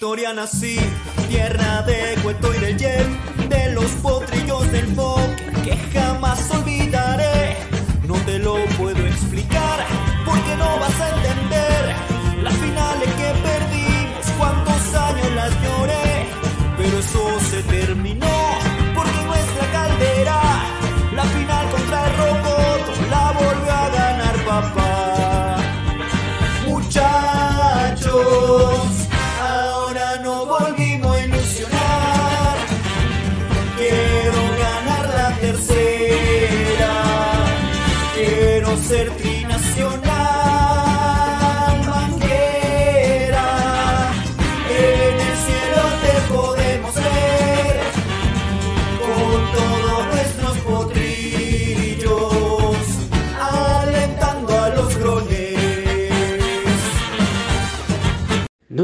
Victoria nací, tierra de Cueto y del Jeff, de los potrillos del folk que jamás olvidaré.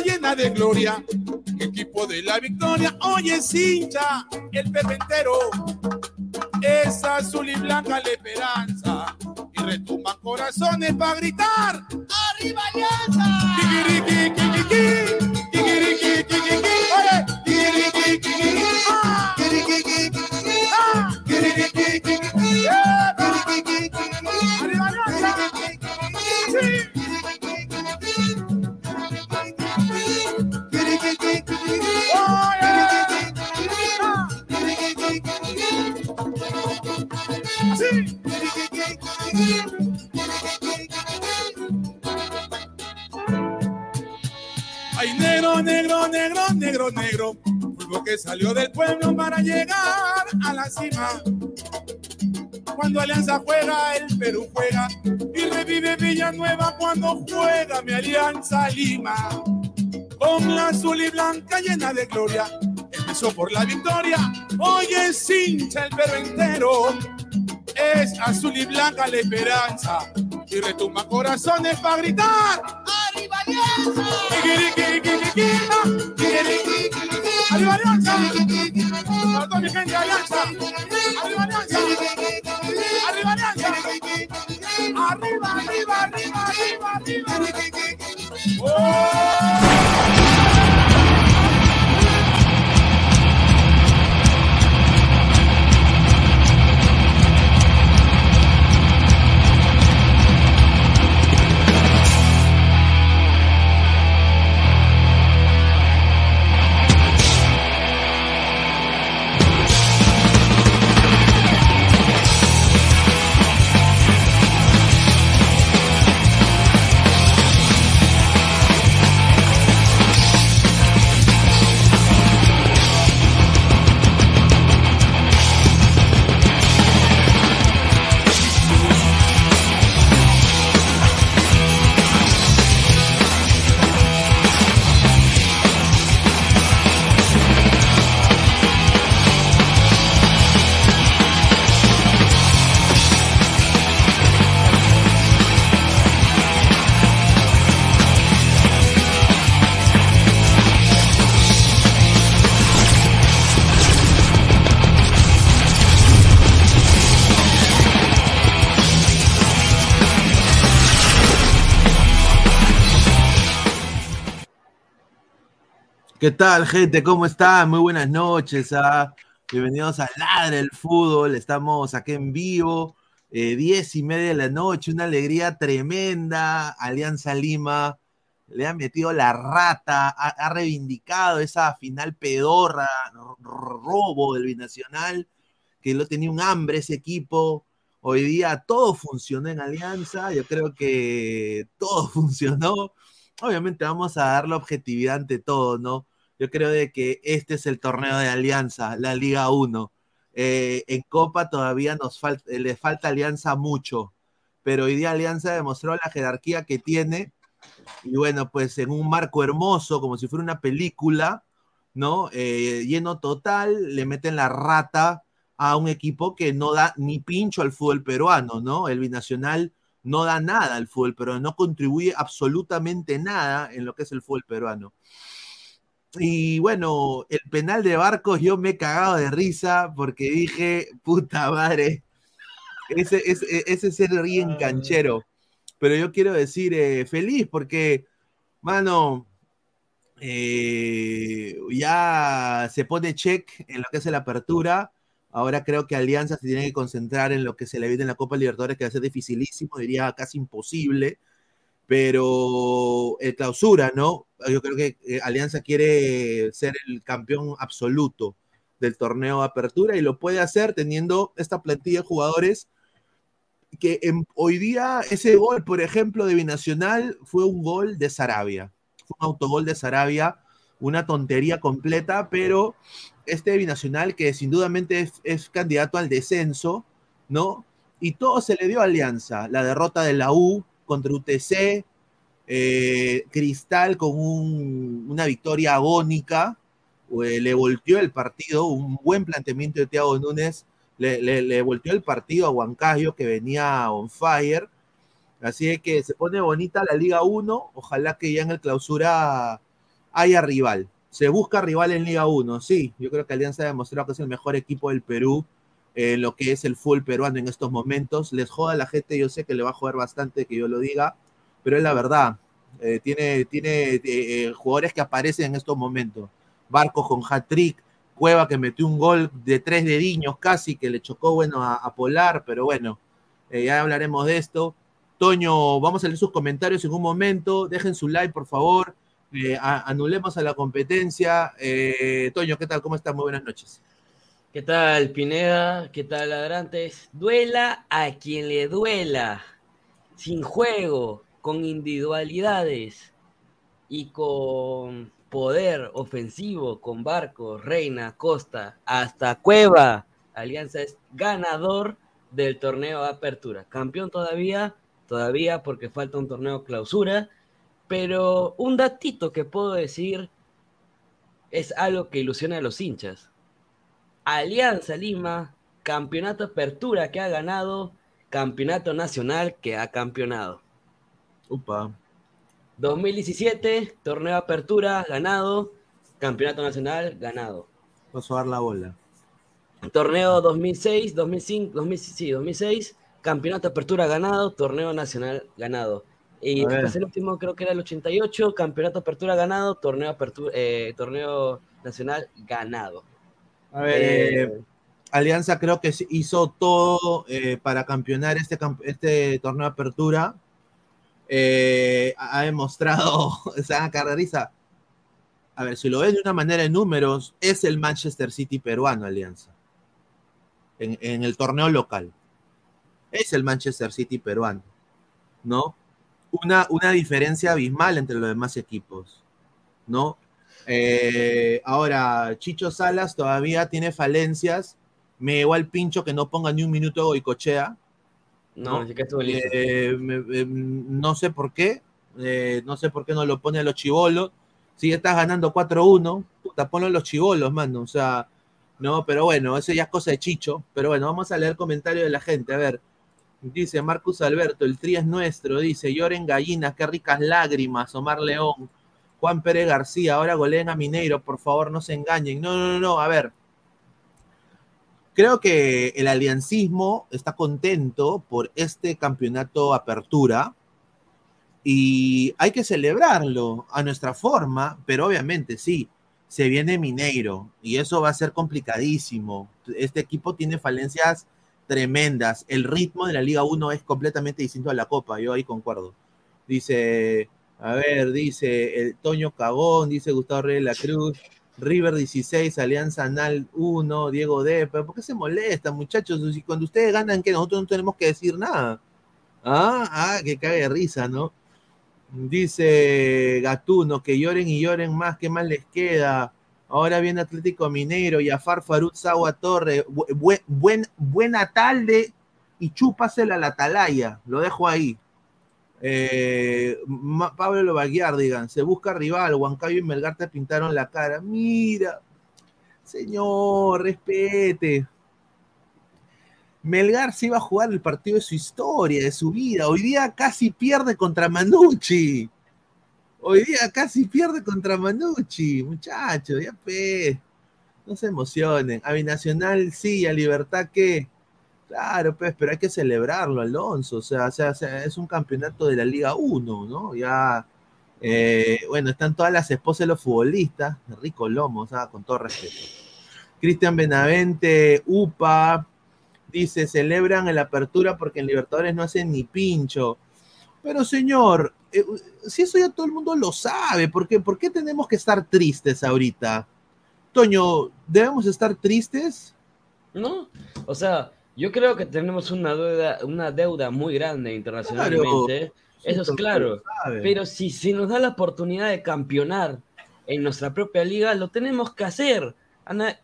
Llena de gloria, equipo de la victoria, oye hincha el Perú entero. Es azul y blanca la esperanza y retumban corazones para gritar. ¡Arriba Alianza! Salió del pueblo para llegar a la cima. Cuando Alianza juega, el Perú juega y revive Villanueva cuando juega mi Alianza Lima. Con la azul y blanca llena de gloria, empezó por la victoria, hoy es hincha el Perú entero es azul y blanca la esperanza. Y retumba corazones para gritar. ¡Arriba Alianza! ¡Arriba Alianza! Toda mi gente Alianza. ¡Arriba Alianza! ¡Arriba Alianza! ¡Arriba, arriba, arriba, arriba, arriba! ¡Oh! ¿Qué tal, gente? ¿Cómo están? Muy buenas noches. ¿ah? Bienvenidos a Ladre el Fútbol. Estamos aquí en vivo, eh, diez y media de la noche. Una alegría tremenda. Alianza Lima le ha metido la rata, ha, reivindicado esa final pedorra, robo del binacional, que lo tenía un hambre ese equipo. Hoy día todo funcionó en Alianza. Yo creo que todo funcionó obviamente vamos a dar la objetividad ante todo, ¿no? Yo creo de que este es el torneo de Alianza, la Liga 1. Eh, en Copa todavía nos falta, le falta Alianza mucho, pero hoy día Alianza demostró la jerarquía que tiene y bueno, pues en un marco hermoso, como si fuera una película, ¿no? Eh, lleno total, le meten la rata a un equipo que no da ni pincho al fútbol peruano, ¿no? El binacional no da nada al fútbol peruano, no contribuye absolutamente nada en lo que es el fútbol peruano. Y bueno, el penal de Barcos yo me he cagado de risa porque dije, puta madre, ese, ese, ese ser bien canchero. Pero yo quiero decir eh, feliz porque, mano, eh, ya se pone check en lo que es la apertura. Ahora creo que Alianza se tiene que concentrar en lo que se le viene en la Copa Libertadores, que va a ser dificilísimo, diría casi imposible pero el clausura, ¿no? Yo creo que eh, Alianza quiere ser el campeón absoluto del torneo de apertura y lo puede hacer teniendo esta plantilla de jugadores que hoy día ese gol, por ejemplo, de Binacional fue un gol de Sarabia, fue un autogol de Sarabia, una tontería completa, pero este Binacional que sin dudamente es, es candidato al descenso, ¿no? Y todo se le dio a Alianza, la derrota de la U, contra UTC, eh, Cristal con una victoria agónica, eh, le volteó el partido, un buen planteamiento de Thiago Núñez, le, le, volteó el partido a Huancayo que venía on fire. Así que se pone bonita la Liga 1, ojalá que ya en el clausura haya rival. Se busca rival en Liga 1, sí, yo creo que Alianza ha demostrado que es el mejor equipo del Perú en lo que es el full peruano en estos momentos. Les joda a la gente, yo sé que le va a joder bastante que yo lo diga, pero es la verdad. Eh, tiene tiene eh, eh, jugadores que aparecen en estos momentos. Barco con hat-trick, Cueva que metió un gol de tres dediños casi, que le chocó, bueno, a, Polar, pero bueno, ya hablaremos de esto. Toño, vamos a leer sus comentarios en un momento. Dejen su like, por favor. anulemos a la competencia. Toño, ¿qué tal? ¿Cómo estás? Muy buenas noches. ¿Qué tal, Pineda? ¿Qué tal, ladrantes? Duela a quien le duela. Sin juego, con individualidades y con poder ofensivo, con Barco, Reina, Costa, hasta Cueva. Alianza es ganador del torneo apertura. Campeón todavía, todavía porque falta un torneo clausura. Pero un datito que puedo decir es algo que ilusiona a los hinchas Alianza Lima, campeonato apertura que ha ganado, campeonato nacional que ha campeonado. Upa. 2017, torneo apertura ganado, campeonato nacional ganado. Paso a dar la bola. Torneo 2006, 2005, 2006, campeonato apertura ganado, torneo nacional ganado. Y después el último creo que era el 88, campeonato apertura ganado, torneo, apertura, eh, torneo nacional ganado. A ver, eh, Alianza creo que hizo todo eh, para campeonar este, este torneo de apertura. Eh, ha demostrado, esa carreriza. A ver, si lo ves de una manera en números, es el Manchester City peruano, Alianza. En, en el torneo local. Es el Manchester City peruano. ¿No? Una, una diferencia abismal entre los demás equipos. ¿No? Eh, ahora, Chicho Salas todavía tiene falencias. Me llegó al pincho que no ponga ni un minuto Goicochea. No, no, que eh, eh, no sé por qué. no sé por qué no lo pone a los chivolos. Si estás ganando 4-1, puta, ponlo a los chivolos, mano. O sea, no, pero bueno, eso ya es cosa de Chicho. Pero bueno, vamos a leer comentarios de la gente. A ver, dice Marcus Alberto, el tri es nuestro. Dice, lloren gallinas, qué ricas lágrimas. Omar León. Juan Pérez García, ahora goleen a Mineiro, por favor, no se engañen. No, no, no, a ver. Creo que el aliancismo está contento por este campeonato apertura y hay que celebrarlo a nuestra forma, pero obviamente sí, se viene Mineiro y eso va a ser complicadísimo. Este equipo tiene falencias tremendas. El ritmo de la Liga 1 es completamente distinto a la Copa, yo ahí concuerdo. Dice a ver, dice el Toño Cagón, dice Gustavo Reyes la Cruz, River 16, Alianza Anal 1, Diego D. ¿Pero por qué se molesta, muchachos? Cuando ustedes ganan, que nosotros no tenemos que decir nada. Ah, ah, que cague risa, ¿no? Dice Gatuno, que lloren y lloren más, ¿qué más les queda? Ahora viene Atlético Mineiro, y a Farut Sagua Torre, buen, buena tarde y chúpasela a la atalaya. Lo dejo ahí. Eh, Pablo Lobaguiar, digan, se busca rival, Huancayo y Melgar te pintaron la cara. Mira, señor, respete. Melgar se iba a jugar el partido de su historia, de su vida. Hoy día casi pierde contra Manucci. Hoy día casi pierde contra Manucci, muchachos, ya pe. No se emocionen. A Binacional sí, a Libertad qué. Claro, pues, pero hay que celebrarlo, Alonso. O sea, es un campeonato de la Liga 1, ¿no? Ya, eh, bueno, están todas las esposas de los futbolistas. Rico Lomo, o sea, con todo respeto. Cristian Benavente, UPA, dice, celebran la apertura porque en Libertadores no hacen ni pincho. Pero señor, eh, si eso ya todo el mundo lo sabe, ¿por qué, ¿por qué tenemos que estar tristes ahorita? Toño, ¿debemos estar tristes? No, o sea, yo creo que tenemos una deuda, una deuda muy grande internacionalmente. Eso es claro. Pero si, si nos da la oportunidad de campeonar en nuestra propia liga, lo tenemos que hacer.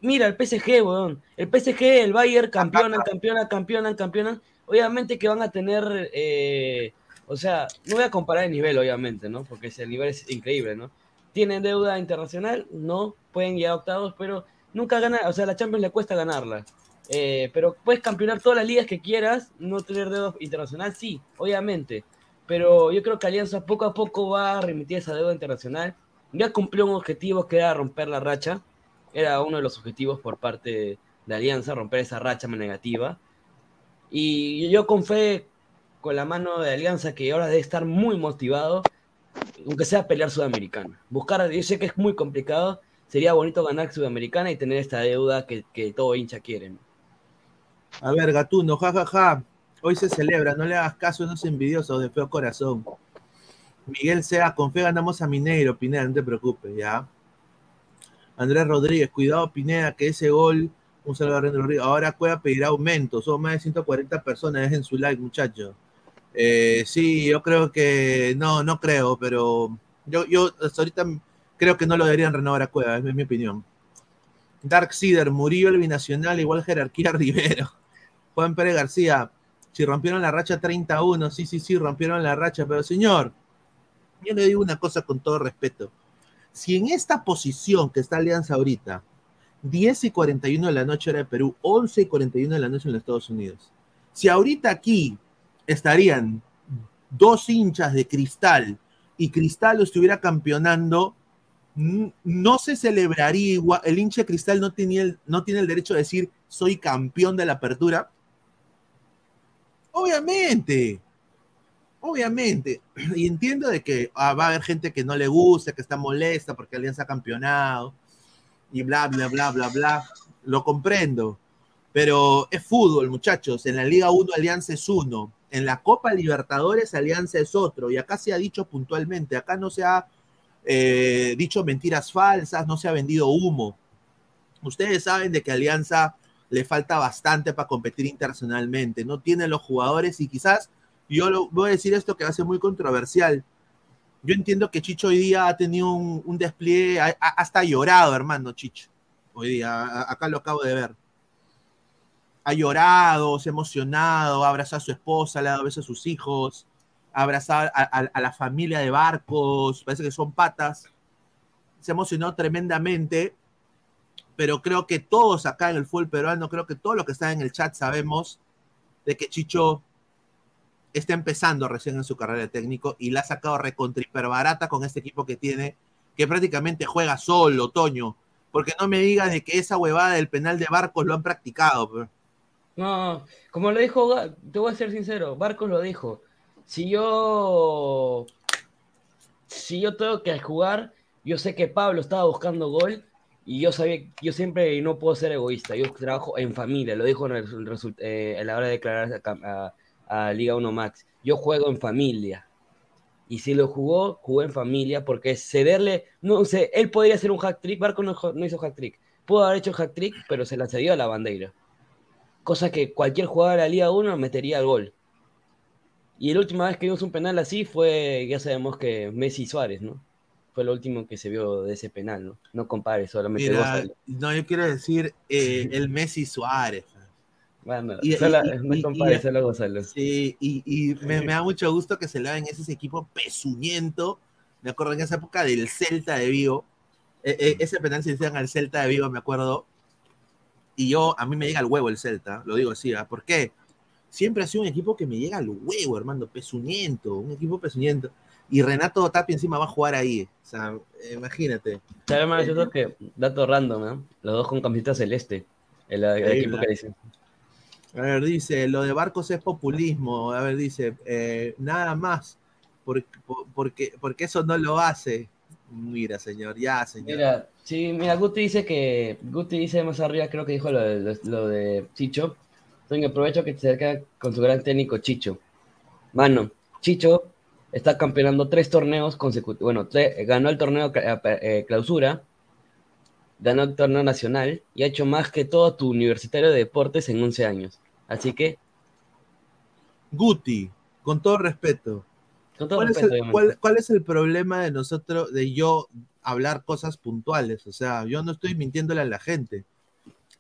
mira, el PSG, weón. El PSG, el Bayern, campeonan, campeonan, campeonan, campeonan. Obviamente que van a tener. Eh, o sea, no voy a comparar el nivel, obviamente, ¿no? Porque ese nivel es increíble, ¿no? ¿Tienen deuda internacional? No, pueden llegar a octavos, pero nunca ganan, o sea, la Champions le cuesta ganarla. Eh, pero puedes campeonar todas las ligas que quieras, no tener deuda internacional, sí, obviamente. Pero yo creo que Alianza poco a poco va a remitir esa deuda internacional. Ya cumplió un objetivo que era romper la racha. Era uno de los objetivos por parte de Alianza, romper esa racha negativa. Y yo con con la mano de Alianza, que ahora debe estar muy motivado, aunque sea pelear Sudamericana. Buscar, yo sé que es muy complicado, sería bonito ganar Sudamericana y tener esta deuda que todo hincha quiere. A ver, Gatuno, jajaja. Hoy se celebra, no le hagas caso a esos envidiosos de feo corazón. Miguel Sea, con fe ganamos a Mineiro, Pineda, no te preocupes, ¿ya? Andrés Rodríguez, cuidado Pineda, que ese gol, un saludo a Andrés Rodríguez, ahora Cueva pedirá aumento, son más de 140 personas, dejen su like, muchachos. Eh, sí, yo creo que, no, no creo, pero yo, yo hasta ahorita creo que no lo deberían renovar a Cueva, es mi opinión. Dark Cider, Murillo el binacional, igual jerarquía Rivero. Juan Pérez García, si rompieron la racha 31, sí, sí, sí, rompieron la racha, pero señor, yo le digo una cosa con todo respeto. Si en esta posición que está Alianza ahorita, 10 y 41 de la noche era de Perú, 11 y 41 de la noche en los Estados Unidos, si ahorita aquí estarían dos hinchas de cristal y Cristal lo estuviera campeonando, no se celebraría igual, el hincha de cristal no, tenía el, no tiene el derecho de decir soy campeón de la apertura. Obviamente, obviamente, y entiendo de que ah, va a haber gente que no le gusta, que está molesta porque Alianza ha campeonado y bla, bla, bla, bla, bla, lo comprendo, pero es fútbol, muchachos, en la Liga 1 Alianza es uno, en la Copa Libertadores Alianza es otro, y acá se ha dicho puntualmente, acá no se ha eh, dicho mentiras falsas, no se ha vendido humo. Ustedes saben de que Alianza le falta bastante para competir internacionalmente, no tiene los jugadores y quizás yo lo, voy a decir esto que va a ser muy controversial. Yo entiendo que Chicho hoy día ha tenido un, despliegue, hasta llorado, hermano Chicho. Hoy día, acá lo acabo de ver. Ha llorado, se ha emocionado, ha abrazado a su esposa, le ha dado besos a sus hijos abrazar a, la familia de Barcos, parece que son patas. Se emocionó tremendamente, pero creo que todos acá en el fútbol peruano, creo que todos los que están en el chat sabemos de que Chicho está empezando recién en su carrera de técnico y la ha sacado recontriper barata con este equipo que tiene, que prácticamente juega solo, Toño. Porque no me digas de que esa huevada del penal de Barcos lo han practicado. No, como lo dijo, te voy a ser sincero, Barcos lo dijo si yo, si yo tengo que jugar, yo sé que Pablo estaba buscando gol y yo sabía, yo siempre no puedo ser egoísta, yo trabajo en familia, lo dijo en, eh, la hora de declarar a, Liga 1 Max, yo juego en familia. Y si lo jugó, jugó en familia porque cederle, no sé, él podría hacer un hack trick, Barco no, no hizo hack trick, pudo haber hecho hack trick, pero se la cedió a la bandera. Cosa que cualquier jugador de la Liga 1 metería el gol. Y la última vez que vimos un penal así fue, ya sabemos que Messi Suárez, ¿no? Fue lo último que se vio de ese penal, ¿no? No compare solamente. no, yo quiero decir eh, el Messi Suárez. Bueno, y, solo, no compare, solo Gonzalo. Sí, y, me, da mucho gusto que se le en ese equipo pesuñento. Me acuerdo en esa época del Celta de Vigo. E, e, ese penal se decían al Celta de Vigo, me acuerdo. Y yo, a mí me llega el huevo el Celta, lo digo así, ¿ah? ¿por qué? siempre ha sido un equipo que me llega al huevo, hermano, pesuñento, un equipo pesuñento. Y Renato Tapia encima va a jugar ahí. O sea, imagínate. ¿Sabes, yo que, dato random, ¿no? Los dos con camiseta celeste. El, equipo que dice. A ver, dice, lo de Barcos es populismo. A ver, dice, eh, nada más. Porque, porque, porque eso no lo hace. Mira, señor, ya, señor. Mira, sí, mira, Guti dice que, Guti dice más arriba, creo que dijo lo de, lo de Chicho, entonces aprovecho que se acerca con su gran técnico Chicho. Mano, Chicho está campeonando tres torneos consecutivos. Bueno, ganó el torneo eh, eh, clausura, ganó el torneo nacional y ha hecho más que todo tu universitario de deportes en 11 años. Así que. Guti, con todo respeto. ¿Cuál, es el, ¿Cuál es el problema de nosotros, de yo hablar cosas puntuales? O sea, yo no estoy mintiéndole a la gente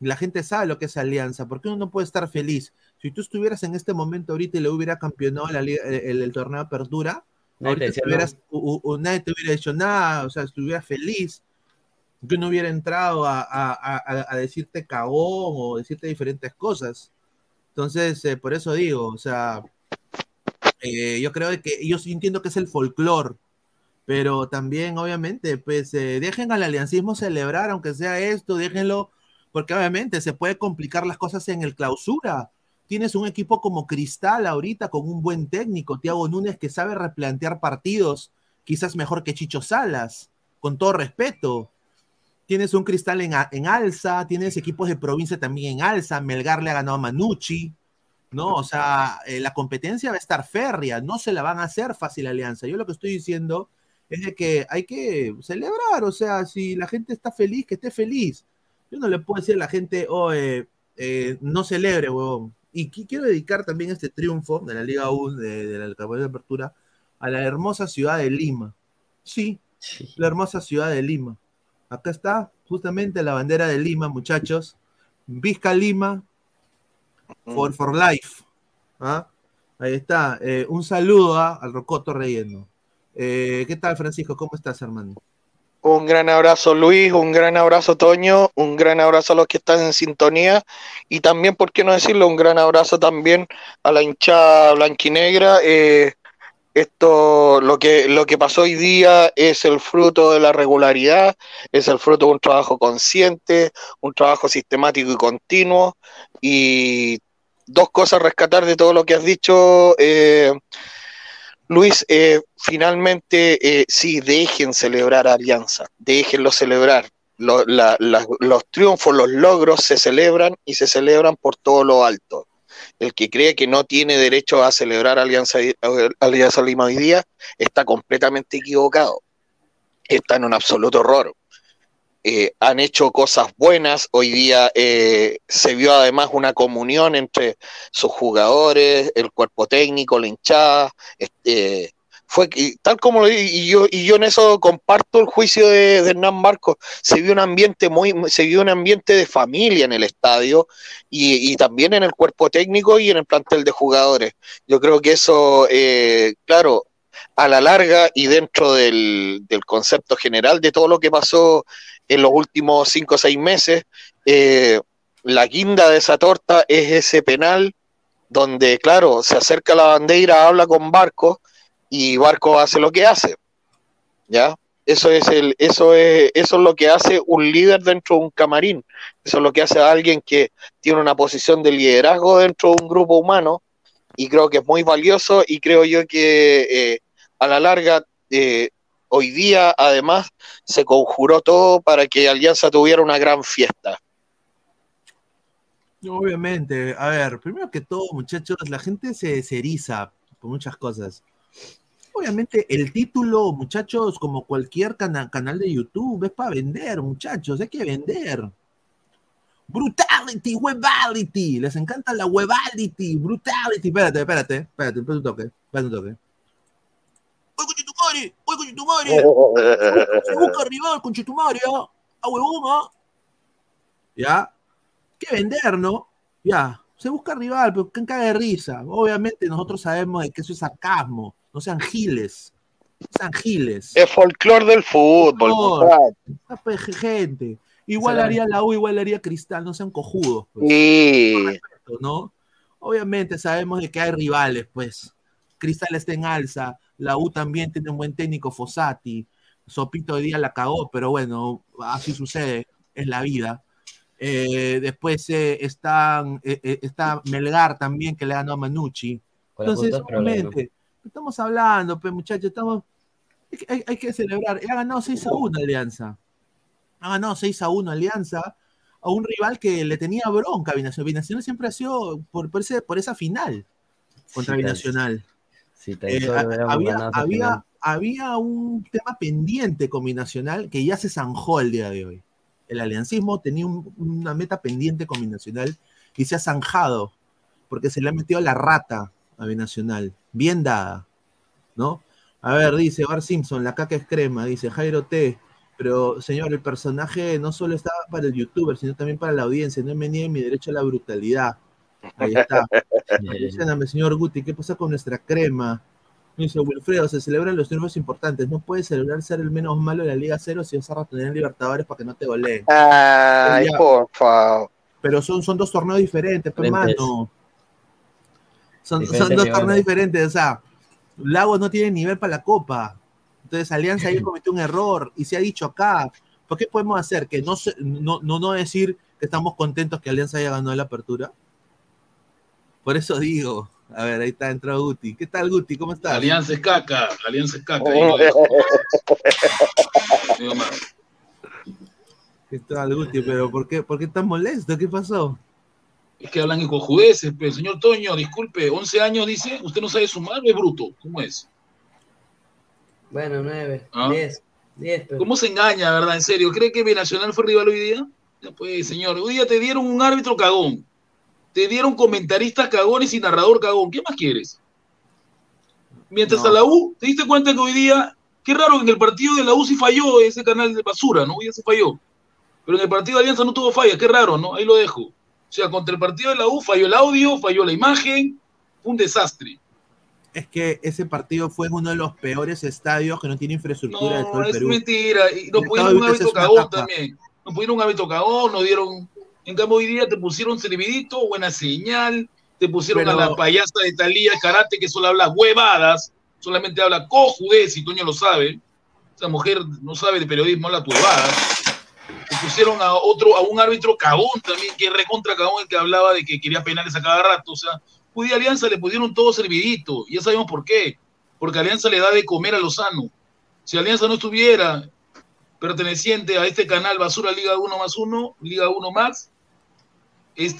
la gente sabe lo que es alianza, ¿por qué uno no puede estar feliz? Si tú estuvieras en este momento ahorita y le hubiera campeonado el, torneo de apertura, Nadie te hubieras- u- nadie te hubiera dicho nada, o sea, estuvieras feliz. Yo no hubiera entrado a, a- a- a- decirte cagón o decirte diferentes cosas. Entonces, eh, por eso digo, o sea, eh, yo creo que yo entiendo que es el folclore, pero también, obviamente, pues eh, dejen al aliancismo celebrar, aunque sea esto, déjenlo, porque obviamente se puede complicar las cosas en el clausura. Tienes un equipo como Cristal ahorita con un buen técnico, Thiago Núñez, que sabe replantear partidos, quizás mejor que Chicho Salas, con todo respeto. Tienes un Cristal en, en alza, tienes equipos de provincia también en alza, Melgar le ha ganado a Manucci, ¿no? O sea, eh, la competencia va a estar férrea, no se la van a hacer fácil Alianza. Yo lo que estoy diciendo es de que hay que celebrar, o sea, si la gente está feliz, que esté feliz. Yo no le puedo decir a la gente, oh, eh, no celebre, huevón. Y qui- quiero dedicar también este triunfo de la Liga 1, de, de la campaña de apertura, a la hermosa ciudad de Lima. Sí, Sí. la hermosa ciudad de Lima. Acá está justamente la bandera de Lima, muchachos. Vizca Lima, for, for life. ¿Ah? Ahí está. Eh, un saludo ¿ah? al Rocoto Relleno. Eh, ¿Qué tal, Francisco? ¿Cómo estás, hermano? Un gran abrazo Luis, un gran abrazo Toño, un gran abrazo a los que están en sintonía y también, ¿por qué no decirlo? Un gran abrazo también a la hinchada blanquinegra. Eh, esto, lo que, lo que pasó hoy día es el fruto de la regularidad, es el fruto de un trabajo consciente, un trabajo sistemático y continuo. Y dos cosas a rescatar de todo lo que has dicho. eh, Luis, eh, finalmente, eh, sí, dejen celebrar Alianza, déjenlo celebrar. Los triunfos, los logros se celebran y se celebran por todo lo alto. El que cree que no tiene derecho a celebrar Alianza, Alianza Lima hoy día está completamente equivocado. Está en un absoluto error. Eh, han hecho cosas buenas. Hoy día eh, se vio además una comunión entre sus jugadores, el cuerpo técnico, la hinchada. Este, fue que- tal como lo y yo y yo en eso comparto el juicio de, Hernán Marcos. Se vio un ambiente muy, se vio un ambiente de familia en el estadio y, y también en el cuerpo técnico y en el plantel de jugadores. Yo creo que eso, eh, claro, a la larga y dentro del concepto general de todo lo que pasó en los últimos cinco o seis meses, eh, la guinda de esa torta es ese penal donde, claro, se acerca la bandera, habla con Barco y Barco hace lo que hace. ¿Ya? Eso es, el, eso, es, eso es lo que hace un líder dentro de un camarín. Eso es lo que hace alguien que tiene una posición de liderazgo dentro de un grupo humano y creo que es muy valioso y creo yo que eh, a la larga eh, hoy día además se conjuró todo para que Alianza tuviera una gran fiesta. Obviamente, a ver, primero que todo, muchachos, la gente se, se eriza por muchas cosas. Obviamente, el título, muchachos, como cualquier cana- canal de YouTube, es para vender, muchachos, hay que vender. Brutality, webality, les encanta la webality, brutality. Espérate, espérate, espérate, espérate un toque, espérate un toque. ¡Oye! ¡Oye, conchetumare! Se busca rival, conchetumare, ¿ah? ¡A huevón, ah! ¿Ya? que vender, ¿no? Ya, se busca rival, pero que caga de risa. Obviamente nosotros sabemos de que eso es sarcasmo, no sean giles, no sean giles. Es folclore del fútbol. Folclor. gente. Igual haría la U, igual haría Cristal, no sean cojudos, pues, Sí. ¿no? Obviamente sabemos de que hay rivales, pues. Cristal está en alza, la U también tiene un buen técnico, Fossati. Sopito hoy día la cagó, pero bueno, así sucede, es la vida. Eh, después eh, están, eh, está Melgar también, que le ganó a Manucci. Entonces, obviamente, estamos hablando, pues muchachos, estamos, hay, que- hay- hay que celebrar. Ha ganado 6 a 1 Alianza. Ha ganado 6 a 1 Alianza a un rival que le tenía bronca a Binacional. Binacional siempre ha sido por, por, ese- por esa final contra Sí, Binacional. Eh, había, había, había un tema pendiente con Binacional que ya se zanjó el día de hoy. El aliancismo tenía un- una meta pendiente con Binacional y se ha zanjado porque se le ha metido la rata a Binacional. Bien dada, ¿no? A ver, dice Bar Simpson, la caca es crema, dice Jairo T. Pero, señor, el personaje no solo estaba para el youtuber, sino también para la audiencia. No me niegue mi derecho a la brutalidad. Ahí está. Mencióname, señor Guti, ¿qué pasa con nuestra crema? Dice Wilfredo, se celebran los triunfos importantes. No puedes celebrar ser el menos malo de la Liga Cero si vas a retener en Libertadores para que no te goleen. Ay, Ya. por favor. Pero son, son dos torneos diferentes, pues, Diferentes. mano. Son, son dos torneos diferentes. O sea, Lagos no tiene nivel para la Copa. Entonces, Alianza ahí cometió un error y se ha dicho acá. ¿Por qué podemos hacer que no, se- no, no, no decir que estamos contentos que Alianza haya ganado la apertura? Por eso digo. A ver, ahí está, entró Guti. ¿Qué tal, Guti? ¿Cómo estás? Alianza es caca, Alianza es caca. dejo. Digo más. ¿Qué tal, Guti? Pero ¿por qué, ¿por qué tan molesto? ¿Qué pasó? Es que hablan en cojudeces, pero señor Toño, disculpe, 11 años dice, ¿usted no sabe sumar es bruto? ¿Cómo es? Bueno, nueve, Ah. diez, diez, pero... ¿Cómo se engaña, verdad? En serio, ¿cree que Binacional fue rival hoy día? Ya pues, señor, hoy día te dieron un árbitro cagón, te dieron comentaristas cagones y narrador cagón, ¿qué más quieres? Mientras No. a la U, ¿te diste cuenta que hoy día, qué raro, en el partido de la U sí falló ese canal de basura, ¿no? Hoy ya se falló. Pero en el partido de Alianza no tuvo falla, qué raro, ¿no? Ahí lo dejo. O sea, contra el partido de la U falló el audio, falló la imagen, fue un desastre. Es que ese partido fue en uno de los peores estadios que no tiene infraestructura de todo el es Perú. mentira. Y nos Estado un hábito cagón también. Nos pusieron un hábito cagón, nos dieron. En cambio, hoy día te pusieron servidito, buena señal. Te pusieron Pero- a la payasa de Talía Karate que solo habla huevadas, solamente habla cojudez, y Toño lo sabe. Esa mujer no sabe de periodismo, habla huevadas. Te pusieron a otro, a un árbitro cagón también, que recontra cagón, el que hablaba de que quería penales a cada rato. O sea, hoy día Alianza le pusieron todo servidito, y ya sabemos por qué. Porque Alianza le da de comer a Lozano. Si Alianza no estuviera perteneciente a este canal Basura Liga 1 más 1, Liga 1 más,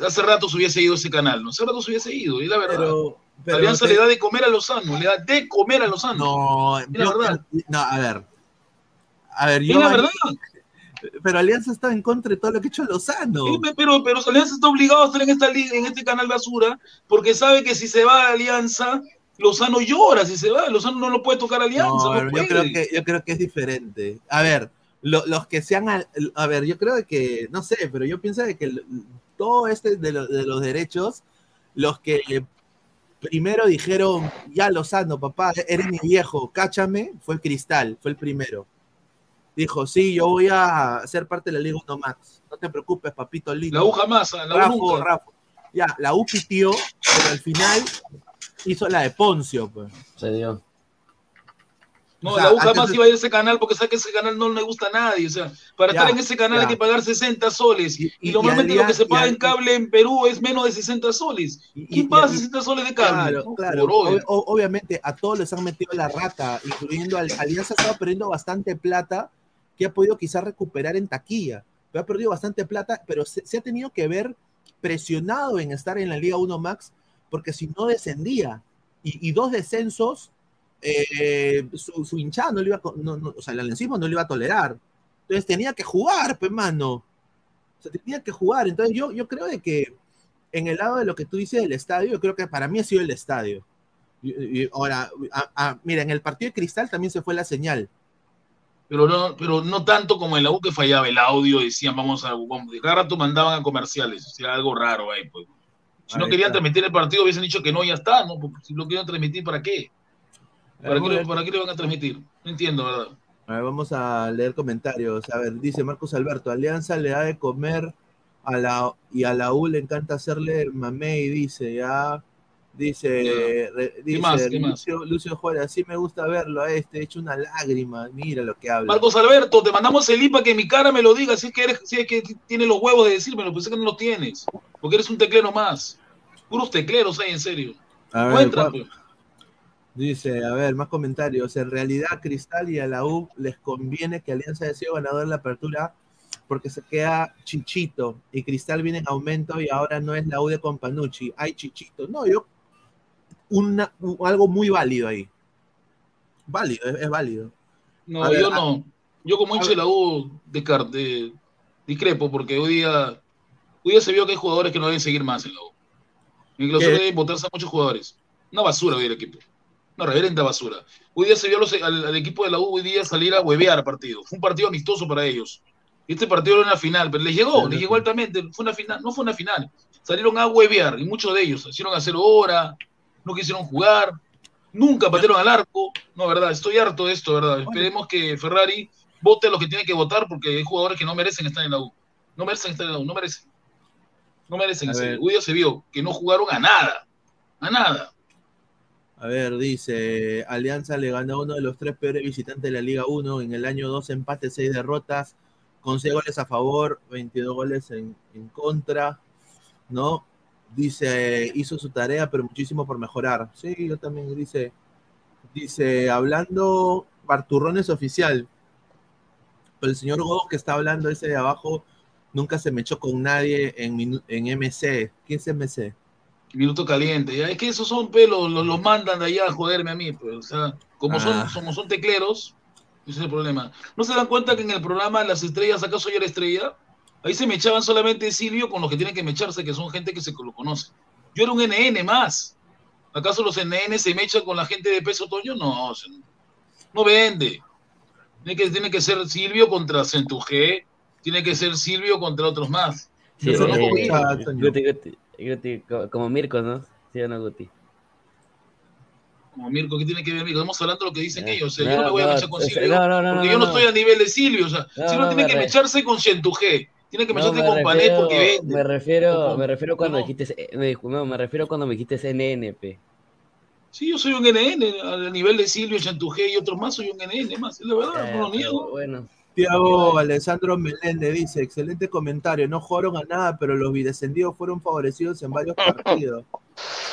hace rato se hubiese ido ese canal, ¿no? Hace rato se hubiese ido, y la verdad. Pero, pero Alianza le da de comer a Lozano, le da de comer a Lozano. No, Es la yo- verdad. no, a ver. A ver, es yo. la verdad. Pero Alianza está en contra de todo lo que ha hecho Lozano. Pero, pero Alianza está obligado a estar en, esta en este canal basura porque sabe que si se va a Alianza, Lozano llora. Si se va, Lozano no lo puede tocar a Alianza. No, yo, puede. creo que, yo creo que es diferente. A ver, lo- los que sean. A ver, yo creo que. No sé, pero yo pienso de que todo este de, lo- de los derechos, los que primero dijeron, ya Lozano, papá, eres mi viejo, cáchame, fue Cristal, fue el primero. Dijo, sí, yo voy a ser parte de la Liga 1 Max. No te preocupes, papito lindo. La U jamás, la U Rafa, nunca. Rafa. Ya, la U pitió, pero al final hizo la de Poncio, pues. Se dio. No, O sea, la U jamás de- iba a ir a ese canal porque sabe que ese canal no le gusta a nadie. O sea, para Ya, estar en ese canal ya. hay que pagar 60 soles. Y- Y, y- normalmente y lo que se paga en cable en Perú es menos de 60 soles. ¿Quién paga y- 60 soles de cable? Claro. Ob- obviamente a todos les han metido la rata, incluyendo al Alianza ha estado perdiendo bastante plata que ha podido quizás recuperar en taquilla, pero ha perdido bastante plata, pero se, se ha tenido que ver presionado en estar en la Liga 1 Max porque si no descendía y, y dos descensos, eh, su, su hinchada no le iba a, no, no, o sea, el aliancismo no le iba a tolerar. Entonces tenía que jugar, pues, mano. O sea, tenía que jugar. Entonces yo, yo creo de que en el lado de lo que tú dices del estadio, yo creo que para mí ha sido el estadio. Y- y ahora, a- a- mira, en el partido de Cristal también se fue la señal. Pero no, pero no tanto como en la U que fallaba el audio, decían vamos a vamos, cada rato mandaban a comerciales, o sea, algo raro ahí, pues. Si no Ahí querían está. transmitir el partido, hubiesen dicho que no, ya está, ¿no? Si lo querían transmitir, ¿para qué? ¿Para, Vamos qué, a lo- ver- ¿Para qué le van a transmitir? No entiendo, ¿verdad? a ver, vamos a leer comentarios. A ver, dice Marcos Alberto, Alianza le da de comer a la y a la U le encanta hacerle mamey, dice, ya. Dice, re- dice más? ¿Qué más? Lucio, Lucio Juárez, así me gusta verlo a este, hecho una lágrima, mira lo que habla. Marcos Alberto, te mandamos el IPA que mi cara me lo diga, si es que eres, si es que tienes los huevos de decírmelo, es que no lo tienes, porque eres un teclero más. Puros tecleros hay, en serio. A ver, Encuentra, Juan- pues. Dice, a ver, más comentarios. En realidad, a Cristal y a la U les conviene que Alianza haya sido ganador en la apertura porque se queda Chichito y Cristal viene en aumento y ahora no es la U de Companucci. Hay Chichito. No, yo. Una, algo muy válido ahí. Válido, es, es válido. No, A yo no. Yo como hincha de la U descar- de- discrepo, porque hoy día, hoy día se vio que hay jugadores que no deben seguir más en la U. En clausura deben votarse a muchos jugadores. Una basura hoy el equipo. Una reverenda basura. Hoy día se vio a los- al, al equipo de la U hoy día salir a huevear partido. Fue un partido amistoso para ellos. Este partido era una final, pero les llegó, Sí, les sí. llegó altamente. Fue una final, no fue una final. Salieron a huevear y muchos de ellos hicieron hacer hora, no quisieron jugar. Nunca patearon al arco. No, verdad, estoy harto de esto, verdad. Esperemos que Ferrari vote a los que tiene que votar porque hay jugadores que no merecen estar en la U. No merecen estar en la U, no merecen. No merecen. A. Hoy día se vio que no jugaron a nada. A nada. A ver, dice, Alianza le ganó a uno de los tres peores visitantes de la Liga 1 en el año 2 empates, 6 derrotas, con 6 goles a favor, 22 goles en, en contra, ¿no? Dice, hizo su tarea, pero muchísimo por mejorar. Sí, yo también dice, dice, hablando, Barturrón es oficial, pero el señor Godo que está hablando ese de abajo nunca se me echó con nadie en, en MC. ¿Quién es MC? Minuto caliente. Ya es que esos son pelos, los, los mandan de allá a joderme a mí. Pues, o sea, como son, Ah. como son tecleros, ese es el problema. ¿No se dan cuenta que en el programa Las Estrellas, acaso yo era estrella? Ahí se me echaban solamente Silvio con los que tienen que mecharse, que son gente que se lo conoce. Yo era un NN más. ¿Acaso los NN se mechan con la gente de peso Toño? No, o sea, no vende. Tiene que, tiene que ser Silvio contra Centuje, tiene que ser Silvio contra otros más. Sí, Eso no eh, Guti, Guti, como Mirko, ¿no? Sí o no, Guti. Como Mirko, ¿qué tiene que ver Mirko? Estamos hablando de lo que dicen Eh, ellos. O sea, yo no me voy a no, mechar con Silvio. no, no, no, porque no, yo no, no. estoy a nivel de Silvio. O sea, No, Silvio no, tiene que mecharse con Centuje. Tiene que No, mecharte me con Panet refiero, porque vende. me refiero, me refiero cuando No. dijiste, eh, me, no, me refiero cuando me dijiste NNP. Sí, yo soy un NN. A nivel de Silvio, Centuje y otros más, soy un NN más. Es la verdad, Eh, no lo pero niego. bueno, Tiago Alessandro Meléndez dice, excelente comentario, no jugaron a nada, pero los bidescendidos fueron favorecidos en varios partidos.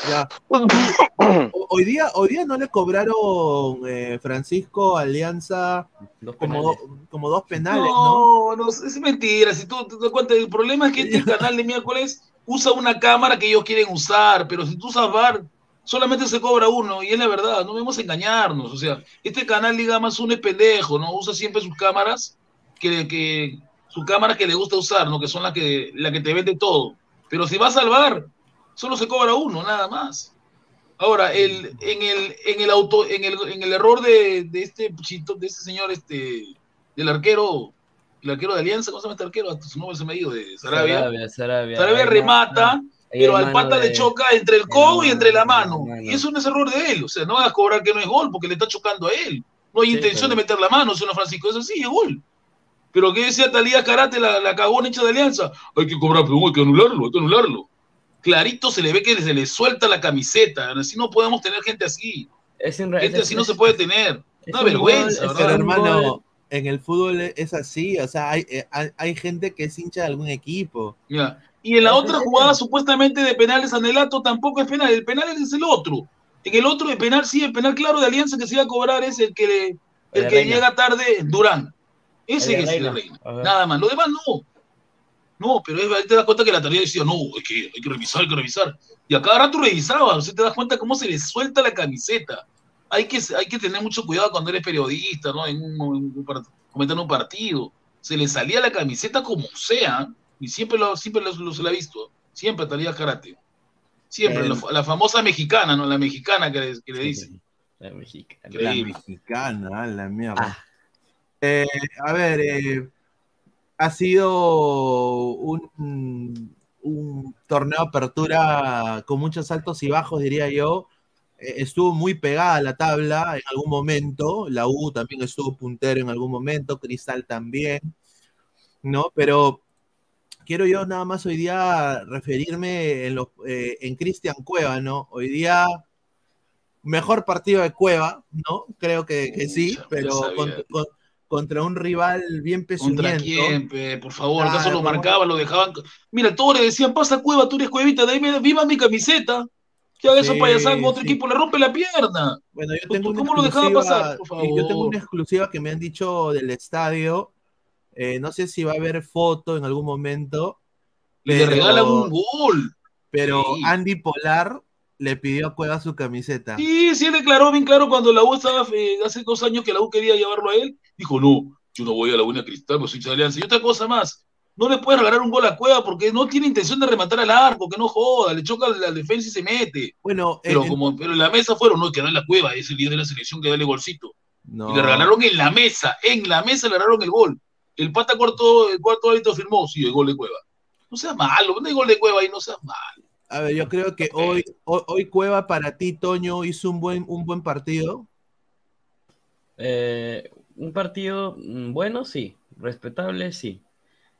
Ya. Hoy día, hoy día no le cobraron eh, Francisco Alianza dos como, como dos penales, ¿no? No, no, es mentira. Si tú te das cuenta, el problema es que este canal de miércoles usa una cámara que ellos quieren usar, pero si tú usas VAR, solamente se cobra uno, y es la verdad, no debemos engañarnos. O sea, este canal, digamos, uno es pendejo, ¿no? Usa siempre sus cámaras, que, que sus cámaras que le gusta usar, ¿no? Que son las que, la que te vende todo. Pero si vas al VAR, solo se cobra uno, nada más. Ahora, el, en, el, en, el auto, en, el, en el error de, de este chito, de este señor, este, del arquero, el arquero de Alianza, ¿cómo se llama este arquero? Hasta su nombre se me ha ido, de Sarabia. Sarabia, Sarabia. Remata, no, pero al pata le de- choca entre el la codo y entre la mano, mano. mano. Y eso no es error de él. O sea, no vas a cobrar que no es gol porque le está chocando a él. No hay Sí, intención pero- de meter la mano, señor Francisco. Eso sí, es gol. Pero ¿qué decía Talía Karate, la, la cagona hecha de Alianza? Hay que cobrar, pero hay que anularlo, hay que anularlo. Clarito se le ve que se le suelta la camiseta. Así no podemos tener gente así. Es un, Gente es- así no se puede tener. es Una un vergüenza, gol. Pero hermano, en el fútbol es así, o sea, hay, eh, hay, hay gente que es hincha de algún equipo. Ya. Y en la otra es el- jugada supuestamente de penales Anelato tampoco es penal, el penal es el otro. En el otro de penal sí, el penal claro de Alianza que se iba a cobrar es el que le- el El que Reina. llega tarde Durán. Ese El es el Reina. Nada más, lo demás no. No, pero es- ahí te das cuenta que la tarea decía, no, hay que, hay que revisar, hay que revisar. Y a cada rato revisaba, o sea, te das cuenta cómo se le suelta la camiseta. Hay que, hay que tener mucho cuidado cuando eres periodista, ¿no? En un, en un comentando un partido. Se le salía la camiseta como sea, y siempre lo, siempre lo, lo- se la ha visto. Siempre Talía Karate. Siempre, El- la, famosa mexicana, ¿no? La mexicana que le, que le dicen. La mexicana. La mexicana, la mierda. Ah. Eh, a ver, eh, ha sido un, un torneo de apertura con muchos altos y bajos, diría yo. Eh, estuvo muy pegada a la tabla en algún momento. La U también estuvo puntero en algún momento, Cristal también, ¿no? Pero quiero yo nada más hoy día referirme en, los, eh, en Cristian Cueva, ¿no? Hoy día mejor partido de Cueva, ¿no? Creo que, que sí, pero contra, con- contra un rival bien ¿Contra pesuñento. quién, pe? Por favor, Claro, ¿acaso lo por- marcaban, lo dejaban? Mira, todos le decían, pasa Cueva, tú eres Cuevita, de ahí me- viva mi camiseta. Que haga eso Sí, con otro sí. equipo, le rompe la pierna. Bueno, yo ¿Cómo- tengo cómo lo dejaba pasar? Por sí, Yo tengo favor. una exclusiva que me han dicho del estadio. Eh, no sé si va a haber foto en algún momento, Y le Pero- regalan un gol. pero Sí. Andy Polar le pidió a Cueva su camiseta. Sí, sí, él declaró bien claro cuando la U estaba, eh, hace dos años que la U quería llevarlo a él. Dijo, no, yo no voy a la Buena Cristal, pues soy de Alianza. Y otra cosa más, no le puedes regalar un gol a Cueva porque no tiene intención de rematar al arco, que no joda, le choca la defensa y se mete. Bueno, Pero en- como pero en la mesa fueron, no, que darle la Cueva, es el líder de la selección que dale golcito. no. Y le regalaron en la mesa, en la mesa le regalaron el gol. El pata corto, el cuarto árbitro firmó, sí, el gol de Cueva. No seas malo, no hay gol de Cueva ahí, no seas malo. A ver, yo creo que hoy, hoy, hoy Cueva para ti, Toño, hizo un buen, un buen partido. Eh, un partido mm, bueno, sí. Respetable, sí.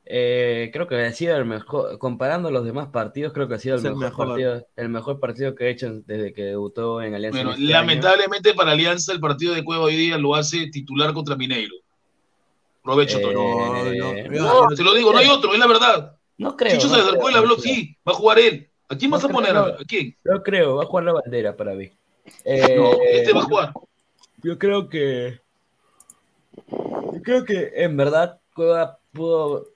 Eh, creo que ha sido el mejor, comparando los demás partidos, creo que ha sido el, mejor, partido, el mejor partido que he hecho desde que debutó en Alianza. Bueno, en este lamentablemente para Alianza el partido de Cueva hoy día lo hace titular contra Mineiro. Provecho, año. Toño. Eh, no, No, te lo digo, no hay otro, es la verdad. no creo. Chicho se acercó y habló, sí, va a jugar él. ¿A quién vas No a poner? creo. ¿A quién? No creo, va a jugar la bandera para mí. Eh, No, este va a jugar. Yo creo que. Yo creo que en verdad Cueva pudo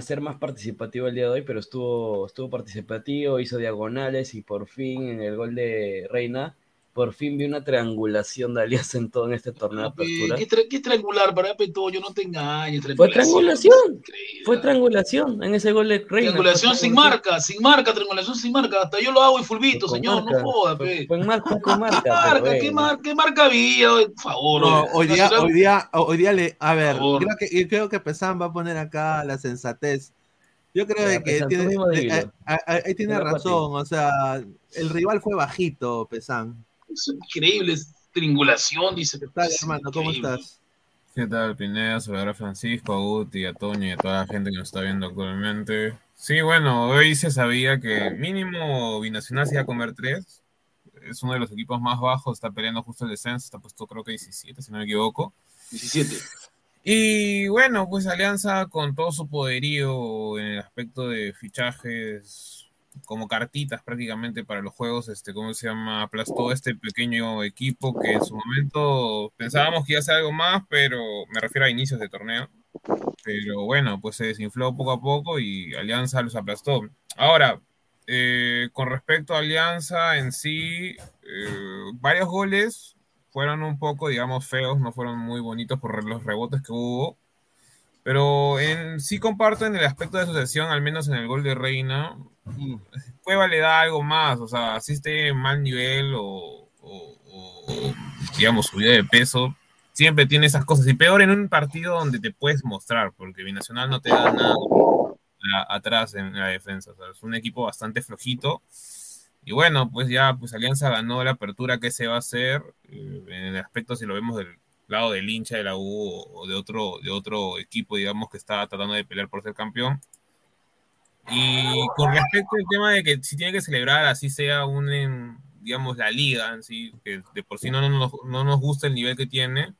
ser más participativo el día de hoy, pero estuvo, estuvo participativo, hizo diagonales y por fin en el gol de Reina, por fin vi una triangulación de Alianza en todo en este torneo de apertura. ¿Qué, tra- qué triangular para Petoyo? No te engañes. Fue triangulación. Fue triangulación en ese gol de Reina. Triangulación sin marca, sin marca, triangulación sin marca. Hasta yo lo hago y fulvito, señor, marca. no joda, Fue- pe. Fue en marca, fue con marca. pero Marca, ¿qué, mar- ¿Qué marca había? Por favor. No, hoy día, hoy día, hoy día le, a ver, creo que, yo creo que Pesán va a poner acá la sensatez. Yo creo que tiene, eh, eh, eh, ahí tiene razón, o sea, el rival fue bajito, Pesán. Es increíble, es triangulación, dice. ¿Qué tal, hermano? ¿Cómo estás? ¿Qué tal, Pineda? Saludar a Francisco, a Guti, a Toño y a toda la gente que nos está viendo actualmente. Sí, bueno, hoy se sabía que mínimo Binacional se iba a comer tres. Es uno de los equipos más bajos, está peleando justo el descenso, está puesto creo que 17, si no me equivoco. 17. Y bueno, pues Alianza con todo su poderío en el aspecto de fichajes, como cartitas prácticamente para los juegos, este, ¿cómo se llama? Aplastó este pequeño equipo que en su momento pensábamos que iba a ser algo más, pero me refiero a inicios de torneo. Pero bueno, pues se desinfló poco a poco y Alianza los aplastó. Ahora, eh, con respecto a Alianza en sí, eh, varios goles fueron un poco, digamos, feos, no fueron muy bonitos por los rebotes que hubo. Pero en sí comparto en el aspecto de asociación, al menos en el gol de Reina, Cueva le da algo más, o sea, así esté en mal nivel o, o- digamos, subida de peso, siempre tiene esas cosas. Y peor en un partido donde te puedes mostrar, porque Binacional no te da nada atrás en la defensa. O sea, es un equipo bastante flojito. Y bueno, pues ya pues Alianza ganó la apertura que se va a hacer. eh, en el aspecto, si lo vemos del lado del hincha de la U o de otro, de otro equipo, digamos, que está tratando de pelear por ser campeón. Y con respecto al tema de que si tiene que celebrar, así sea un, en, digamos, la liga sí, que de por sí no nos, no nos gusta el nivel que tiene,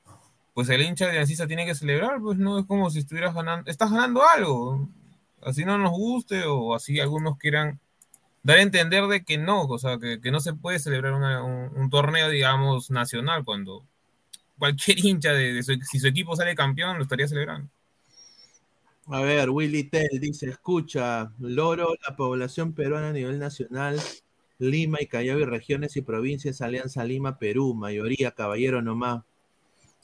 pues el hincha de Ancisa tiene que celebrar, pues no es como si estuvieras ganando, estás ganando algo, así no nos guste o así algunos quieran dar a entender de que no, o sea, que, que no se puede celebrar un, un torneo, digamos, nacional cuando cualquier hincha de, de su, si su equipo sale campeón lo estaría celebrando. A ver, Willy Tell dice, escucha, Loro, la población peruana a nivel nacional, Lima y Callao y regiones y provincias, Alianza Lima, Perú, mayoría, caballero nomás.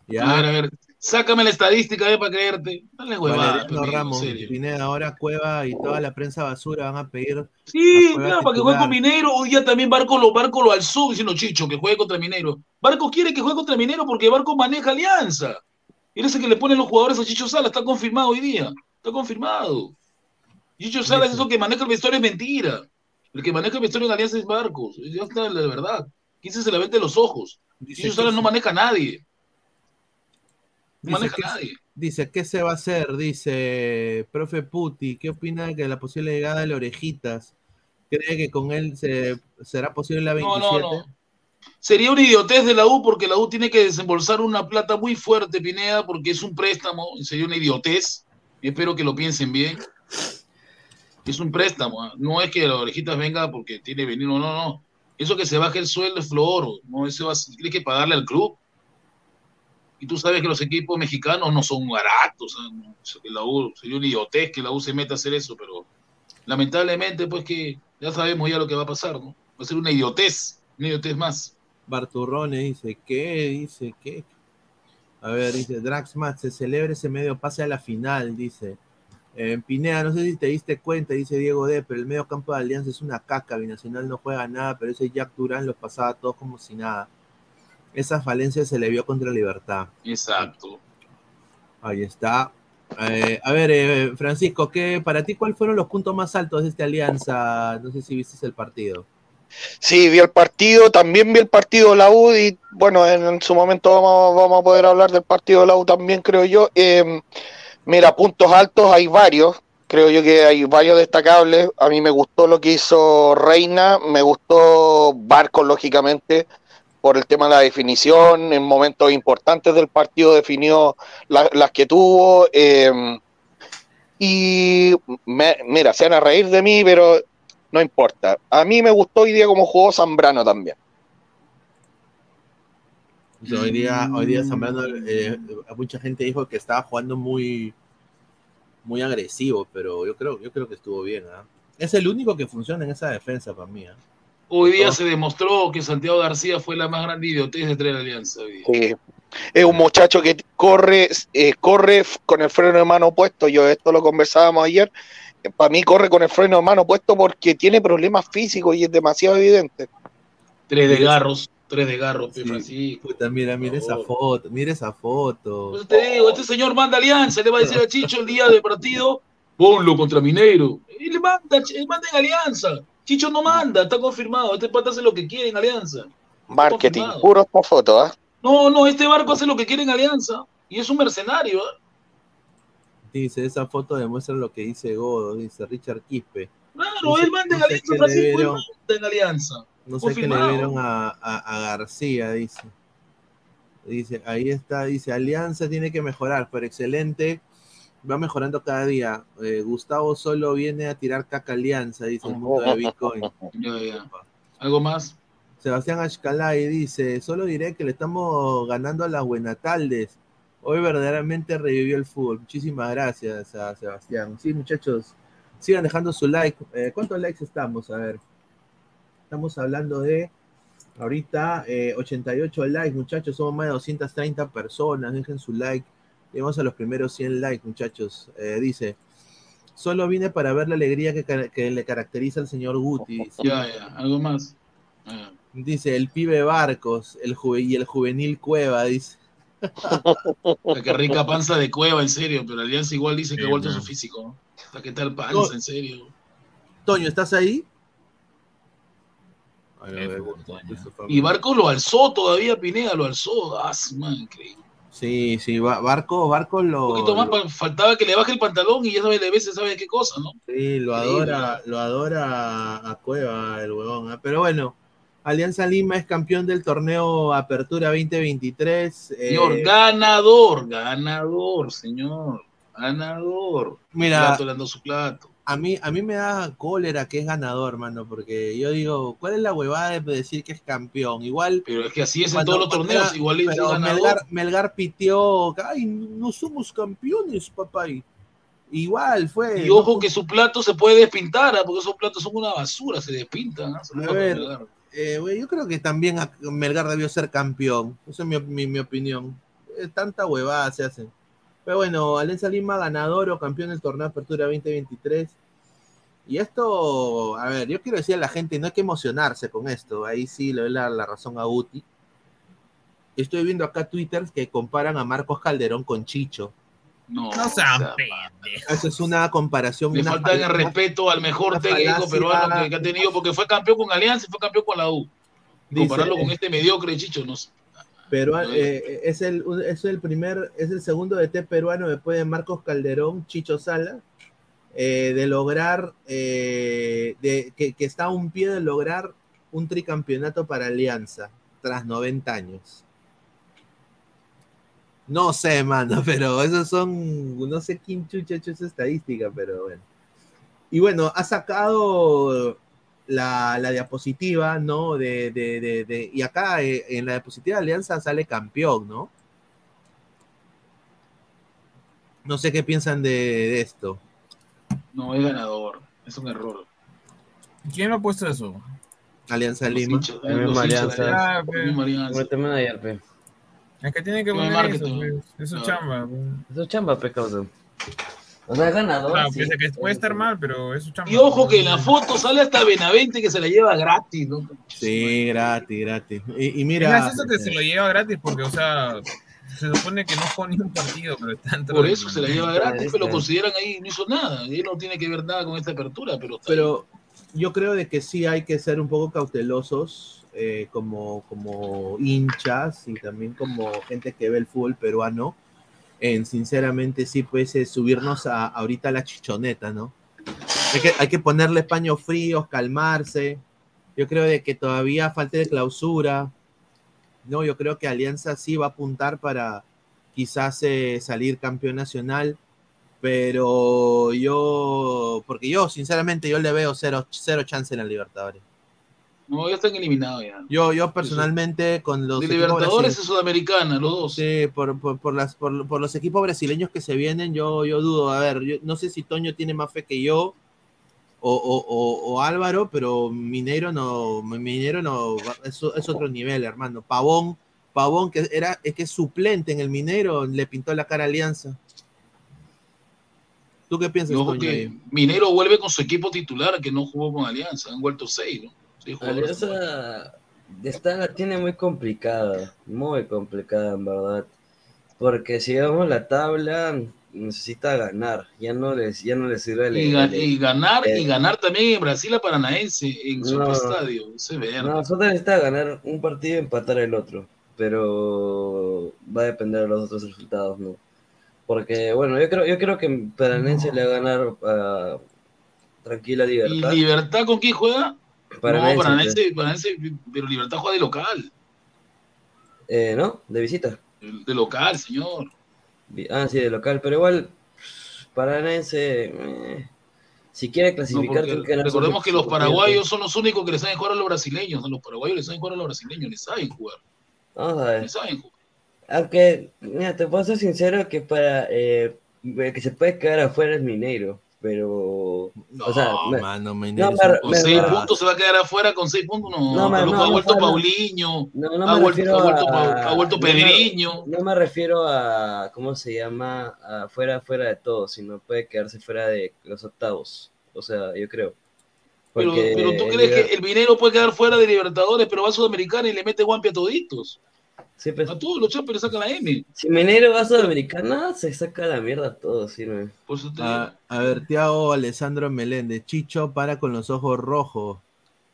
Ya, A ver, a ver, sácame la estadística de para creerte. Dale huevada, Ramos. Pineda, ahora Cueva y toda la prensa basura van a pedir Sí, a claro, para que juegue con Mineiro. Hoy día también Barco lo, Barco lo alzó diciendo Chicho que juegue contra Mineiro. Barco quiere que juegue contra Mineiro porque Barco maneja alianza. Él es el que le pone los jugadores a Chicho Sala, está confirmado hoy día. Está confirmado. Chicho Sala es eso que maneja el vestuario, es mentira. El que maneja el vestuario en Alianza es Barcos. Ya está la verdad. ¿Quién se la vende los ojos? Dice Chicho Sala no maneja a nadie. No Dice maneja que- a nadie. Dice, ¿qué se va a hacer? Dice, profe Puti, ¿qué opina de que la posible llegada de Orejitas? ¿Cree que con él se, será posible la No, 27? no, no. Sería una idiotez de la U porque la U tiene que desembolsar una plata muy fuerte, Pineda, porque es un préstamo. Sería una idiotez. Y espero que lo piensen bien. Es un préstamo. ¿ah? No es que la orejitas venga porque tiene venir. No, no, no. Eso que se baje el sueldo es floro. No, eso va, tiene que pagarle al club. Y tú sabes que los equipos mexicanos no son baratos. que la sería una idiotez que la U se meta a hacer eso, pero lamentablemente, pues que ya sabemos ya lo que va a pasar, ¿no? Va a ser una idiotez, una idiotez más. Barturrone dice, ¿qué? Dice, ¿qué? A ver, dice, Draxmat, se celebra ese medio pase a la final, dice. Eh, Pineda, no sé si te diste cuenta, dice Diego D, pero el medio campo de Alianza es una caca, Binacional no juega nada, pero ese Jack Durán los pasaba a todos como si nada. Esa falencia se le vio contra Libertad. Exacto. Ahí está. Eh, a ver, eh, Francisco, ¿qué, para ti, ¿cuáles fueron los puntos más altos de esta alianza? No sé si viste el partido. Sí, vi el partido, también vi el partido de la U y bueno, en, en su momento vamos, vamos a poder hablar del partido de la U también, creo yo. Eh, mira, puntos altos hay varios, creo yo que hay varios destacables. A mí me gustó lo que hizo Reina, me gustó Barco, lógicamente, por el tema de la definición, en momentos importantes del partido definió la- las que tuvo. eh, y mira, se van a reír de mí, pero no importa. A mí me gustó hoy día como jugó Zambrano también. Hoy día, hoy día Zambrano, eh, mucha gente dijo que estaba jugando muy, muy agresivo, pero yo creo, yo creo que estuvo bien. ¿ah? Es el único que funciona en esa defensa para mí. ¿Ah? Hoy día se demostró que Santiago García fue la más grande idiotez de traer Alianza. hoy día. Sí. Es un muchacho que corre, eh, corre con el freno de mano puesto. Yo esto lo conversábamos ayer. Para mí corre con el freno de mano puesto porque tiene problemas físicos y es demasiado evidente. Tres desgarros, tres desgarros, pe, Sí. Francisco. Puta, mira, mira esa foto, mira esa foto. Pues te digo, este señor manda alianza, le va a decir a Chicho el día del partido, ponlo contra Mineiro. Y le manda, él manda en alianza. Chicho no manda, está confirmado. Este pata hace lo que quiere en alianza. Marketing, puro esta foto, ¿ah? No, no, este barco hace lo que quiere en alianza. Y es un mercenario. ¿eh? Dice, esa foto demuestra lo que dice Godo, dice Richard Quispe. Claro, No sé- él manda en alianza, qué le Francisco, él manda en alianza. No sé qué le vieron a, a- a García, dice. Dice, ahí está, dice, Alianza tiene que mejorar, pero excelente. Va mejorando cada día. Eh, Gustavo solo viene a tirar caca Alianza, dice el mundo de Bitcoin. ¿Algo más? Sebastián Ashkalay dice, solo diré que le estamos ganando a las Buenataldes. Hoy verdaderamente revivió el fútbol. Muchísimas gracias a Sebastián. Sí, muchachos, sigan dejando su like. Eh, ¿Cuántos likes estamos? A ver. Estamos hablando de ahorita eh, 88 likes, muchachos. Somos más de 230 personas. Dejen su like. Llegamos a los primeros 100 likes, muchachos. Eh, dice, solo vine para ver la alegría que, le caracteriza al señor Guti. Ya, ya. ¿Algo más? Ah. Dice el pibe Barcos el juve- y el juvenil Cueva, dice. La que rica panza de cueva, en serio, pero Alianza igual dice que ha vuelto su físico. ¿no? ¿Qué tal panza, No. en serio? Toño, ¿estás ahí? Ay, a Qué ver, Y Barco lo alzó todavía, Pineda lo alzó. Ah, man, increíble. Sí, sí, Ba- Barco, Barco lo, Un poquito más, pa- faltaba que le baje el pantalón y ya sabe, de veces sabe qué cosa, ¿no? sí, lo adora, lo adora a Cueva el huevón. ¿ah? Pero bueno, Alianza Lima es campeón del torneo Apertura 2023. eh, Señor, ganador, ganador, señor. Ganador. Mira, Plato, le su plato. A mí, a mí me da cólera que es ganador, mano, porque yo digo, ¿cuál es la huevada de decir que es campeón? Igual Pero es que así es en todos los torneos, era- igual es ganador. Melgar, Melgar pitió, ay, no somos campeones, papá. Igual fue. Y ojo que su plato se puede despintar, ¿ah? porque esos platos son una basura, se despintan. ¿ah? Se A puede ver. Melgar. Eh, güey, yo creo que también Melgar debió ser campeón. Esa es mi, mi- mi opinión. Eh, tanta huevada se hacen. Pero bueno, Alianza Lima ganador o campeón del torneo Apertura 2023. Y esto, a ver, yo quiero decir a la gente, no hay que emocionarse con esto. Ahí sí le doy la, la razón a Guti. Estoy viendo acá Twitter que comparan a Marcos Calderón con Chicho. No, No sean. Esa es una comparación. Le una faltan el respeto al mejor técnico peruano que, que ha tenido, porque fue campeón con Alianza y fue campeón con la U. Dice- Compararlo con este mediocre Chicho, no sé. Pero eh, es, el, es el primer, es el segundo DT peruano después de Marcos Calderón, Chicho Sala, eh, de lograr, eh, de, que, que está a un pie de lograr un tricampeonato para Alianza, tras 90 años. No sé, mano, pero esos son, no sé quién chucha ha hecho esa estadística, pero bueno. Y bueno, ha sacado la, la diapositiva, ¿no? De, de, de, de- y acá eh, en la diapositiva de Alianza sale campeón, ¿no? No sé qué piensan de, de esto. No, es ganador. Es un error. ¿Quién ha puesto eso? Alianza Los Lima. los de Alianza. Alianza, Ah, pe. ayer, pe. Es que tiene que poner eso, marketing. pues. Es su No. chamba. pues. Eso es chamba, pe, causa. O sea, ganador. Claro, sí. pese a que puede estar mal, pero es su chamba. Y ojo que en la foto sale hasta Benavente que se la lleva gratis, ¿no? Sí, gratis, gratis. Y, y Es mira, gracioso que se lo lleva gratis porque, o sea, se supone que no jugó ni un partido, pero está Por eso se la lleva gratis, pero lo consideran ahí, no hizo nada. Y él no tiene que ver nada con esta apertura, pero Pero yo creo de que sí hay que ser un poco cautelosos eh, como, como hinchas y también como gente que ve el fútbol peruano. En sinceramente sí, pues eh, subirnos a ahorita a la chichoneta, ¿no? Hay que, hay que ponerle paños fríos, calmarse. Yo creo de que todavía falta de clausura. No, yo creo que Alianza sí va a apuntar para quizás eh, salir campeón nacional pero yo, porque yo sinceramente yo le veo cero, cero chance en la Libertadores. No, ya están eliminados ya. Yo, yo personalmente con los De Libertadores y Sudamericana, los dos. sí, por, por, por las, por, por los equipos brasileños que se vienen, yo, yo dudo. A ver, yo no sé si Toño tiene más fe que yo o, o- o- o Álvaro, pero Mineiro no, Mineiro no, es, es otro nivel, hermano. Pavón, Pavón que era, es que es suplente en el Mineiro, le pintó la cara a Alianza. ¿Tú qué piensas, No, Toño? que? Minero vuelve con su equipo titular, que no jugó con Alianza. Han vuelto seis, ¿no? Alianza está, la tiene muy complicada, muy complicada en verdad. Porque si vemos la tabla, necesita ganar. Ya no les, ya no les sirve el, Y, el- y ganar, eh, y ganar también en Brasil a Paranaense, en su No. estadio. Ese verde. No, solo necesita ganar un partido y empatar el otro. Pero va a depender de los otros resultados, ¿no? Porque, bueno, yo creo, yo creo que Paranense le va a ganar a Tranquila ¿Y Libertad. Libertad con quién juega? Paranense, no, Paranense, Paranense, pero Libertad juega de local. eh, ¿No? De visita. De local, señor. Ah, sí, de local, pero igual, Paranense, eh, si quiere No, clasificar, tiene que recordemos que los paraguayos son los únicos que le saben jugar a los brasileños. ¿no? Los paraguayos le saben jugar a los brasileños, le saben jugar. Vamos a ver. Le saben jugar. Aunque, mira, te puedo ser sincero que para eh, que se puede quedar afuera es Mineiro, pero. No, o sea, me- no, Con me- seis me- puntos se va a quedar afuera con seis puntos. No, No, ha vuelto. Paulinho, ha, vuelto, refiero ha, vuelto, Pedriño. No me refiero a, ¿cómo se llama? A fuera, fuera de todo, sino puede quedarse fuera de los octavos. O sea, yo creo. Pero, Porque pero tú crees que el minero puede quedar fuera de Libertadores, pero va a Sudamericana y le mete guampi a toditos. Sí, pues, A todos los champions le sacan la M. si Mineiro va a Sudamericana, se saca la mierda todo, sí, ¿no? Por eso te Ah, a ver, Tiago Alessandro Meléndez, Chicho para con los ojos rojos.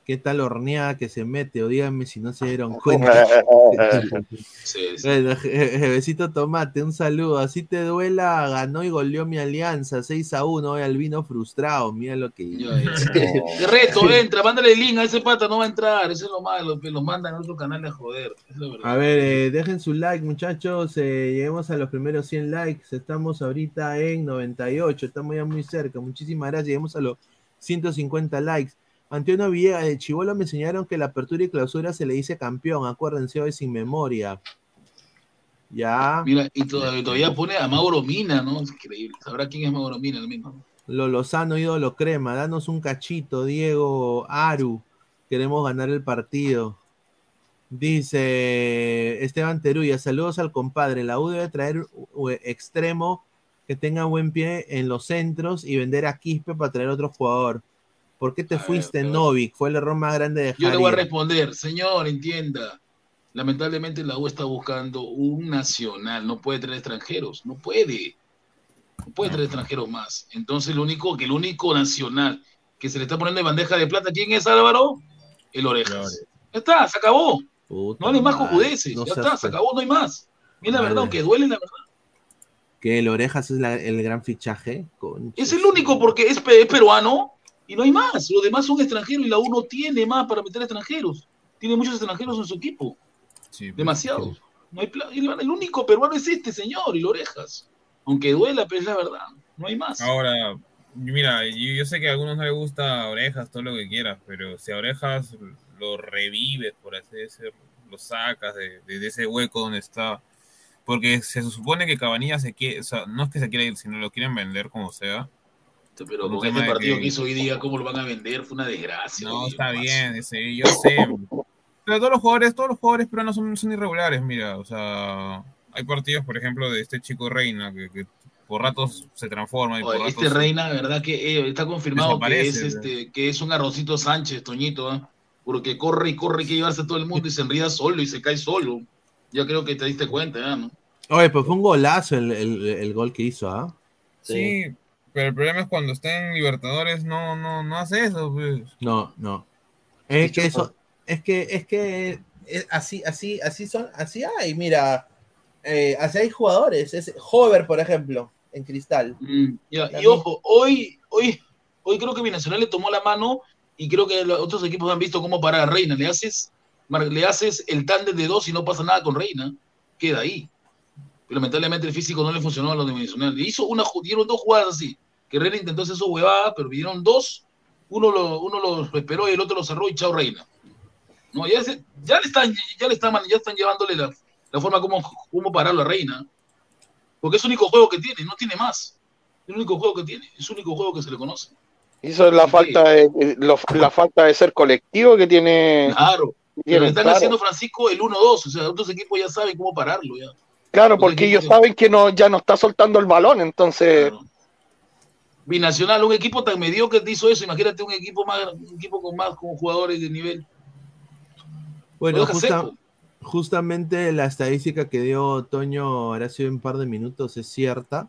¿Qué tal horneada que se mete? O díganme si no se dieron cuenta. Sí, sí. Bueno, Je- Jevecito Tomate, un saludo. Así te duela, ganó y goleó mi alianza 6 a 1. Hoy Albino frustrado. Mira lo que ya. De reto, entra, mándale el link a ese pata, no va a entrar. Eso es lo malo, que los mandan a otro canal a joder. Es. A ver, eh, dejen su like, muchachos. eh, lleguemos a los primeros 100 likes. Estamos ahorita en 98. Estamos ya muy cerca. Muchísimas gracias. Lleguemos a los 150 likes. Antonio Villegas de Chivolo me enseñaron que la apertura y clausura se le dice campeón. Acuérdense hoy sin memoria. Ya. Mira, y todavía, todavía pone a Mauro Mina, ¿no? Es increíble. Sabrá quién es Mauro Mina, el mismo. Lo Lozano, ídolo crema. Danos un cachito, Diego Aru. Queremos ganar el partido. Dice Esteban Teruya, saludos al compadre. La U debe traer extremo que tenga buen pie en los centros y vender a Quispe para traer otro jugador. ¿Por qué te A ver, fuiste, Novik? Fue el error más grande de Yo le voy a Javier. responder, señor, entienda. Lamentablemente la U está buscando un nacional, no puede traer extranjeros, no puede. No puede traer extranjeros más. Entonces, lo único que el único nacional que se le está poniendo de bandeja de plata, ¿quién es Álvaro? El Orejas. Ya está, se acabó. Puta No hay más cojudeces. no ya está, se acabó, no hay más. Mira la verdad, aunque duele la verdad. Que el Orejas es la- el gran fichaje. Concha Es el único porque es, es peruano y no hay más. Los demás son extranjeros y la U no tiene más para meter extranjeros. Tiene muchos extranjeros en su equipo. Sí, pues. Demasiados. No hay el, el único peruano es este señor y orejas. Aunque duela, pero es la verdad. No hay más. Ahora, mira, yo, yo sé que a algunos no les gusta orejas, todo lo que quieras, pero si a orejas lo revives, por así decirlo, lo sacas de, de- de ese hueco donde está. Porque se supone que Cabanilla se quiere, o sea, no es que se quiera ir, sino lo quieren vender como sea. Pero un con este partido que- que hizo hoy día, ¿cómo lo van a vender? Fue una desgracia. No, está más. bien, ese, yo sé. Pero todos los jugadores, todos los jugadores peruanos son, son irregulares, mira, o sea, hay partidos, por ejemplo, de este chico Reina, que, que por ratos se transforma y por Oye, ratos... este Reina, verdad que eh, está confirmado que es, este, que es un arrocito Sánchez, Toñito, ¿ah? porque corre y corre, hay que llevarse a todo el mundo y se enrida solo y se cae solo. Ya creo que te diste cuenta, ¿ya, ¿no? Oye, pues fue un golazo el, el- el gol que hizo, ¿ah? Sí, pero el problema es cuando está en Libertadores no, no, no hace eso, pues. No, no. Es que eso, es que, es que es así, así, así son, así hay, mira, eh, así hay jugadores, es Hover, por ejemplo, en Cristal. Mm, Y ojo, hoy, hoy, hoy creo que Binacional le tomó la mano y creo que los otros equipos han visto cómo parar a Reina. Le haces, le haces el tándem de dos y no pasa nada con Reina. Queda ahí. Pero lamentablemente el físico no le funcionó a los. Le hizo una, dieron dos jugadas así. Que Reina intentó hacer su huevada, pero vinieron dos. Uno lo, uno lo esperó y el otro lo cerró y chao Reina. No, ya, se- ya le están, ya le están, ya están llevándole la, la forma como, cómo pararlo a Reina. Porque es el único juego que tiene, no tiene más. Es el único juego que tiene, es el único juego que se le conoce. Eso es la falta de, lo- la falta de ser colectivo que tiene. Claro. Pero tienen, le están claro. haciendo Francisco el 1-2, o sea, otros equipos ya saben cómo pararlo ya. Claro, porque ellos saben que no, ya no está soltando el balón, entonces. Claro. Binacional, un equipo tan mediocre te hizo eso, imagínate un equipo más, un equipo con más con jugadores de nivel. Bueno, justa- justamente la estadística que dio Toño ahora hace un par de minutos es cierta.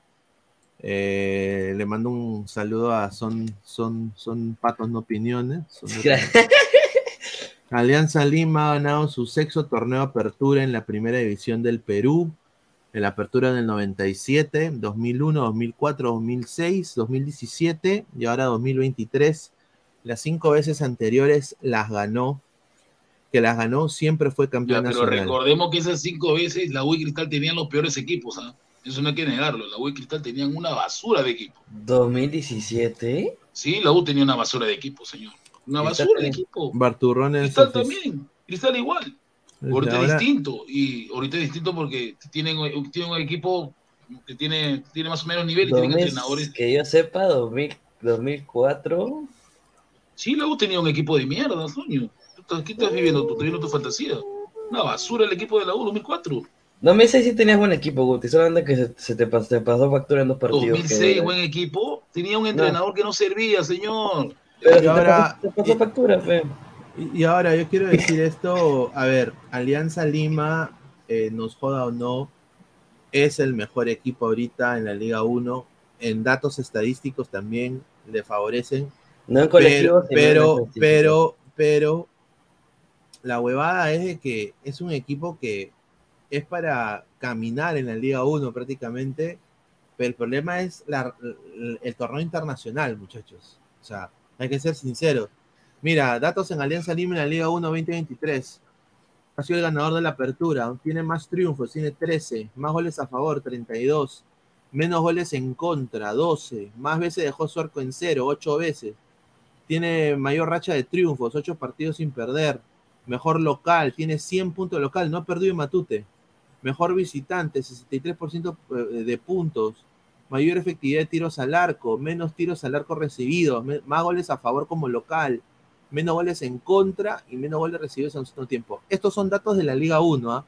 Eh, le mando un saludo a Son, son, son Patos No Opiniones. Son Alianza Lima ha ganado su sexto torneo de apertura en la primera división del Perú. En la apertura del 97, 2001, 2004, 2006, 2017 y ahora 2023. Las cinco veces anteriores las ganó. Que las ganó siempre fue Ya, campeón pero nacional. recordemos que esas cinco veces la U y Cristal tenían los peores equipos, ¿ah? Eso no hay que negarlo. La U y Cristal tenían una basura de equipo. 2017. Sí, la U tenía una basura de equipo, señor. Una Cristal basura de equipo. Barturrones. Cristal también. Cristal igual. Ahorita Ahora- es distinto. Y ahorita es distinto porque tienen, tienen un equipo que tiene, tiene más o menos nivel y tienen 2000, entrenadores. que yo sepa, 2000, 2004. Sí, la U tenía un equipo de mierda, Soño. ¿Tú estás- ¿Qué estás viviendo? ¿Tú estás viviendo tu fantasía? Una basura el equipo de la U, 2004. 2006 sí tenías buen equipo, Guti. Solamente que se, se te, pas- te pasó factura en dos partidos. 2006, que- buen equipo. Tenía un entrenador que no servía, señor. Pero se te ahora- pasó, te pasó factura, fe. Y, ahora yo quiero decir esto, a ver, Alianza Lima, eh, nos joda o no, es el mejor equipo ahorita en la Liga 1. En datos estadísticos también le favorecen, No en pero, colectivo, sino en pero, pero, pero, la huevada es de que es un equipo que es para caminar en la Liga 1 prácticamente, pero el problema es la- el, el torneo internacional, muchachos. O sea, hay que ser sinceros. Mira, datos en Alianza Lima en la Liga 1 2023. Ha sido el ganador de la apertura. Tiene más triunfos, tiene 13. Más goles a favor, 32. Menos goles en contra, 12. Más veces dejó su arco en cero, 8 veces. Tiene mayor racha de triunfos, 8 partidos sin perder. Mejor local, tiene 100 puntos local, no ha perdido en Matute. Mejor visitante, 63% de puntos. Mayor efectividad de tiros al arco, menos tiros al arco recibidos, más goles a favor como local, menos goles en contra y menos goles recibidos en un segundo tiempo. Estos son datos de la Liga 1. ¿ah?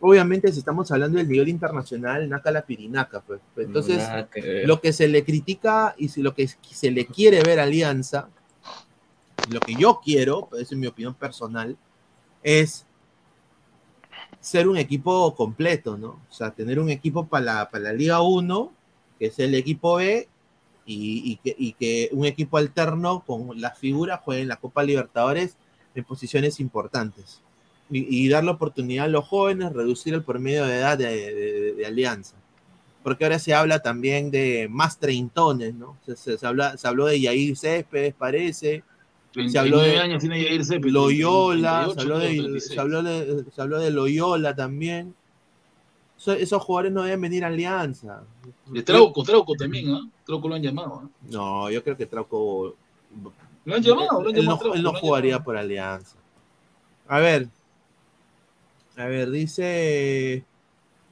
Obviamente, si estamos hablando del nivel internacional, naca la pirinaca. Pues. Entonces, que lo que se le critica y lo que se le quiere ver a Alianza, lo que yo quiero, pues, es mi opinión personal, es ser un equipo completo, ¿no? O sea, tener un equipo para la, para la Liga 1, que es el equipo B, y, y que, y que un equipo alterno con las figuras juegue en la Copa Libertadores en posiciones importantes. Y, y dar la oportunidad a los jóvenes, reducir el promedio de edad de, de- de- Alianza porque ahora se habla también de más treintones, ¿no? Se, se- se habla, se habló de Yair Céspedes, parece, se habló 39 de años tiene Yair Céspedes, Loyola, 38, se habló de, 36. se, habló de, se habló de Loyola también. So- esos jugadores no deben venir a Alianza. De Trauco, Trauco también, ¿ah? Trauco lo han llamado. ¿ah? No, yo creo que Trauco. Lo han llamado, lo han él no, Trauco, él no jugaría llamado. por Alianza. A ver. A ver, dice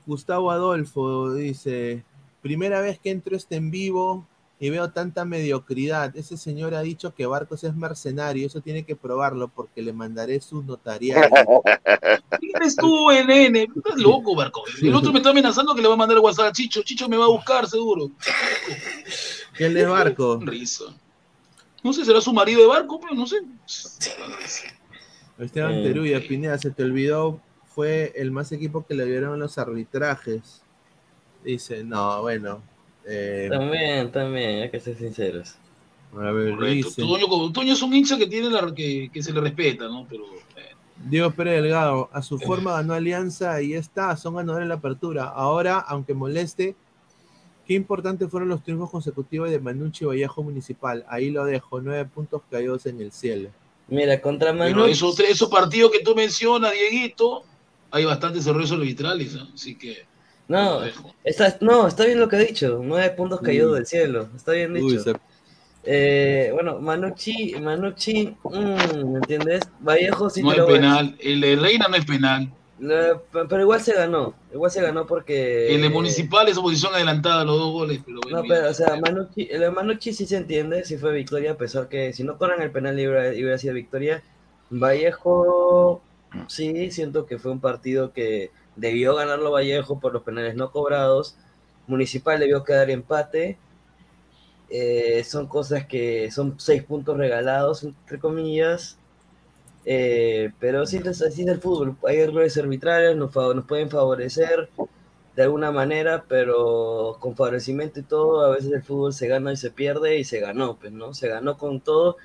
Gustavo Adolfo, dice, primera vez que entro este en vivo y veo tanta mediocridad. Ese señor ha dicho que Barcos es mercenario, eso tiene que probarlo porque le mandaré su notarial. ¿Quién eres tú, NN? Estás loco, Barco. El otro me está amenazando que le va a mandar WhatsApp a Chicho. Chicho me va a buscar, seguro. ¿Quién es Barco? Risa. No sé, será su marido de Barco, pero no sé. Esteban Eh, Teruya, Pineda, se te olvidó fue el más equipo que le dieron los arbitrajes. Dice, no, bueno. Eh, También, también, hay que ser sinceros. a ver, Correcto. dice. Toño, es un hincha que tiene la, que, que se le respeta, ¿no? Pero eh, Diego Pérez Delgado, a su forma ganó Alianza y ya está, son ganadores en la apertura. Ahora, aunque moleste, qué importantes fueron los triunfos consecutivos de Manucci y Vallejo Municipal. Ahí lo dejo, nueve puntos caídos en el cielo. Mira, contra pero Manu, esos, esos partidos que tú mencionas, Dieguito, hay bastantes errores arbitrales, ¿no? así que no, está, no, está bien lo que ha dicho, nueve puntos caídos Uy. del cielo, está bien Uy, dicho. se- Eh, bueno, Manucci, Manucci, mm, ¿me entiendes? Vallejo sí no a- penal, el de Reina no es penal, No, pero igual se ganó, igual se ganó porque... el de Municipal es posición adelantada, los dos goles, pero No, pero, o sea, Manucci, el de Manucci sí se entiende, sí fue victoria, a pesar que si no corran el penal hubiera, hubiera sido victoria. Vallejo, sí, siento que fue un partido que debió ganarlo Vallejo por los penales no cobrados. Municipal debió quedar empate. Eh, son cosas que son seis puntos regalados, entre comillas. Eh, pero así es, así es el fútbol. Hay errores arbitrarios, nos, pueden favorecer de alguna manera, pero con favorecimiento y todo, a veces el fútbol se gana y se pierde y se ganó, pues, ¿no? Se ganó con todo.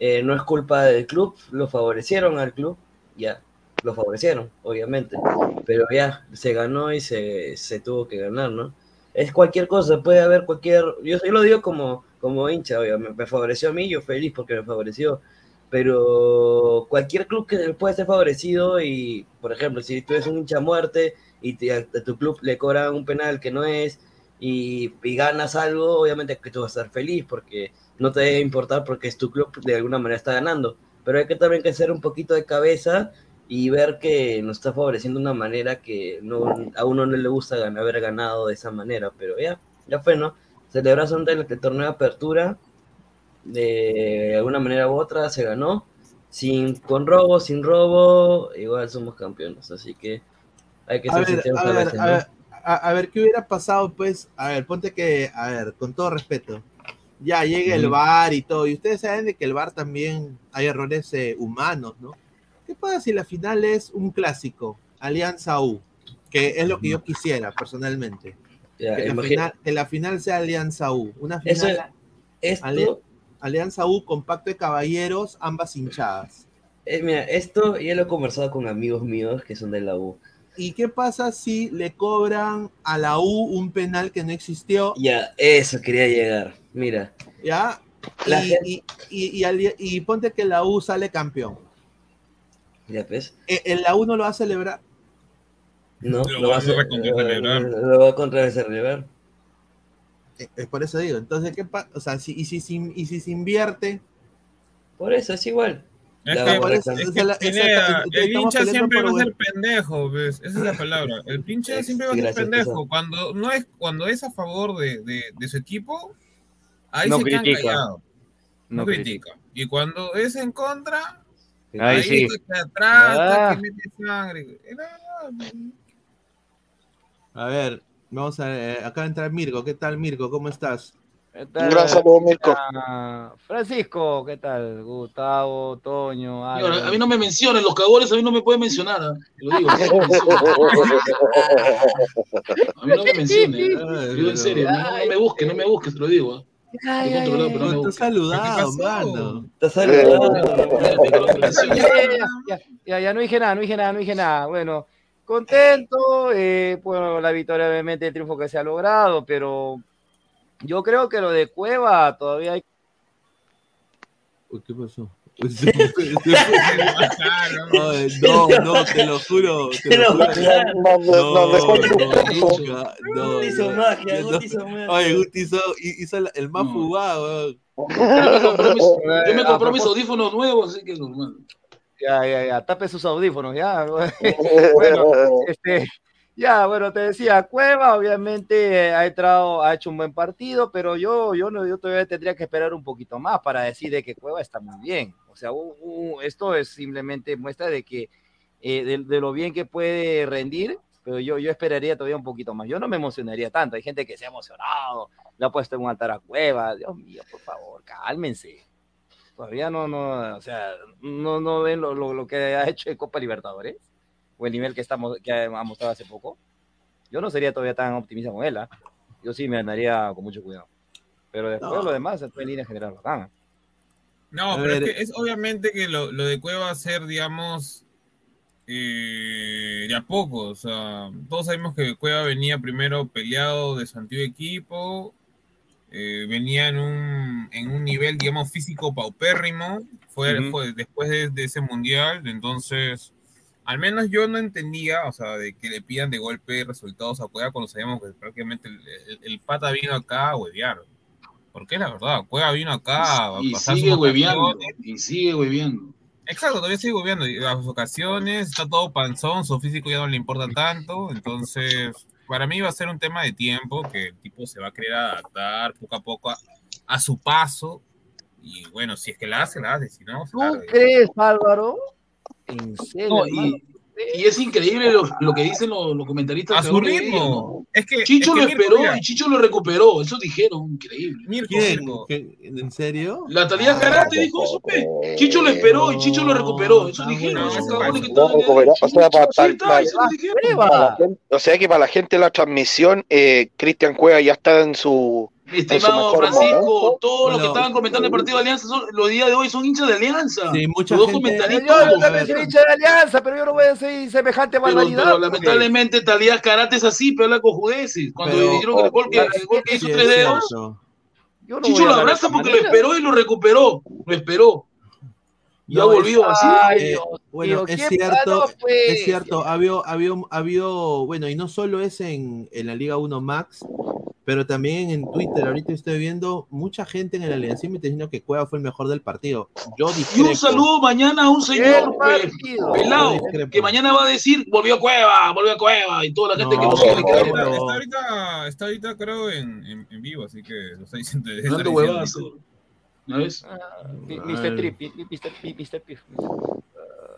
Eh, no es culpa del club, lo favorecieron al club, ya, lo favorecieron, obviamente, pero ya, se ganó y se, se tuvo que ganar, ¿no? Es cualquier cosa, puede haber cualquier, yo, yo lo digo como, como hincha, obviamente, me favoreció a mí, yo feliz porque me favoreció, pero cualquier club que puede ser favorecido y, por ejemplo, si tú eres un hincha muerte y a, tu club le cobran un penal que no es y, y ganas algo, obviamente que tú vas a estar feliz porque no te debe importar porque es tu club de alguna manera está ganando, pero hay que también que hacer un poquito de cabeza y ver que nos está favoreciendo de una manera que no, a uno no le gusta haber ganado de esa manera, pero ya, ya fue, ¿no? Celebración del el torneo de apertura, de alguna manera u otra se ganó, sin, con robo, sin robo, igual somos campeones, así que hay que A ser sinceros a ver, a ver, a- a ver, ¿qué hubiera pasado? Pues, a ver, ponte que, a ver, con todo respeto, ya llega el. VAR y todo, y ustedes saben de que el VAR también hay errores eh, humanos, ¿no? ¿Qué pasa si la final es un clásico, Alianza U? Que es lo que yo quisiera, personalmente. Ya, Que la, final, que la final sea Alianza U. Una final Eso- esto, Ali- Alianza U con pacto de caballeros, ambas hinchadas. eh, mira, esto ya lo he conversado con amigos míos que son de la U. ¿Y qué pasa si le cobran a la U un penal que no existió? Ya, eso quería llegar. Mira, ¿Ya? Y, y, y- y ponte que la U sale campeón. Ya ves. Eh, ¿El la U no lo va a celebrar? No, Lo lo va a recontracelebrar. Lo va a contracelebrar. Eh, Es por eso digo. Entonces, ¿qué pasa? O sea, si, y, si, si- y si se invierte, Por eso es igual. Es La que, verdad, es es que, que la- Pineda, esa- el peleando siempre va a ser pendejo, ¿ves? Esa es la palabra. El pinche siempre va a ser gracias, pendejo. Cuando no es, cuando es a favor de, de, de su equipo, ahí No se critica. No, No critica. Y cuando es en contra, Ahí ahí sí. está que atrás, está Ah. que mete sangre. Era- a ver, vamos a ver, acá entra Mirko. ¿Qué tal, Mirko? ¿Cómo estás? ¿Qué Un tal? gran saludo, Mirko. Ah, Francisco, ¿qué tal? Gustavo, Toño, Álvaro. a mí no me mencionen, los cagones a mí no me pueden mencionar. Te lo digo. A mí no me mencionen. digo en serio, no, no me busques, no me busques, te lo digo. ¿Ah? Pero no busques. estás saludado, mano. Mencionen. Ya, ya, ya, ya, ya, no dije nada, no dije nada, no dije nada. Bueno, contento, eh, bueno, la victoria obviamente el triunfo que se ha logrado, pero yo creo que lo de Cueva todavía hay ¿Qué pasó? Ay, no, no, te lo juro. Te lo juro. No, hizo no, magia, no. Guti hizo magia. Oye, Guti hizo, hizo el más No. fugado, weón. Yo me compré mis, audífonos nuevos, así que es normal. Ya, ya, ya, tape sus audífonos, ya. Bueno, este, ya, bueno, te decía, Cueva obviamente eh, ha entrado, ha hecho un buen partido, pero yo, yo no, yo todavía tendría que esperar un poquito más para decir de que Cueva está muy bien. O sea, u- u- esto es simplemente muestra de que eh, de, de lo bien que puede rendir, pero yo, yo esperaría todavía un poquito más. Yo no me emocionaría tanto. Hay gente que se ha emocionado, le ha puesto en un altar a Cueva. Dios mío, por favor, cálmense. Todavía no, no, o sea, no, no ven lo, lo, lo que ha hecho en Copa Libertadores. o el nivel que, estamos, que ha mostrado hace poco, yo no sería todavía tan optimista con él. ¿ah? Yo sí me andaría con mucho cuidado. Pero después No. lo demás, en línea general, bacán. No, A pero ver. es que es obviamente que lo, lo de Cueva va a ser, digamos, eh, de a poco. O sea, todos sabemos que Cueva venía primero peleado de su antiguo equipo, eh, venía en un, en un nivel, digamos, físico paupérrimo, fue, después de, de ese mundial, entonces, al menos yo no entendía, o sea, de que le pidan de golpe resultados a Cueva cuando sabíamos que prácticamente el, el- el pata vino acá a huevear. Porque es la verdad, Cueva vino acá a Y pasar sigue sus hueveando. Y sigue hueveando. Exacto, todavía sigue viendo las ocasiones, está todo panzón, su físico ya no le importa tanto, entonces para mí va a ser un tema de tiempo que el tipo se va a querer adaptar poco a poco a, a su paso y bueno, si es que la hace, la hace, si no, se ¿Tú larga. crees, Álvaro? ¿En serio, No, y, y es increíble lo, lo que dicen los, los comentaristas. a su ritmo. ¿no? Es que Chicho es que lo esperó mira, y Chicho lo recuperó. Eso dijeron, increíble. Mirko, ¿Quién? Mirko. ¿Qué- ¿En serio? La Talía Karate dijo eso, pe. Chicho lo esperó y Chicho lo recuperó. Eso dijeron. o sea que para la gente de la transmisión, eh, Cristian Cueva ya está en su. Mi estimado Francisco, momento. todos los que Bueno. estaban comentando el partido de Alianza son- los días de hoy son hinchas de Alianza. Sí, mucha los dos gente- Yo, comentaristas. yo también soy hincha de alianza, pero yo no voy a decir semejante Pero, barbaridad. pero lamentablemente Talía Karate es así, pero habla con judeces. Cuando Pero- dijeron que el gol que, el gol que hizo Sí, tres es dedos, no Chicho lo abraza porque lo esperó y lo recuperó. Lo esperó. Y ha No, volvido así. Eh, bueno, es ¿qué cierto, pues? Es cierto, ha habido, ha habido, ha habido- bueno, y no solo es en, en la Liga 1 Max, pero también en Twitter, ahorita estoy viendo mucha gente en el Aliancímetro diciendo que Cueva fue el mejor del partido. Yo Y un saludo mañana a un señor pues, partido. pelado que mañana va a decir volvió Cueva, volvió Cueva y toda la gente No, que sigue pero- queda Está, ahorita, está ahorita creo en, en, en vivo, así que lo está diciendo. está diciendo. ¿No ves? Ah, mi- Mr. Trip, mi- mi- Mr. Pi- Mr. Piff.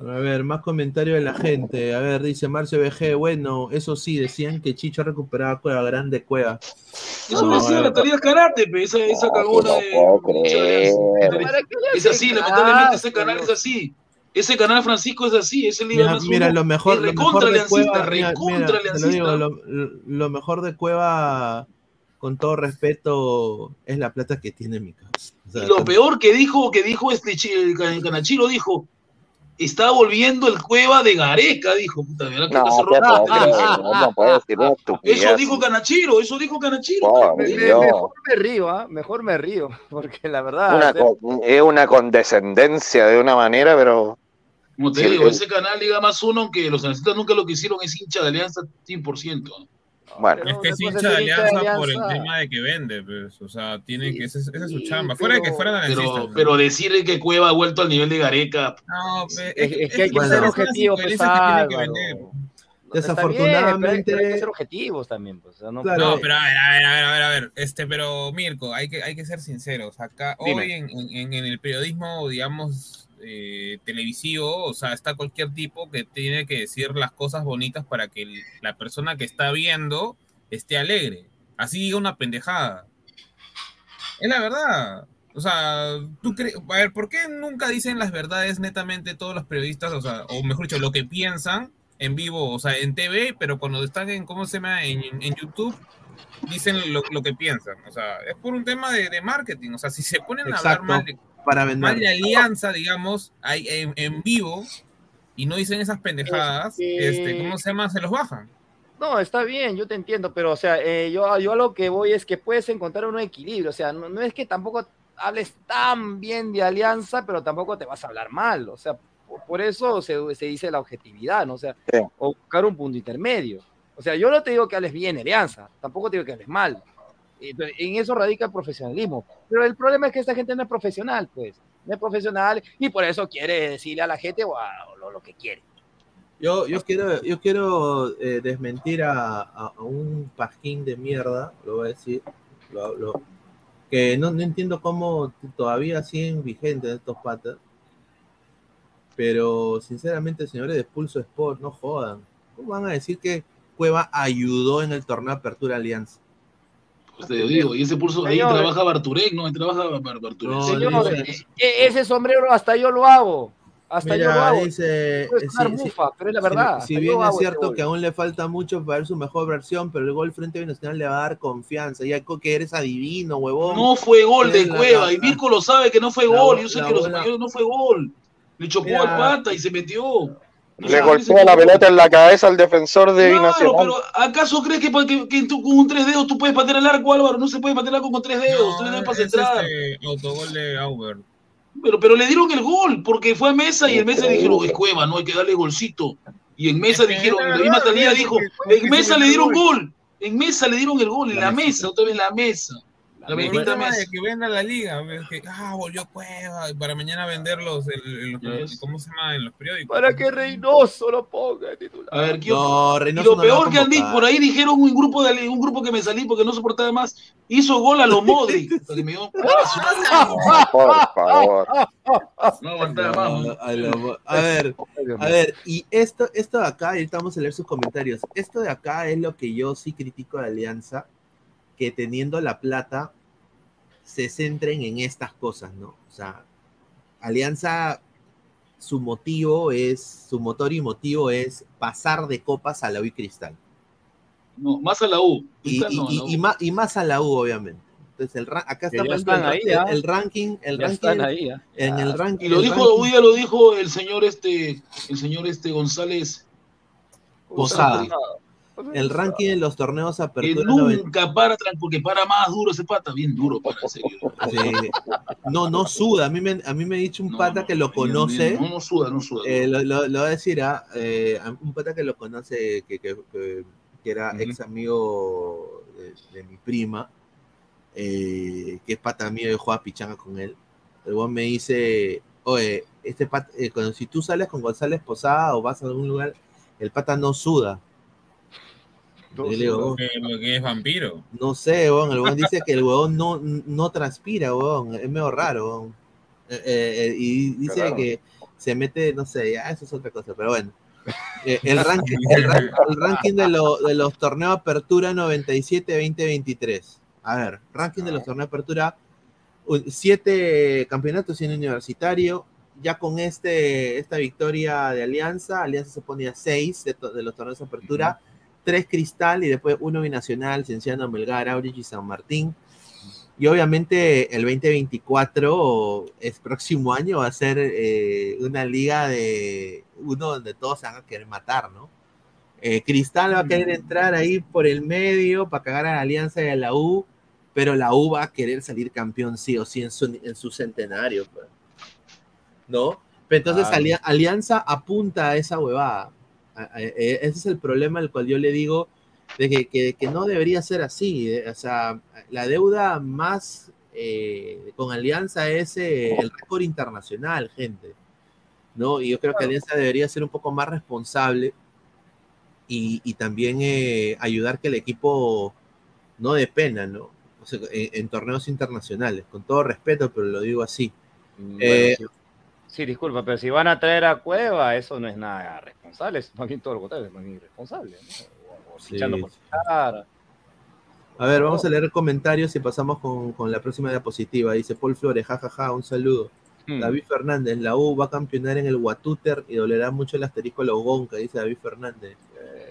A ver, más comentarios de la gente. A ver, dice Marcio BG, bueno, eso sí, decían que Chicho recuperaba Cueva, grande Cueva. Eso No, decía la. Talía Karate, pe, esa, esa cagona no de. puedo creer. ¿Para qué le Es así, lamentablemente ese canal es así. Ese canal Francisco es así, ese Liga Mira, más mira, lo mejor, es lo recontra mejor de Cueva, mira, recontra mira, te lo aliancista. digo, lo, lo mejor de Cueva, con todo respeto, es la plata que tiene mi casa. Sea, Y lo peor que dijo, que dijo este Canachiro, dijo, está volviendo el cueva de Gareca, dijo, puta, mira que No. No, no puede decir una estupidez. Eso dijo Canachiro, eso dijo Canachiro. Me- me- mejor me río, ¿ah? Mejor me río, porque la verdad. Una o sea, co- es una condescendencia de una manera, pero Como te Sí, digo, el- ese canal Liga más uno, aunque los analistas nunca lo quisieron, es hincha de Alianza 100%. Bueno. Es que es hincha de ser alianza por el Alianza. tema de que vende, pues. O sea, tiene Sí, que, esa es esa es su chamba. Fuera de que pero- fueran analistas. Pero, pero decir que Cueva ha vuelto al nivel de Gareca, No, pe- Es, es que hay que ser objetivo, pues, bien, Desafortunadamente- pero hay, que ser objetivos también, pues. o sea, no- Claro. No, pero a ver, a ver, a ver, a ver, a ver, este, pero Mirko, hay que, hay que ser sinceros. Acá, Dime. hoy en, en- en el periodismo, digamos, eh, televisivo, o sea, está cualquier tipo que tiene que decir las cosas bonitas para que el- la persona que está viendo esté alegre. Así diga una pendejada. Es la verdad. O sea, tú crees, a ver, ¿por qué nunca dicen las verdades netamente todos los periodistas? O sea, o mejor dicho, lo que piensan en vivo, o sea, en TV, pero cuando están en, ¿cómo se llama? En, en YouTube, dicen lo, lo que piensan. O sea, es por un tema de, de marketing. O sea, si se ponen a hablar mal de, para vender. de alianza, digamos, ahí en, en vivo, y no dicen esas pendejadas, Este- este, ¿cómo se llama? Se los bajan. No, está bien, yo te entiendo, pero o sea, eh, yo, yo a lo que voy es que puedes encontrar un equilibrio, o sea, no, no es que tampoco hables tan bien de alianza, pero tampoco te vas a hablar mal, o sea, por, por eso se, se dice la objetividad, ¿no? O sea, Sí. o buscar un punto intermedio. O sea, yo no te digo que hables bien de alianza, tampoco te digo que hables mal. Entonces, En eso radica el profesionalismo. Pero el problema es que esta gente no es profesional, pues. No es profesional y por eso quiere decirle a la gente a- lo, que quiere. Yo, yo quiero, yo quiero eh, desmentir a, un pajín de mierda, lo voy a decir, lo- que no, no entiendo cómo todavía siguen vigentes estos patas, pero sinceramente, señores de Pulso Sport, no jodan. ¿Cómo van a decir que Cueva ayudó en el torneo Apertura Alianza? Pues te digo, y ese pulso, ahí Señor. trabaja Barturek, ¿no? Ahí trabaja Bar- Barturek. No, Señor, eh, eh, ese sombrero hasta yo lo hago. Hasta Mira, yo lo hago. dice, sí, pero es la si- verdad. Si, bien es ese cierto que aún le falta mucho para ver su mejor versión, pero el gol frente a Binacional le va a dar confianza. Ya que eres adivino, huevón. No fue gol de Cueva, y Mirko lo sabe que no fue la gol. Yo sé que los españoles no fue gol. Le chocó Mira. al pata y se metió. No Le golpea la pelota en la cabeza al defensor de Claro, Binacional. pero ¿acaso crees que, que, que tú con un tres dedos tú puedes patear el arco, Álvaro? No se puede patear el arco con tres dedos, tres dedos para es centrar. este autogol de Auber. Pero, pero le dieron el gol, porque fue a Mesa y en Mesa dijeron, es Cueva, no hay que darle golcito. Y en Mesa dijeron, la misma Talía dijo, en Mesa le dieron gol. En Mesa le dieron el gol, en la mesa, otra vez en la mesa. Mesa. de que venda la liga, que, ah, volvió Cueva, y para mañana venderlos en, en los, Yes. ¿cómo se llama? En los periódicos. Para que Reynoso lo ponga de titular. A ver, ¿qué No, y Reynoso lo no lo peor que han dicho, por ahí dijeron un grupo de un grupo que me salí porque no soportaba más, hizo gol a los Modric. Por favor. no aguantaba más. No, ¿no? a, lo- a ver, a ver, y esto, esto de acá, ahorita vamos a leer sus comentarios. Esto de acá es lo que yo sí critico de Alianza, que teniendo la plata se centren en estas cosas, ¿no? O sea, Alianza, su motivo es, su motor y motivo es pasar de copas a la U y Cristal. No, más a la U. Y, y- no, y- la U. y más, y más a la U, obviamente. Entonces, el, acá está ya el, ahí, el- ¿ah? el ranking, el Ya ranking, están ahí, ¿ah? en el ranking. Y lo dijo, ranking- hoy día lo dijo el señor este, el señor este González Posada. El ranking de los torneos que apertura 90. nunca para, porque para más duro ese pata, bien duro para. Sí. No, no suda. A mí me, a mí me ha dicho un No, pata no, que lo conoce. bien, No, no suda, no suda. eh, lo, lo- lo voy a decir, ah, eh, a un pata que lo conoce, que, que- que- que era ex amigo de, de mi prima, eh, que es pata mío, yo jugaba pichanga con él. El weón me dice, oye, este pata, eh, cuando, si tú sales con González Posada o vas a algún lugar, el pata no suda. No Yo le digo, suda. "Oh, Que, lo que es vampiro. no sé, weón. El weón dice que el weón no, no transpira, weón. Es medio raro, weón. Eh, eh, eh, y dice Claro. que se mete, no sé, ya eso es otra cosa, pero bueno. Eh, el, ranking, el, ran- el ranking de, lo- de los torneos Apertura 97-2023. A ver, ranking de los torneos Apertura. u- Siete campeonatos en universitario. Ya con este, esta victoria de Alianza, Alianza se ponía seis de, to- de los torneos Apertura tres Cristal y después uno Binacional, Cienciano, Melgar, Aurich y San Martín. Y obviamente el 2024 es próximo año va a ser eh, una liga de uno donde todos se van a querer matar, ¿no? Eh, Cristal va a querer entrar ahí por el medio para cagar a la Alianza y a la U, pero la U va a querer salir campeón sí o sí en su, en su centenario, pues. ¿no? Pero entonces Alianza apunta a esa huevada. E- ese es el problema al cual yo le digo de que, que- que no debería ser así. eh, O sea, la deuda más eh, con Alianza es eh, el récord internacional, gente. ¿no? Y yo creo que Alianza debería ser un poco más responsable y, y también eh, ayudar que el equipo no dependa, ¿no? O sea, en, en torneos internacionales, con todo respeto, pero lo digo así. Bueno, Eh, sí. Sí, disculpa, pero si van a traer a Cueva, eso no es nada responsable, es más bien todo lo contrario, es más bien irresponsable. ¿no? O, o Sí, por fichar. A ver, vamos a leer comentarios y pasamos con, con la próxima diapositiva. Dice Paul Flores, jajaja, un saludo. Hmm. David Fernández, la U va a campeonar en el Watuter y dolerá mucho el asterisco a la Ugonca, dice David Fernández.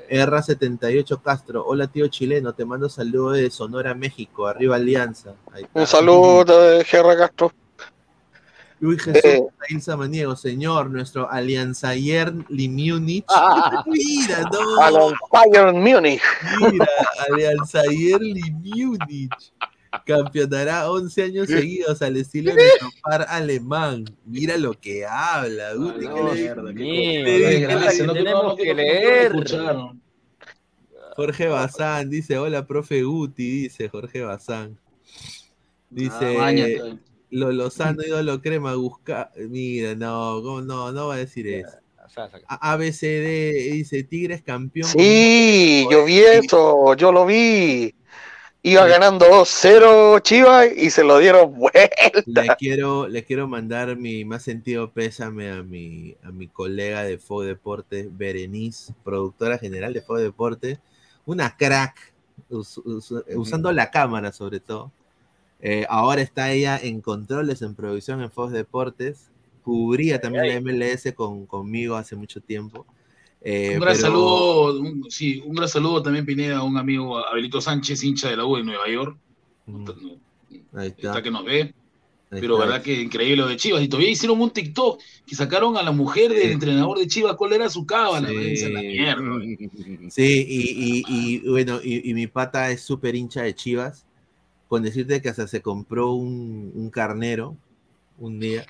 Eh, R78 Castro, hola tío chileno, te mando saludos de Sonora, México, arriba Alianza. Ahí está. Un saludo, eh, Gerra Castro. Luis Jesús Eh. Maniego, señor, nuestro Alianzayer Limunich. Ah. Mira, A no, los Bayern Múnich. mira, Alianzayer Limunich. Campeonará 11 años seguidos al estilo de topar alemán. Mira lo que habla. Guti, ¿qué le dijo? mierda, qué no, tenemos no, no, que no, no, no, leer. escucharon. Jorge Bazán dice, hola, profe Guti, dice Jorge Bazán. Dice, Ah, lo Lozano ídolo crema, busca. Mira, no, ¿cómo no, no va a decir eso. ABCD dice Tigres campeón. Sí, yo vi eso, yo lo vi. Iba ganando 2-0 Chivas y se lo dieron vuelta. Le quiero, le quiero mandar mi más sentido pésame a mi, a mi colega de Fog Deportes, Berenice, productora general de Fog Deportes, una crack, us- us- usando la cámara sobre todo. Eh, ahora está ella en controles en producción en Fox Deportes. cubría también la MLS con, conmigo hace mucho tiempo. Eh, Un gran pero- saludo, un- sí, un gran saludo también Pineda a un amigo Abelito Sánchez, hincha de la U de Nueva York, Mm, está, Ahí está. que nos ve, ahí pero está. verdad que increíble lo de Chivas. Y todavía hicieron un TikTok que sacaron a la mujer del entrenador de Chivas, ¿cuál era su cábala? Sí. La mierda. Sí, y, y- y, bueno, y, y mi pata es súper hincha de Chivas, con decirte que hasta se compró un, un carnero un día,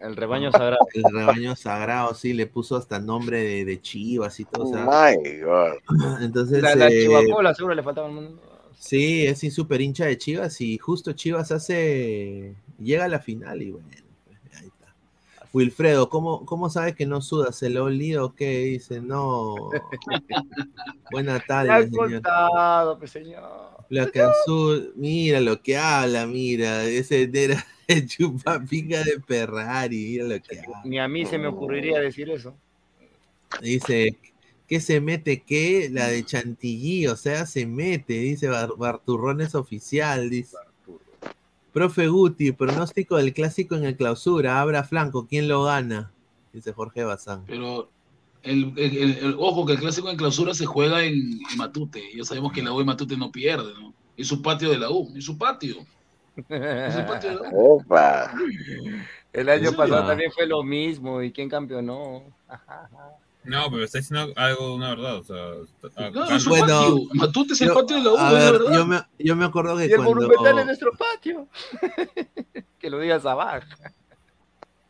El rebaño sagrado. el rebaño sagrado, sí, le puso hasta nombre de, de Chivas y todo, o sea, My God. entonces, La, la eh, chivacola seguro le faltaba. sí, es súper hincha de Chivas y justo Chivas hace, llega a la final y bueno, pues, ahí está. Wilfredo, ¿cómo, ¿cómo sabes que no sudas? ¿Se lo olía o qué? Dice, no. Buena Me tarde, ha señor. contado, pues señor. Placa azul, mira lo que habla, mira, ese era el chupapica de Ferrari, mira lo que habla. Ni a mí se me ocurriría decir eso. Dice, ¿qué se mete qué? La de Chantilly, o sea, se mete, dice Bar- Barturrón es oficial, dice. Profe Guti, pronóstico del clásico en el clausura, abra flanco, ¿quién lo gana? Dice Jorge Bazán. Pero el, el- el- el- ojo que el clásico en clausura se juega en, en Matute. Ya sabemos que la U de Matute no pierde, ¿no? Es su patio de la U, es su patio. Es su patio de la U. Opa. El año pasado también fue lo mismo. ¿Y quién campeonó? No, pero está diciendo algo de una verdad. O sea, No, es su Bueno, patio. Matute es el Yo- patio de la U, a ver, verdad. yo me, yo me acuerdo que Y el cuando... monumental es nuestro patio. que lo digas abajo.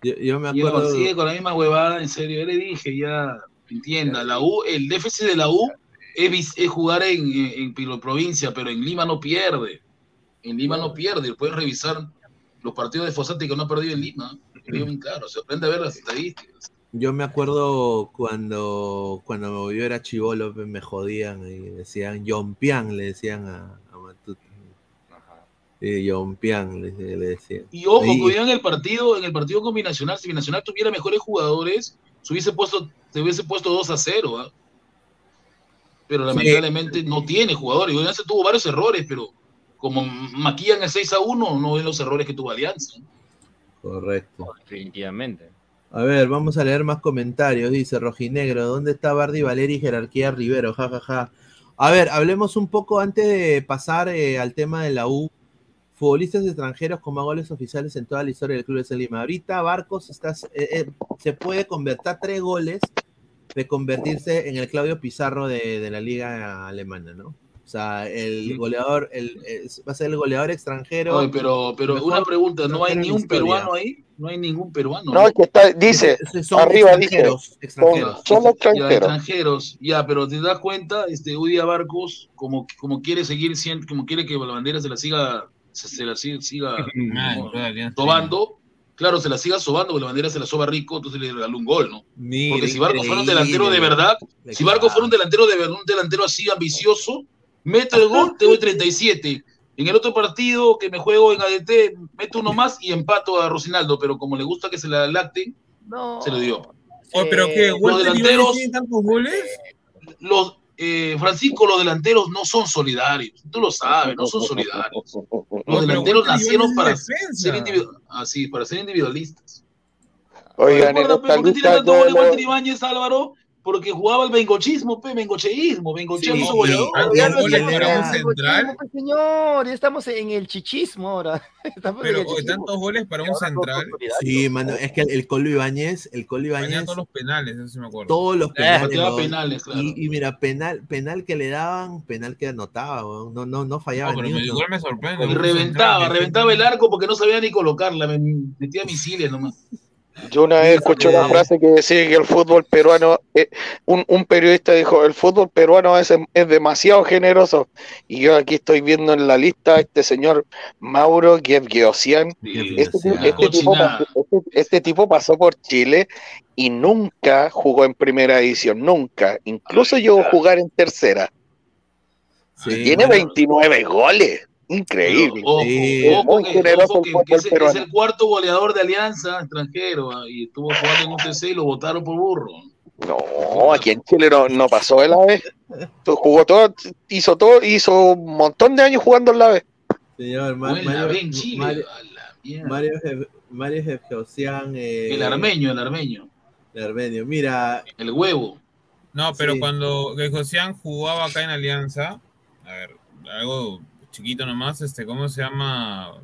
Yo, yo me Y acuerdo... sigue con la misma huevada, en serio. Yo le dije, ya, entienda, la U, el déficit de la U es, es jugar en, en, en provincia, pero en Lima no pierde. En Lima no pierde. Puedes revisar los partidos de Fosati que no ha perdido en Lima. Digo bien claro, se aprende a ver las estadísticas. Yo me acuerdo cuando, cuando yo era chivolo, pues, me jodían y decían Yompian, le decían a. Sí, Yompian, le, le decían. Y ojo, Sí. cuidado en el partido, en el partido con Binacional, si Binacional tuviera mejores jugadores, se hubiese puesto, se hubiese puesto 2 a 0, ¿ah? Pero lamentablemente no tiene jugadores. Y Alianza tuvo varios errores, pero como maquillan el 6 a 1, no ven los errores que tuvo Alianza. Correcto. Definitivamente. A ver, vamos a leer más comentarios. Dice Rojinegro, ¿dónde está Bardi, Valeri y Jerarquía Rivero? Ja, ja, ja. A ver, hablemos un poco antes de pasar eh, al tema de la U. Futbolistas extranjeros con más goles oficiales en toda la historia del Club de Lima. Ahorita Barcos está, eh, eh, se puede convertir tres goles de convertirse en el Claudio Pizarro de, de la liga alemana, ¿no? O sea, el goleador, el, va a ser el goleador extranjero. Oye, pero, pero mejor una pregunta, ¿no hay ni un peruano ahí? No hay ningún peruano. No, que está, dice, son arriba dice, extranjeros, extranjeros. Son- son Ya, extranjeros. extranjeros, ya, pero te das cuenta, este Udia Barcos, como, como quiere seguir siendo, como quiere que la bandera se la siga, se, se la siga, siga Ah, Alianza. sobando, claro, se la siga sobando, porque la bandera se la soba rico, entonces le regaló un gol, ¿no? Mira, Porque si Barcos fuera un delantero de verdad, si Barcos fuera un delantero de verdad, un delantero así ambicioso, meto el gol, te doy 37. En el otro partido que me juego en ADT, meto uno más y empato a Rocinaldo, pero como le gusta que se la lacten, No. se lo dio. Oye, pero que Los delanteros- tantos goles. Los, eh, Francisco, los delanteros no son solidarios, tú lo sabes, no son solidarios. Los delanteros nacieron para ser, así, para ser individualistas. Oigan, esta ¿Por qué tiene tanto lo- Walter Ibáñez, Álvaro? Porque jugaba el bengochismo, pe, bengocheísmo, bengocheísmo Sí, goleador. Tantos Ya no en un central. señor, ya estamos en el chichismo ahora. Estamos Pero chichismo. tantos goles para un central. Sí, mano, es que el, el Colo Ibáñez, el Colo Ibáñez, todos los penales, eso sí me acuerdo. todos los penales. Pateaba ¿no? penales, claro. y, y mira, penal, penal que le daban, penal que anotaba, no, no, no fallaba No, pero ni me, me sorprende. Y reventaba, central reventaba el arco porque no sabía ni colocarla, me metía misiles nomás. Yo una vez escuché una frase que decía que el fútbol peruano, eh, un, un periodista dijo, el fútbol peruano es, es demasiado generoso. Y yo aquí estoy viendo en la lista a este señor Mauro Gevgeosian. Sí, Este, este tipo pasó, este- este tipo pasó por Chile y nunca jugó en primera división, nunca. Incluso llegó a jugar en tercera. Sí, Tiene bueno, 29 goles. Increíble. Pero, ojo, Sí. ojo Muy que, generoso ojo el que- fútbol que es, el cuarto goleador de Alianza extranjero ah, y estuvo jugando en UTC y lo votaron por burro. No, aquí en Chile no, no pasó de la vez. Jugó todo, hizo todo, hizo un montón de años jugando en la vez. señor, Mario. Mario-. Mario, Mario eh, El armeño, el armeño. el armenio. Mira, El huevo. No, pero Sí. cuando Josian jugaba acá en Alianza, a ver, algo chiquito nomás, este, ¿cómo se llama?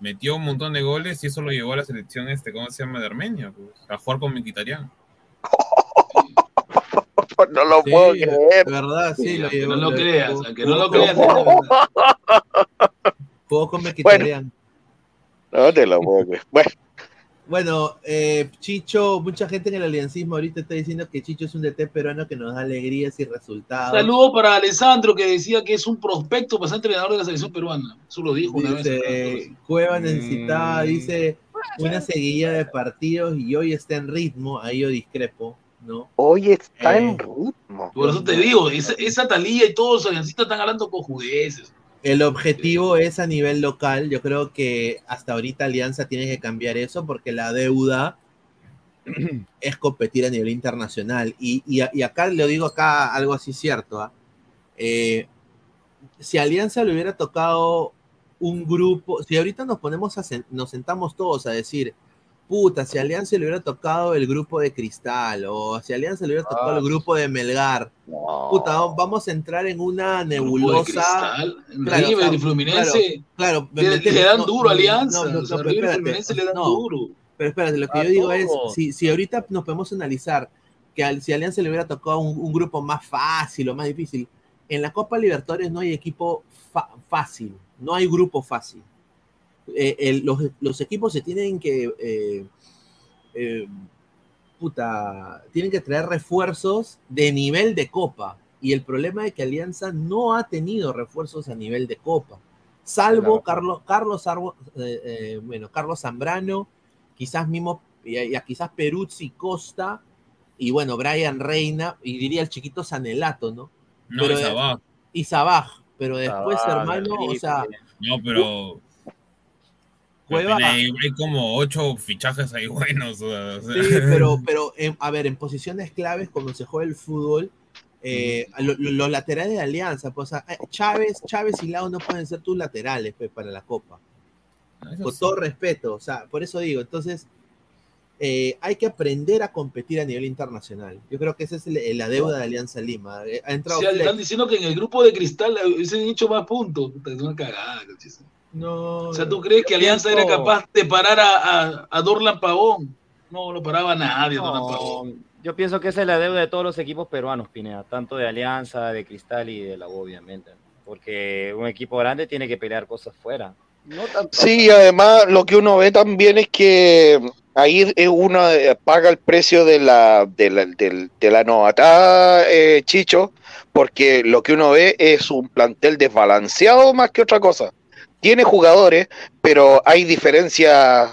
Metió un montón de goles y eso lo llevó a la selección, este, ¿cómo se llama? De Armenia, pues, a jugar con Mkhitaryan. No lo sí, puedo creer. ¿verdad? Sí, lo aunque llevó. no lo creas, aunque no lo creas. es la verdad. Jugó con Mkhitaryan. No te lo puedo creer. Bueno, Bueno, eh, Chicho, mucha gente en el aliancismo ahorita está diciendo que Chicho es un DT peruano que nos da alegrías y resultados. Saludo para Alessandro que decía que es un prospecto para ser entrenador de la selección peruana. Eso lo dijo una vez. Dice, Cueva necesitaba, Mm. dice, una seguilla de partidos y hoy está en ritmo, ahí yo discrepo, ¿no? hoy está Eh. en ritmo. Por eso te digo, esa, esa talía y todos los aliancistas están hablando con judeces. El objetivo es a nivel local, yo creo que hasta ahorita Alianza tiene que cambiar eso porque la deuda es competir a nivel internacional. Y, y- y acá le digo acá algo así cierto. ¿ah? Eh, si Alianza le hubiera tocado un grupo, si ahorita nos ponemos a nos sentamos todos a decir, puta, si Alianza le hubiera tocado el grupo de Cristal o si Alianza le hubiera tocado el grupo de Melgar, No. puta, vamos a entrar en una nebulosa. Claro, River o sea, y Fluminense Claro, me- le, dan duro no, Alianza. no, no, o sea, pero River y espérate, Fluminense le dan duro. Pero espérate, lo que A yo digo es, si, si ahorita nos podemos analizar que al- si Alianza le hubiera tocado un, un grupo más fácil o más difícil, en la Copa Libertadores no hay equipo fa- fácil, no hay grupo fácil. Eh, el- los, los equipos se tienen que, eh, eh, puta, tienen que traer refuerzos de nivel de Copa. Y el problema es que Alianza no ha tenido refuerzos a nivel de Copa. Salvo Claro. Carlos, Carlos, Arbo- eh, bueno, Carlos Zambrano, quizás mismo, y, y a- quizás Peruzzi Costa, y bueno, Brian Reina, y diría el chiquito Sanelato, ¿no? No, Pero. Y Sabaj, pero después, hermano, o sea, No, pero. Cueva- hay, hay como ocho fichajes ahí buenos. o sea, o sea. Sí, pero, pero en- a ver, en posiciones claves, cuando se juega el fútbol, eh, lo- lo- los laterales de Alianza, pues, o sea, eh, Chávez, Chávez y Lau no pueden ser tus laterales pues, para la Copa. Eso Con sí. todo respeto, o sea, por eso digo, entonces, eh, hay que aprender a competir a nivel internacional. Yo creo que esa es el- la deuda de Alianza Lima. Eh, Ha entrado Sí, están diciendo que en el grupo de Cristal hubiesen hecho más puntos. Es una cagada. coches. No, O sea, ¿tú crees que Alianza era capaz de parar a, a, a Dorlan Pavón? No lo paraba nadie, Dorlan Pavón. No, yo pienso que esa es la deuda de todos los equipos peruanos, Pineda, tanto de Alianza, de Cristal y de la U, obviamente. Porque un equipo grande tiene que pelear cosas fuera. No tanto. Sí, y además lo que uno ve también es que ahí uno eh, paga el precio de la, de la, del- de la novatada, eh, Chicho, porque lo que uno ve es un plantel desbalanceado más que otra cosa. Tiene jugadores, pero hay diferencias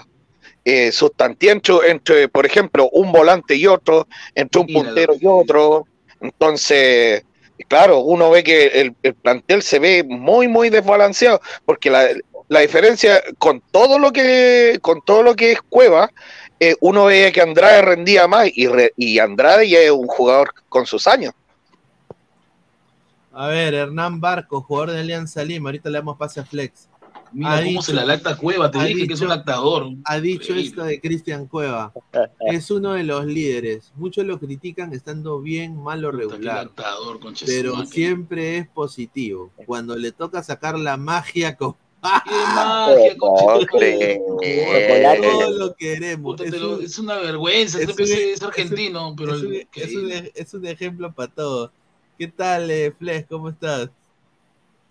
eh, entre, por ejemplo, un volante y otro, entre un puntero y otro. Entonces, claro, uno ve que el, el plantel se ve muy, muy desbalanceado, porque la, la diferencia con todo lo que con todo lo que es Cueva, eh, uno ve que Andrade rendía más y, re- y Andrade ya es un jugador con sus años. A ver, Hernán Barco, jugador de Alianza Lima, ahorita le damos pase a Flex. Mira Ha cómo dicho- se la lacta Cueva. Te dije que es un lactador. ha dicho Increíble. esto de Cristian Cueva. Es uno de los líderes. Muchos lo critican estando bien, mal o regular. lactador, Pero siempre es positivo. Cuando le toca sacar la magia, con... ¡Qué magia, concha No tu creo. madre! todo lo queremos. Puta, Es te lo- un, es una vergüenza. es Este un- PC es es un- argentino, pero es un- el- es un- es un ejemplo para todos. ¿Qué tal, eh, Flex? ¿Cómo estás?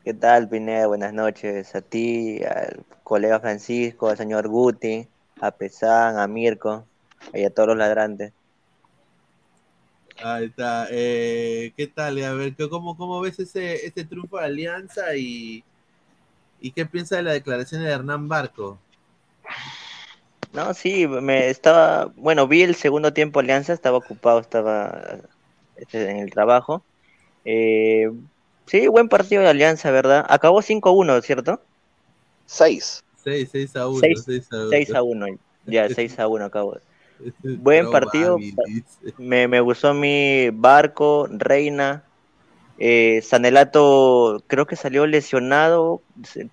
¿Qué tal, Pineda? Buenas noches a ti, al colega Francisco, al señor Guti, a Pesán, a Mirko y a todos los ladrantes. Ahí está. Eh, ¿Qué tal? A ver, ¿cómo, cómo ves ese, ese triunfo de Alianza y, y qué piensas de la declaración de Hernán Barco? No, sí, me estaba, bueno, vi el segundo tiempo Alianza, estaba ocupado, estaba este, en el trabajo. Eh, sí, buen partido de Alianza, ¿verdad? Acabó 5-1, ¿cierto? Seis. 6, 6 a 1. Seis- 6 a 1. 6 a 1, ya, 6 a 1 acabó. Buen No partido. Me, me gustó mi Barco, Reina. Eh, Sanelato creo que salió lesionado,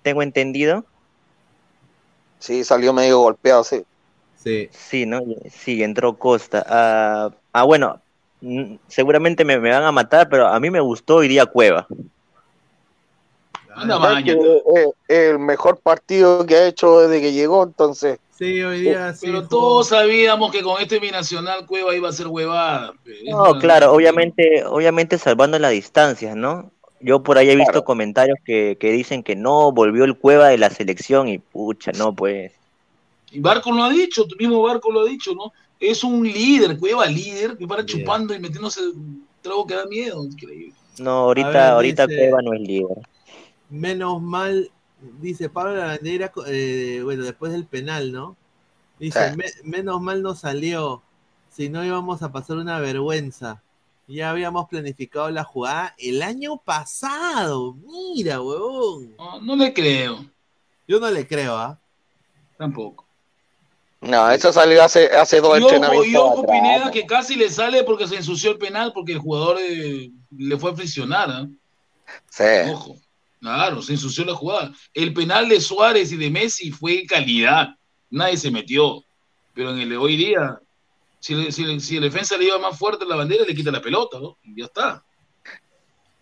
tengo entendido. Sí, salió medio golpeado, sí. Sí. Sí, ¿no? Sí, entró Costa. Ah, ah, bueno, seguramente me, me van a matar, pero a mí me gustó hoy día Cueva. Anda ¿Sabes maña. que es el mejor partido que ha hecho desde que llegó, entonces. Sí, hoy día sí. Pero jugó. todos sabíamos que con este binacional Cueva iba a ser huevada. No, claro, obviamente, obviamente salvando las distancias, ¿no? Yo por ahí he visto Claro. comentarios que, que dicen que no, volvió el Cueva de la selección y pucha, no, pues. Y Barco lo ha dicho, tu mismo Barco lo ha dicho, ¿no? Es un líder, Cueva líder, que para chupando y metiéndose trago que da miedo. Increíble. No, ahorita, ver, ahorita dice- Cueva no es líder. Menos mal, dice Pablo Lavandeira, eh, bueno, después del penal, ¿no? Dice, Sí. "Me- menos mal no salió, si no íbamos a pasar una vergüenza. Ya habíamos planificado la jugada el año pasado. Mira, huevón. No, no le creo, Yo no le creo, ¿ah? tampoco. No, eso salió hace, hace dos Y ojo, entrenamientos. y ojo atrás. Pineda, que casi le sale porque se ensució el penal, porque el jugador eh, le fue a friccionar. ¿ah? Sí. Ojo, claro, se ensució la jugada. El penal de Suárez y de Messi fue calidad, nadie se metió. Pero en el de hoy día, si, el defensa le lleva más fuerte la bandera, le quita la pelota, ¿no? Y ya está.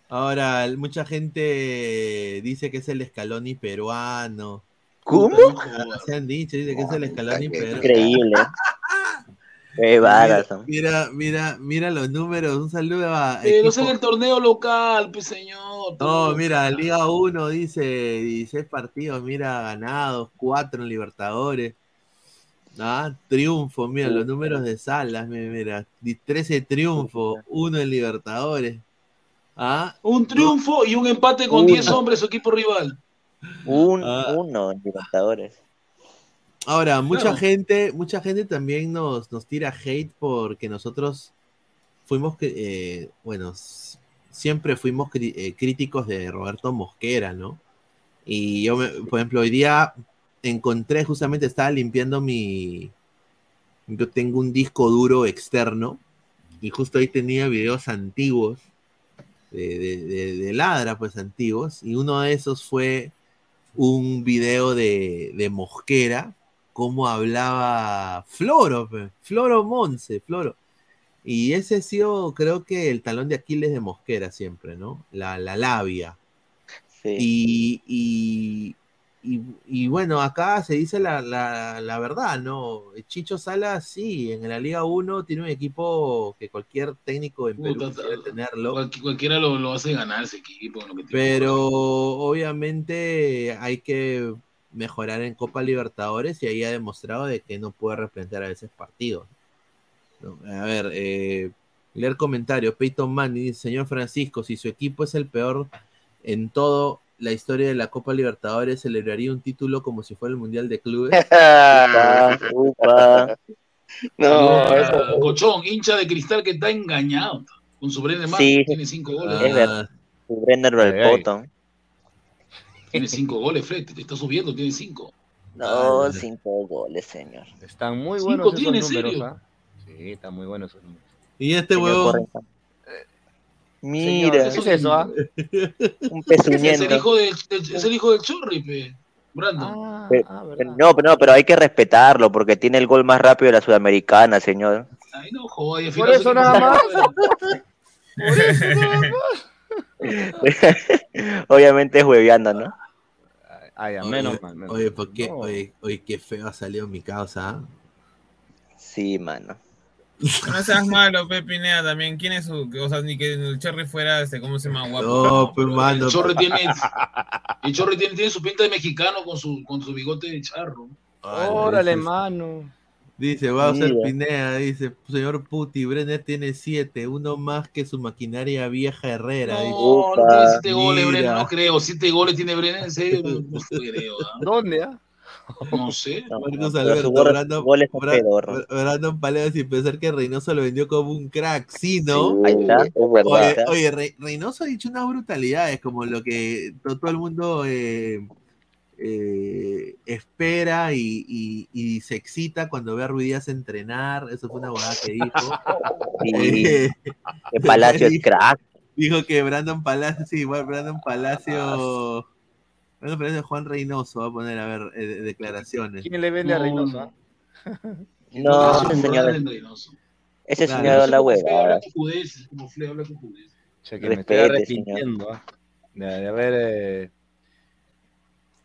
Ahora, mucha gente dice que es el Scaloni peruano. ¿Cómo? Se han dicho, dice que es el Scaloni peruano. Increíble. Qué vagas son. Mira, mira, mira los números. Un saludo a. Pero es en el torneo local, pues señor. No, mira, Liga 1 dice 16 partidos, mira, ganados, 4 en Libertadores. Ah, triunfo, mira, los números de Salas, mira, mira, di- 13 triunfos, 1 en Libertadores. Ah, Un triunfo y un empate con Uno. 10 hombres, su equipo rival. Un, Ah. uno en Libertadores. ahora, mucha Claro. gente, mucha gente también nos, nos tira hate porque nosotros fuimos, que, eh, bueno, siempre fuimos eh, críticos de Roberto Mosquera, ¿no? Y yo, me- por ejemplo, hoy día encontré, justamente estaba limpiando mi... Yo tengo un disco duro externo y justo ahí tenía videos antiguos de, de, de- de Ladra, pues antiguos, y uno de esos fue un video de, de Mosquera, cómo hablaba Floro, Floro Monse, Floro. Y ese ha sido, creo que, el talón de Aquiles de Mosquera siempre, ¿no? La, la labia. Sí. Y, y, y- y bueno, acá se dice la, la- la verdad, ¿no? Chicho Salas, sí, en la Liga 1 tiene un equipo que cualquier técnico en Perú Puta, quisiera tenerlo. Cualqui- cualquiera lo, lo hace ganar ese equipo. lo que. Pero obviamente hay que mejorar en Copa Libertadores y ahí ha demostrado de que no puede replantear a veces partidos. ¿no? A ver, eh, leer comentarios. Peyton Manning dice, señor Francisco, si su equipo es el peor en todo la historia de la Copa Libertadores, celebraría un título como si fuera el Mundial de Clubes. Upa, no, Ah, eso- Cochón, hincha de cristal que está engañado. Con su Brenner Sí. tiene 5 goles. Es verdad. Brenner Belpoto. Tiene 5 goles, Fred. Te está subiendo, tiene 5. No, cinco goles, señor. Están muy Cinco buenos esos tiene, números, ¿serio? ¿ah? Sí, están muy buenos esos números. Y este huevón. Mira, Señor, ¿qué es eso, ah? un Es el pezuñento. hijo del, del- es el hijo del Chorri, pe. Brandon. Ah, Pero- ah. No, pero no, pero hay que respetarlo porque tiene el gol más rápido de la Sudamericana, señor. Ay, no, joder. y al Por final eso su nada equipo- Obviamente es hueveando, ¿no? Ah, ya, Oye, menos mal. menos Oye. ¿por qué? No. Oye, oye, qué feo ha salido mi causa. ¿ah? Sí, mano. No seas malo, Pepinea, también. ¿Quién es su.? O sea, ni que el Cherry fuera, este, ¿cómo se llama? Guapo. No, pues mano. El Chorri tiene, el Chorri tiene, tiene su pinta de mexicano con su, con su bigote de charro. Ay, Órale, dice- mano. Dice, va a ser. Pinea, dice, señor Puti, Brenner tiene siete, uno más que su maquinaria vieja Herrera. dice. No, no Upa, tiene siete goles. Brenner, no creo. Siete goles tiene Brenner, en serio, no, no creo. ¿ah? ¿Dónde, ah? No sé. Marcos Alberto, Brandon, Brandon Paleo sin pensar que Reynoso lo vendió como un crack, sí, ¿no? Ahí está. es verdad. Oye, está. oye, Re- Reynoso ha dicho unas brutalidades, como lo que to- todo el mundo eh, eh, espera y, y- y se excita cuando ve a Ruidías entrenar. Eso fue una huevada que dijo. Sí, Eh, que Palacio es crack. dijo que Brandon Palacio, sí, igual Brandon Palacio Una preferencia de Juan Reynoso, va a poner, a ver, eh, de- declaraciones. ¿Quién le vende a No, Reynoso? ah? No, Eso ese es señor, Reynoso. ese Claro. señor Reynoso la como Fle habla con judeces, como Fle habla con judeces. Che, que me estoy Respete, arrepintiendo. ah, De, de haber. eh,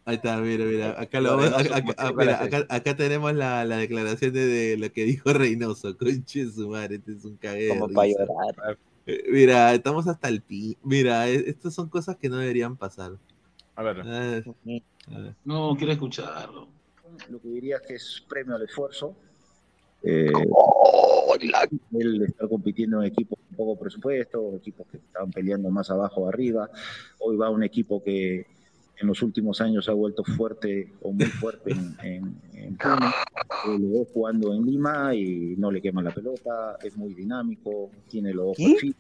Ahí está, mira, mira. Acá, lo, acá, acá- mira, la acá- acá tenemos la, la declaración de, de lo que dijo Reynoso. Conche su madre, este es un cagué. de Como para llorar. Eh, Mira, estamos hasta el pi. Mira, eh, estas son cosas que no deberían pasar. A ver. Ver. No, quiero escucharlo. lo que diría es que es premio al esfuerzo. Eh, él está compitiendo en equipos con poco presupuesto, equipos que estaban peleando más abajo o arriba. Hoy va un equipo que en los últimos años ha vuelto fuerte o muy fuerte en, en, en Puno. Eh, Lo veo jugando en Lima y no le quema la pelota, es muy dinámico, tiene los ojos ¿Qué?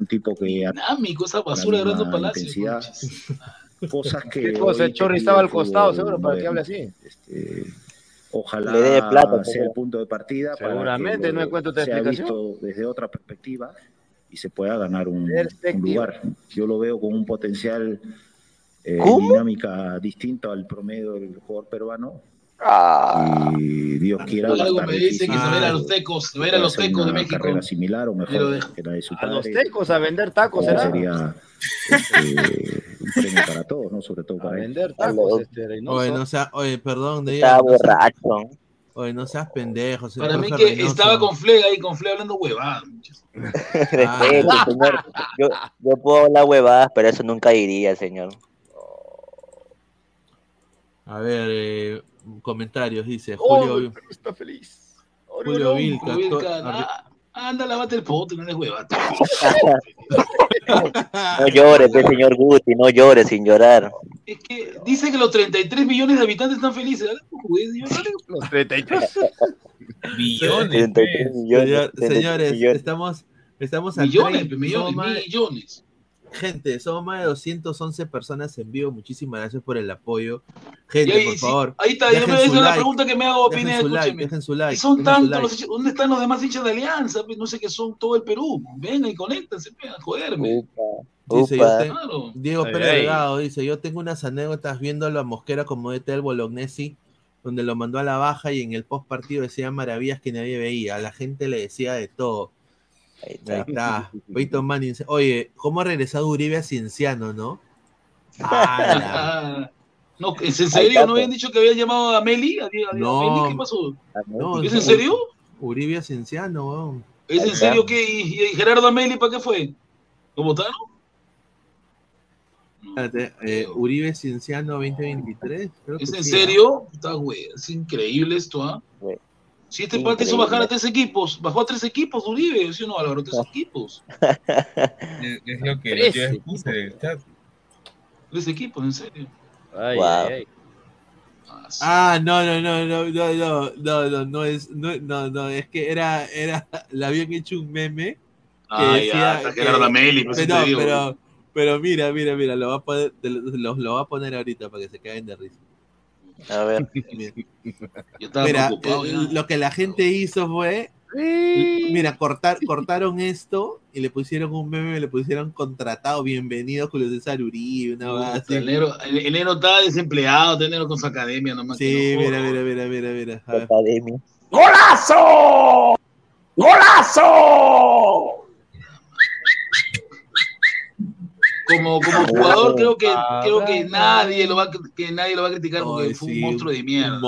Un tipo que Dinámico, esa basura de Orlando Palacio. cosas que ¿Qué cosa? El Chorri estaba al costado, seguro, para que hable así. Este, ojalá Le dé plata, sea el punto de partida Seguramente, para que no encuentro otra explicación. visto desde otra perspectiva y se pueda ganar un, lugar. Yo lo veo con un potencial eh, dinámica distinto al promedio del jugador peruano Ah, y Dios quiera a Algo me dice que se va a a los tecos, se va a a los tecos de México. carrera similar o mejor que la de su A los padre. tecos a vender tacos, ¿será? sería este, un premio para todos, ¿no? Sobre todo A para él. vender tacos, este. Oye, no sea, oye, perdón, de seas, borracho. oye, no seas pendejo. Para mí que Reynoso. estaba con Fle ahí, con Fle hablando huevada. muchachos. Respete, señor. Yo, yo puedo hablar huevadas, pero eso nunca iría, señor. A ver, eh, comentarios, dice Oh, Julio, está feliz. Julio Vilca. Vilca, to- arri- ah, Anda, lavate el pote, no eres huevada. No llore, pues, señor Guti, no llore sin llorar. Es que dice que los 33 millones de habitantes están felices. Pues. Los 33. Billones. 33 pues. millones. Señor- 33 señores, millones. estamos, estamos a Millones, 30 millones, millones. Gente, somos más de 211 personas en vivo. Muchísimas gracias por el apoyo. Gente, ahí, por sí, favor, ahí está, yo dejen me es la like, pregunta que me hago, dejen Pineda, su like, dejen su like. Son dejen tantos, like. ¿dónde están los demás hinchas de Alianza? Pues, no sé qué son todo el Perú. Vengan y conéctense, pues, a joderme. Upa, Dice, yo upa. te- Claro. Diego Ay, Pérez ay. Delgado dice, yo tengo unas anécdotas viéndolo a Mosquera como DT del Bolognesi, donde lo mandó a la baja y en el post partido decía maravillas que nadie veía. A la gente le decía de todo. Ahí Ahí está. está. Peyton Manning oye, ¿cómo ha regresado Uribe a Cienciano, no? ¡Hala! Ah, no, ¿es en serio? está, ¿No habían dicho que habían llamado a Meli? ¿A, a- a No. ¿Qué pasó? No, ¿Es no, en serio? Uribe a Cienciano, weón. ¿Es en está. serio que y, y Gerardo Ameli para qué fue? ¿Lo votaron? Espérate, eh, Uribe Cienciano 2023. Creo que ¿Es en sí, serio? Está güey, es increíble esto, ¿ah? Si este parte hizo bajar a tres equipos, bajó a tres equipos Uribe, ¿sí o no, Álvaro? Tres equipos. Es, es lo que Trece. yo puse del chat. Tres equipos, en serio. Ay, Wow. ay, ay. Ah. Ah, no, no, no, no, no, no, no, no, no es, no, no, no, es que era, era, le habían hecho un meme. Ah, decía ya, que- Ameli, pues sí Pero, te digo. pero, pero mira, mira, mira, lo va a poner, lo- lo va a poner ahorita para que se caigan de risa. A ver. Mira, Yo estaba mira, lo que la gente hizo fue, mira, cortar, cortaron esto y le pusieron un meme, le pusieron contratado, bienvenido Julio César Uribe, una así. el, el negro está desempleado, negro con su academia nomás. Sí, que no mira, mira, mira, mira, mira. A ver. Academia. ¡Golazo! ¡Golazo! Como, como jugador creo que Ah, creo que nadie lo va a, que nadie lo va a criticar porque Ay, fue sí, un monstruo de mierda.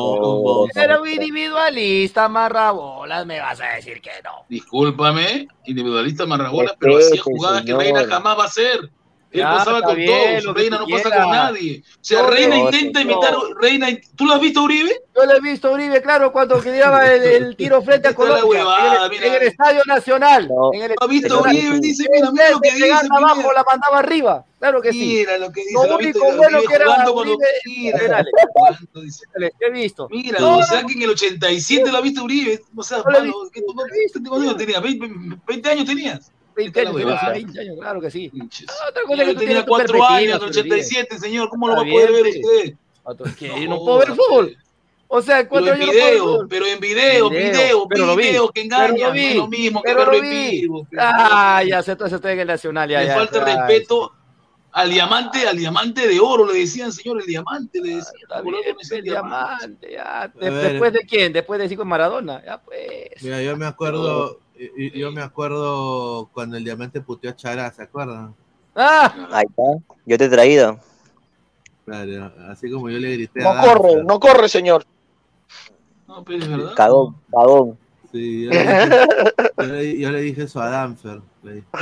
Era un individualista, marrabolas, me vas a decir que no. Discúlpame, individualista marrabola, pero hacía jugadas que. Reina jamás va a hacer. Él Ya, pasaba con bien, todos, lo Reina no pasa con nadie. O sea, Yo Reina no, intenta señor. imitar, Reina, ¿tú lo has visto Uribe? Yo le he visto Uribe, claro, cuando llevaba el, el tiro frente a Colombia, huevada, en, el, mira. en el Estadio Nacional. No. En el ¿Lo has visto Uribe? sí. Dice, mira, mira lo que dice. Abajo, mira. la mandaba arriba. Claro que sí. Mira lo que dice. Lo ¿lo has visto? único bueno que era Uribe, Mira. Le he visto. Mira, No, o sea que en el 87 lo has visto Uribe. O sea, No lo visto, ¿qué tú- no lo he visto, ¿cuántos años tenías? ¿20, 20 años tenías? 20 años, huevada. 20 años, claro que sí. Pinches. Otra cosa que tenía tienes tu 4 perspectiva, años en el pero Uribe. 87, señor. ¿Cómo lo Está va a poder ver usted? Que No no puedo ver fútbol. O sea, Pero cuatro en años no video, pero en video, Video, video, pero lo vi, video que pero lo engaña. vi, Es lo mismo que pero verlo lo en vi. vivo. Ah, ya sé, entonces estoy en el Nacional. Ya, Le ya, falta respeto Al diamante, al diamante de oro le decían, señor, el diamante, le decían. Está algo bien, el diamante, ya. De-. ¿Después de quién? Después de cinco Maradona. Ya pues. Mira, yo me acuerdo, y- y- yo me acuerdo cuando el diamante puteó a Chará, ¿se acuerdan? ¡Ah! Ahí está. Yo te he traído. Claro, así como yo le grité No a corre, no corre, señor. No, pero es verdad. Cagón, cagón. Sí, yo le, dije, yo le- yo le dije eso a Danfer.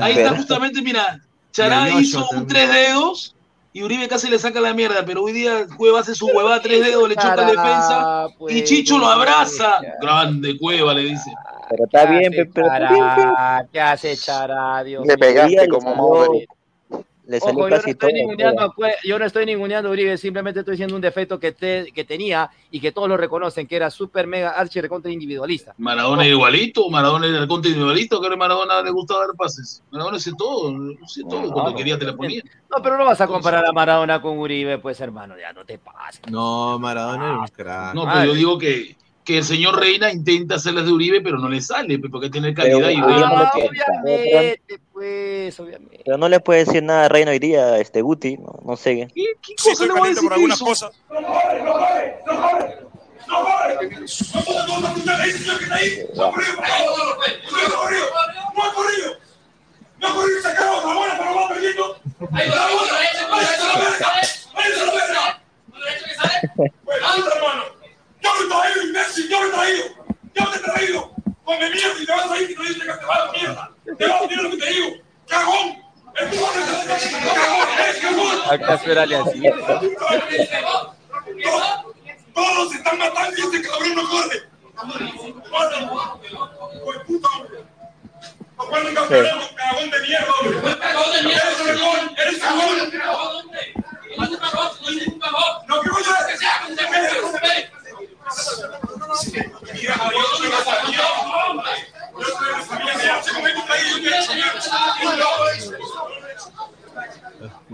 Ahí está justamente, mira, Chará hizo un también. tres dedos y Uribe casi le saca la mierda, pero hoy día Cueva hace su huevada tres dedos, le choca Chará, defensa y pues, Chicho lo abraza. ya. Grande Cueva, le dice. Pero está ¿Qué bien, pero está bien, pe. Chará? ¿Qué hace Chará, Dios Le pegaste como salió- Le salió Ojo, yo no estoy todo. ninguneando a Cue- yo no estoy ninguneando a Uribe, simplemente estoy diciendo un defecto que, te- que tenía y que todos lo reconocen, que era súper mega archi recontra individualista. Maradona era igualito, Maradona era el contra individualito, que a Maradona le gustaba dar pases. Maradona hace todo, hace todo, cuando no, quería te la ponía. No, pero no vas a comparar a Maradona con Uribe, pues hermano, ya no te pases. No, Maradona era un crack. No, pero yo digo que, que el señor Reina intenta hacer las de Uribe, pero no le sale, porque tiene calidad y no ah, le tiene. Obviamente, pues, obviamente. Pero no le puede decir nada a Reino hoy día, este Guti, no, no sé. ¿Qué, qué cosa le va a decir y este cabrón no corre. ¿Cuándo campeonato, cagón de mierda, hombre? Eres cagón, eres cagón. No, ¿qué coño es? Mira, yo soy la sabía, hombre. Yo soy la sabía, mira, se come tu país, yo quiero saber.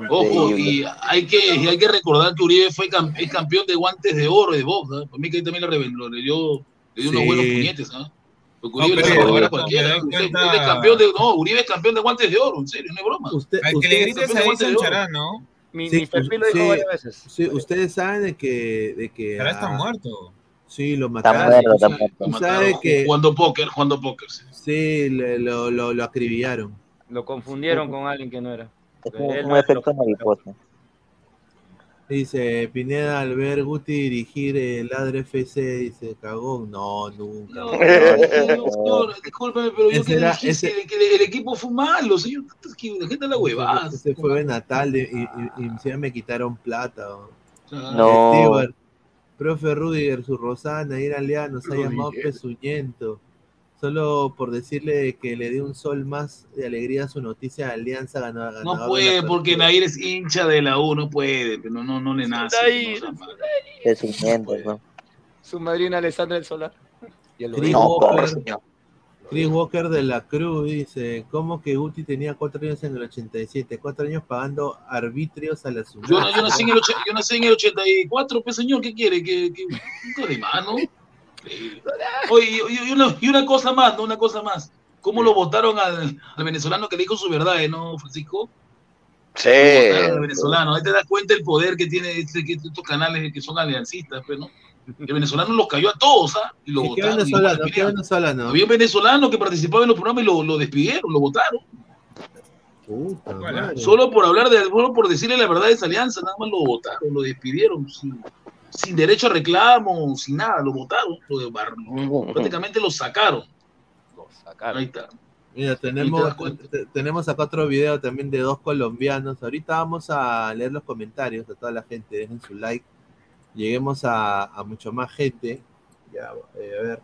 Ojo, y hay que, y hay que recordar que Uribe fue cam- es campeón de guantes de oro de box, ¿no? Para mí que ahí también le, reveló, le dio, le dio unos Sí. buenos puñetes, ¿ah? Porque No, Uribe pero- no, cualquiera. pero ¿eh? en Usted- cuenta- usted es campeón de, no, Uribe es campeón de guantes de oro, en serio, no es broma. Usted, Al que le ustedes- grites campeón de a guantes de Edson oro. Chará, ¿no? Mi, Sí, mi lo dijo sí. varias veces. sí, ustedes saben de que, de que Chará está muerto. Sí lo Está mataron. muerto, está Tú sabes que Jugando póker, jugando póker. sí. sí le- lo, lo, lo acribillaron. Lo confundieron con alguien que no era. Es un, efecto mariposa. Dice Pineda al ver Guti dirigir el Ladre FC, dice cagón. No, nunca. No, no, señor, discúlpeme, pero yo que era- dije ese- que el, el equipo fue malo, señor. Que La gente la huevada. Ese fue de Natal de- y, y, me quitaron plata. oh. No. Stewart, profe Rudiger, su Rosana, ir aliado, nos ha llamado pezuñento. Solo por decirle que le dio un sol más de alegría a su noticia de Alianza ganó, No puede, porque Nair es hincha de la U, no puede, pero no, no, no le nace. Nair, no, o sea, Es un miento, ¿no? Su madrina Alessandra del Solar. Y. No, Walker, señor. Chris Walker de la Cruz dice, ¿cómo que Guti tenía cuatro años en el 87? Cuatro años pagando arbitrios a la ciudad. Yo, no- yo, nací en el, yo nací en el 84, pues señor, ¿qué quiere? ¿Qué, qué, qué de mano? Oye, y, una, y una cosa más, ¿no? Una cosa más. ¿Cómo lo votaron al, al venezolano que le dijo su verdad, eh, no, Francisco? Sí. Al venezolano. Ahí te das cuenta el poder que tiene este- que estos canales que son aliancistas, pues, ¿no? El venezolano los cayó a todos, ¿ah? Y lo ¿Qué votaron. y lo venezolano? ¿Qué despidieron. venezolano? Había un venezolano que participaba en los programas y lo, lo despidieron, lo votaron. Puta Bueno, madre. Solo por hablar de, solo por decirle la verdad de esa alianza, nada más lo votaron, lo despidieron, sin, sin derecho a reclamo, sin nada, lo votaron, lo de prácticamente lo sacaron. Lo sacaron. Ahí está. Mira, tenemos, te- tenemos acá otro video también de dos colombianos. Ahorita vamos a leer los comentarios a toda la gente. Dejen su like. Lleguemos a, a mucho más gente. Ya, eh, a ver.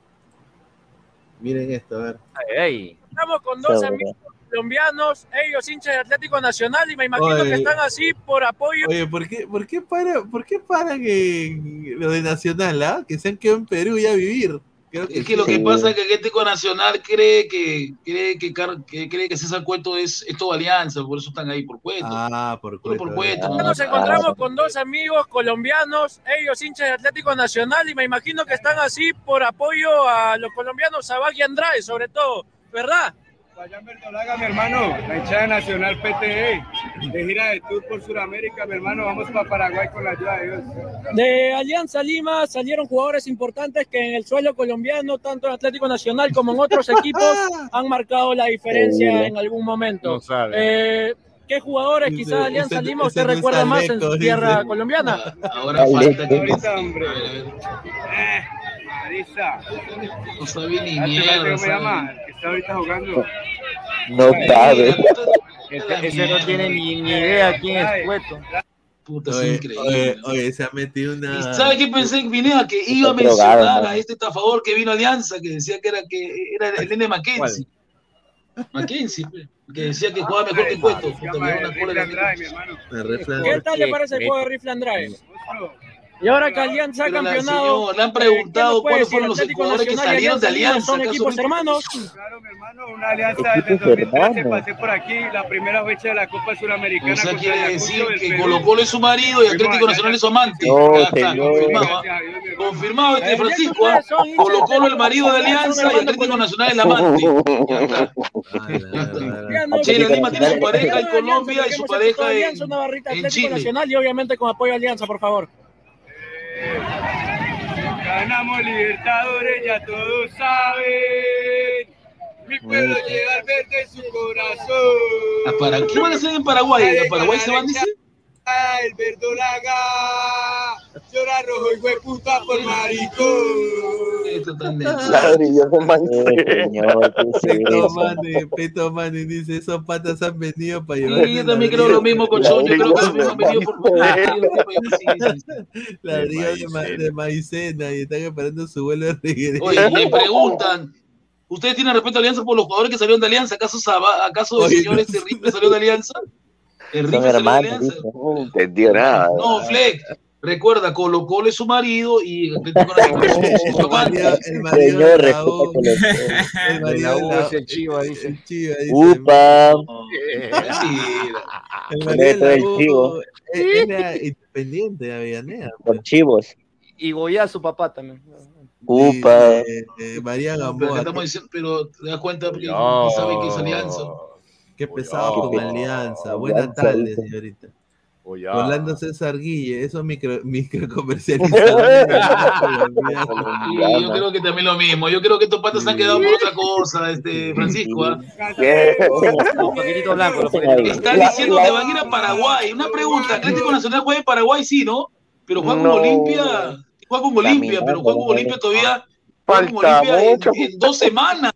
Miren esto, a ver. Ay, ay. Estamos con dos Seguro. amigos colombianos, ellos hinchas de Atlético Nacional, y me imagino Oye. que están así por apoyo. Oye, ¿por qué, por qué para, por qué paran en lo de Nacional, ah? Que se han quedado en Perú ya a vivir. Creo que Es que lo que Sí. pasa es que Atlético Nacional cree que cree que, que cree que César Cueto es, es toda alianza, por eso están ahí por Cueto. Ah, por Solo cuento. por Cueto. ¿no? Nos encontramos con dos amigos colombianos, ellos hinchas de Atlético Nacional, y me imagino que están así por apoyo a los colombianos, a Bagui Andrade, sobre todo, ¿verdad? Vayan Verdolaga, mi hermano, la hinchada nacional PTE, de gira de tour por Sudamérica, mi hermano, vamos para Paraguay con la ayuda de Dios. De Alianza Lima salieron jugadores importantes que en el suelo colombiano, tanto en Atlético Nacional como en otros equipos, han marcado la diferencia en algún momento. No sabe. Eh, ¿Qué jugadores quizás de Alianza ese- Lima ese usted no es recuerda más en Aleco, su tierra dice. colombiana? Ahora falta que Ahorita, hombre. Eh, Marisa. no sabe ni mierda. Ahorita jugando. No sabe. Ese, ese no tiene ni, ni idea quién es Cueto. Puta, es Oye, increíble. oye, oye, se ha metido una. ¿Y sabe qué pensé, Pineda? Que iba a drogado, mencionar a este estafador que vino a Alianza, que decía que era que era el nene Mackenzie. Mackenzie, pe, que decía que jugaba mejor que Cueto. En ¿Qué tal le parece el juego de Rifle Andrade? Y ahora que Alianza ha campeonado, señor, le han eh, preguntado ¿qué nos puede cuáles fueron los jugadores que salieron de Alianza, ¿Son ¿acaso equipos no? hermanos? Claro, mi hermano, una alianza desde el 2013 pasé por aquí, la primera fecha de la Copa Suramericana. O sea, quiere decir que. Colo Colo es su marido y Atlético Nacional es su amante. Confirmado. ¿ah? Confirmado este Francisco. ¿ah? Colo Colo el marido de Alianza y Atlético Nacional el amante. Chile Lima tiene su pareja en Colombia y su pareja en, una barrita en Atlético Chile. Nacional y obviamente con apoyo a Alianza, por favor. Ganamos Libertadores, ya todos saben. Mi pueblo lleva el verde en su corazón. ¿A para- ¿Qué van a hacer en Paraguay? ¿A Paraguay se van, dice? El verdolaga llora rojo y hueputa por maricón. Señor, ¿qué es Peto Mani dice, esos patas han venido para llevar Sí, yo también creo lo mismo con. Yo creo que lo mismo han venido por Sí, sí, sí. la río de, ma- de maicena y están esperando su vuelo de regreso. Oye, le preguntan. ¿Ustedes tienen respeto a Alianza por los jugadores que salieron de Alianza? ¿Acaso, acaso el Oye, señor no este Rifle salió de Alianza? ¿El Son Rifle salió de hermanos, dice. No entendió nada. No, Fleck. Recuerda, Colo Colo es su marido y Atlético Nacional es su El marido, el marido Señor, de la U, el marido de U la es el Chiva, dice. el Chiva, dice, Upa. El marido del U chivo. era independiente de Avellaneda. Por chivos. Y Goya su papá también. Upa. Eh, María Gamboa, estamos diciendo, pero te das cuenta que, No. que sabe que es Alianza. Qué pesado con Cuidado. Alianza. Buenas Alianza, tardes, señorita. Orlando César Guille, esos micro. Sí, yo creo que también lo mismo. Yo creo que estos patas se han quedado por otra cosa, este Francisco. ¿ah? Los paquetitos blancos, los paquetitos Están diciendo que van a ir a Paraguay. Una pregunta, Atlético Nacional juega en Paraguay, sí, ¿no? Pero juega con No. Olimpia, juega con Olimpia, pero juega con Olimpia todavía, juega con Olimpia en dos semanas.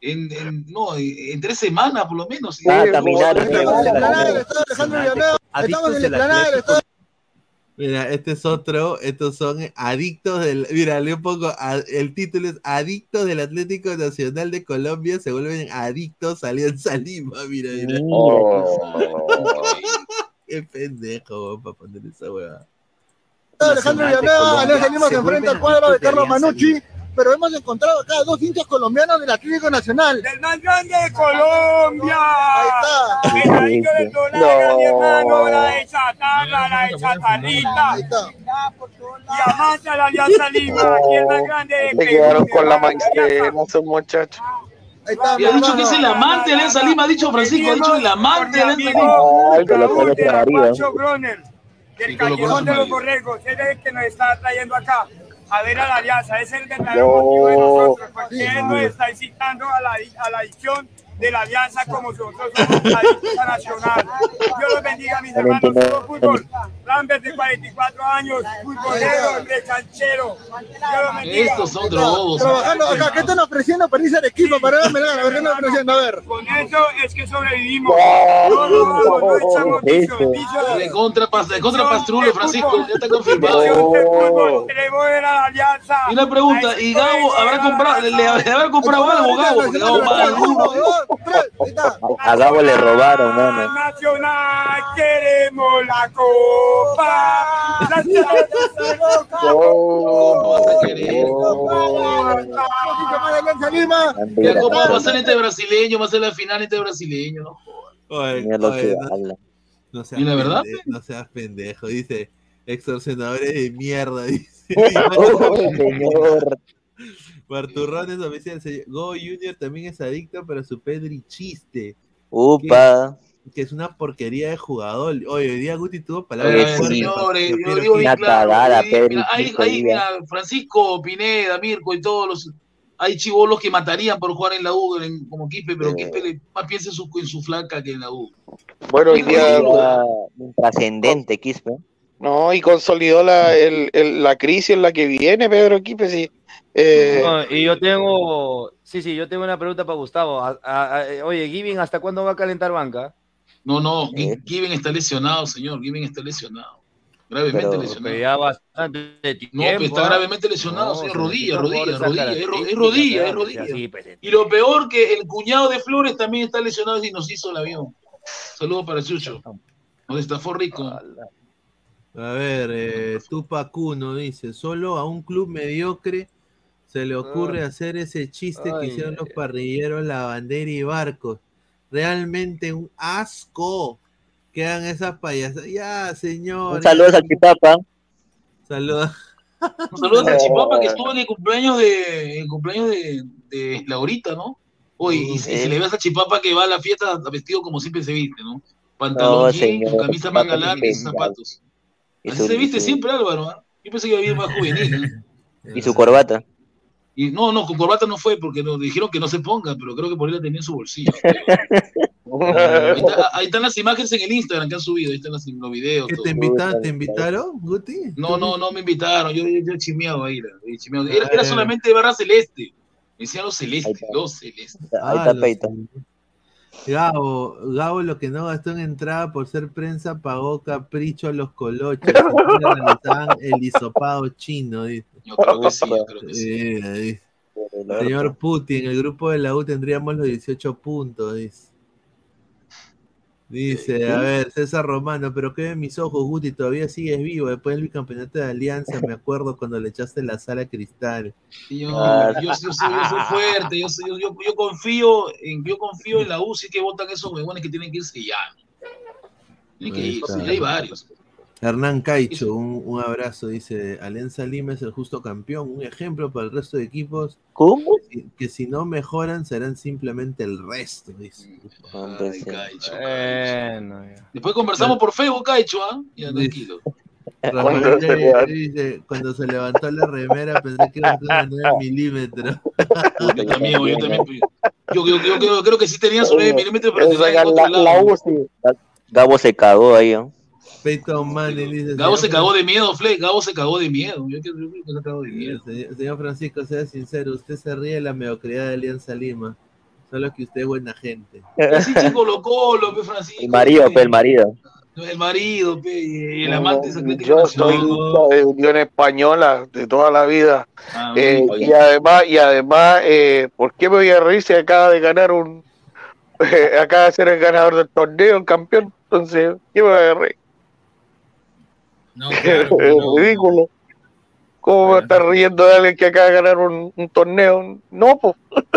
En, en- no, en, tres semanas por lo menos. Va a caminar. Estamos en del Estado Alejandro Estado. Mira, este es otro, estos son adictos del, mira, un poco, a- el título es Adictos del Atlético Nacional de Colombia se vuelven adictos a Alianza Lima, mira, mira, qué pendejo, para poner esa hueá. Alejandro Villanueva, Alianza Lima se enfrenta al cuadro de Carlos Manucci, pero hemos encontrado acá dos hinchas colombianos del Atlético Nacional. ¡El más grande de Colombia! Ahí está. El marido del Dolaga, mi hermano, la de Chatarra, la de Chatarrita. Ahí está. Y amante a la Alianza Lima, aquí el más grande de Se Perú, quedaron mi con la maicena, esos muchachos. Ahí está. Y ha dicho que es el amante de Alianza Lima, ha dicho Francisco, ha dicho el amante de Alianza Lima. Del Callejón de los. Borregos, él es el que nos está trayendo acá a ver a la alianza, es el verdadero motivo de nosotros, porque él nos está incitando a la, a la adicción de la alianza como nosotros somos la alianza nacional. Dios los bendiga, mis hermanos, puro fútbol. Lambert de 44 años, futbolero, rechanchero. Dios los bendiga. Estos son drogos. Trabajando acá, ¿qué están ofreciendo para irse al equipo? Para darme la gana, a ver, ¿qué están ofreciendo? A ver. Con eso es que sobrevivimos. No, no, no, no echamos vicio. De contra, pas- de contra Pastrulo, Francisco, ya está confirmado. Queremos ver a la alianza. Y una pregunta, ¿y Gabo habrá comprado, le, habrá comprado algo Gabo? Gabo A Gabo le robaron, mano. Nacional, queremos la copa. La ¿Cómo vas a querer? Hincha más de Alianza Lima. Ya, ¿Cómo va a pasar este brasileño? Va a ser la final este brasileño, ¿no? Oye, no, habla. no seas ¿Y la verdad? pende- no seas pendejo, dice, extorsionadores de mierda, dice. Oh, señor. Barturrones oficial. Go Junior también es adicto para su Pedri chiste. Upa. Que es una porquería de jugador. Oye, hoy día Guti tuvo palabras fuertes. señores, Yo yo quiero digo que- bien claro. cagada, Pedri, mira, hay, chico, hay, día. mira, Francisco, Pineda, Mirko y todos los. Hay chivolos que matarían por jugar en la U en- como Quispe, pero Quispe le- más piensa en su, en su flaca que en la U. Bueno, hoy día. Trascendente, Quispe. No, y consolidó la, el, el- la crisis en la que viene Pedro Quipe, sí. Eh, No, y yo tengo, sí, sí, yo tengo una pregunta para Gustavo. A- a- a- oye, Giving, ¿hasta cuándo va a calentar banca? No, no, Gi- Given está lesionado, señor. Given está lesionado. Gravemente Pero- lesionado. pero ya bastante tiempo. No, pero está ¿ah? gravemente lesionado, No, señor. Rodilla, rodilla, rodilla, es, ro- es rodilla, es ¿ah? rodilla. Sí, pues, Y lo peor que el cuñado de Flores también está lesionado y nos hizo el avión. Saludos para Chucho. Nos estafó rico. A ver, eh, Tupac Uno dice, solo a un club mediocre se le ocurre hacer ese chiste que Ay, hicieron los parrilleros, la bandera y barcos. Realmente un asco que hagan esas payasas. Ya, señor. Un saludo a Salchipapa. Saludos. Un saludo a Salchipapa que estuvo en el cumpleaños de, el cumpleaños de, de Laurita, ¿no? Oye, y, y se le ve a Salchipapa que va a la fiesta vestido como siempre se viste, ¿no? Pantalón No, jean, señor, con camisa manga larga y zapatos. Así se viste siempre Álvaro, ¿ah? Yo pensé que iba a ir más juvenil. ¿eh? Y su corbata. Y no, no, con corbata no fue porque nos dijeron que no se ponga, pero creo que por ahí la tenía en su bolsillo. ahí, está- ahí están las imágenes en el Instagram que han subido, ahí están las- los videos. ¿Que todo. te, invitaron, ¿Te invitaron, Guti? No, no, no me invitaron, yo, yo, yo chimeado ahí. Era, yo chimeado. Era, Ah, era solamente barra celeste. Me decían los celestes, los celestes. Ahí Ah, está los- Peito. Gabo, Gabo lo que no gastó en entrada por ser prensa pagó capricho a los realizaban el hisopado chino, dice. Yo creo que sí, yo creo que sí. Dice. Señor Putin, el grupo de la U tendríamos los 18 puntos, dice. Dice, a ver, César Romano, pero que ven mis ojos, Guti, todavía sigues vivo. Después del bicampeonato de Alianza, me acuerdo cuando le echaste la sala a cristal. Yo, Ah. yo, yo soy, yo soy fuerte, yo, soy- yo, yo- yo confío en, yo confío en la U, sí que votan esos huevones que tienen que irse ya. Tienen que irse, está. y hay varios. Hernán Caicho, un, un abrazo, dice, Alianza Lima es el justo campeón, un ejemplo para el resto de equipos. ¿Cómo? Que, que si no mejoran serán simplemente el resto, dice. Ay, Caicho, Bueno, ya. Después conversamos por Facebook, Caicho, ¿ah? Ya, Dice- tranquilo. Rafael Cuando se dice, cuando se levantó la remera pensé que iba a ser una 9 milímetros. Yo también, yo también. pues, Yo, yo, yo creo, creo que sí tenía su 9 milímetros, pero la, otro la lado. UCI. Gabo se cagó ahí. ¿no? Peyton Manning dice, Gabo se cagó de miedo, Fleck. Gabo se cagó de miedo. Yo creo que se cagó de miedo. Señor, señor Francisco, sea sincero, usted se ríe de la mediocridad de Alianza Lima, solo que usted es buena gente. Así chico lo colo, pe, Francisco. El marido, pe. el marido. El marido, pe, y el amante de Atlético Yo soy de Unión Española de toda la vida. Ah, Eh, y además, y además eh, ¿por qué me voy a reír si acaba de ganar un. acaba de ser el ganador del torneo, el campeón? Entonces, ¿qué me voy a reír? No, es ridículo. ¿Cómo me voy a estar riendo de alguien que acaba de ganar un, un torneo? No, pues.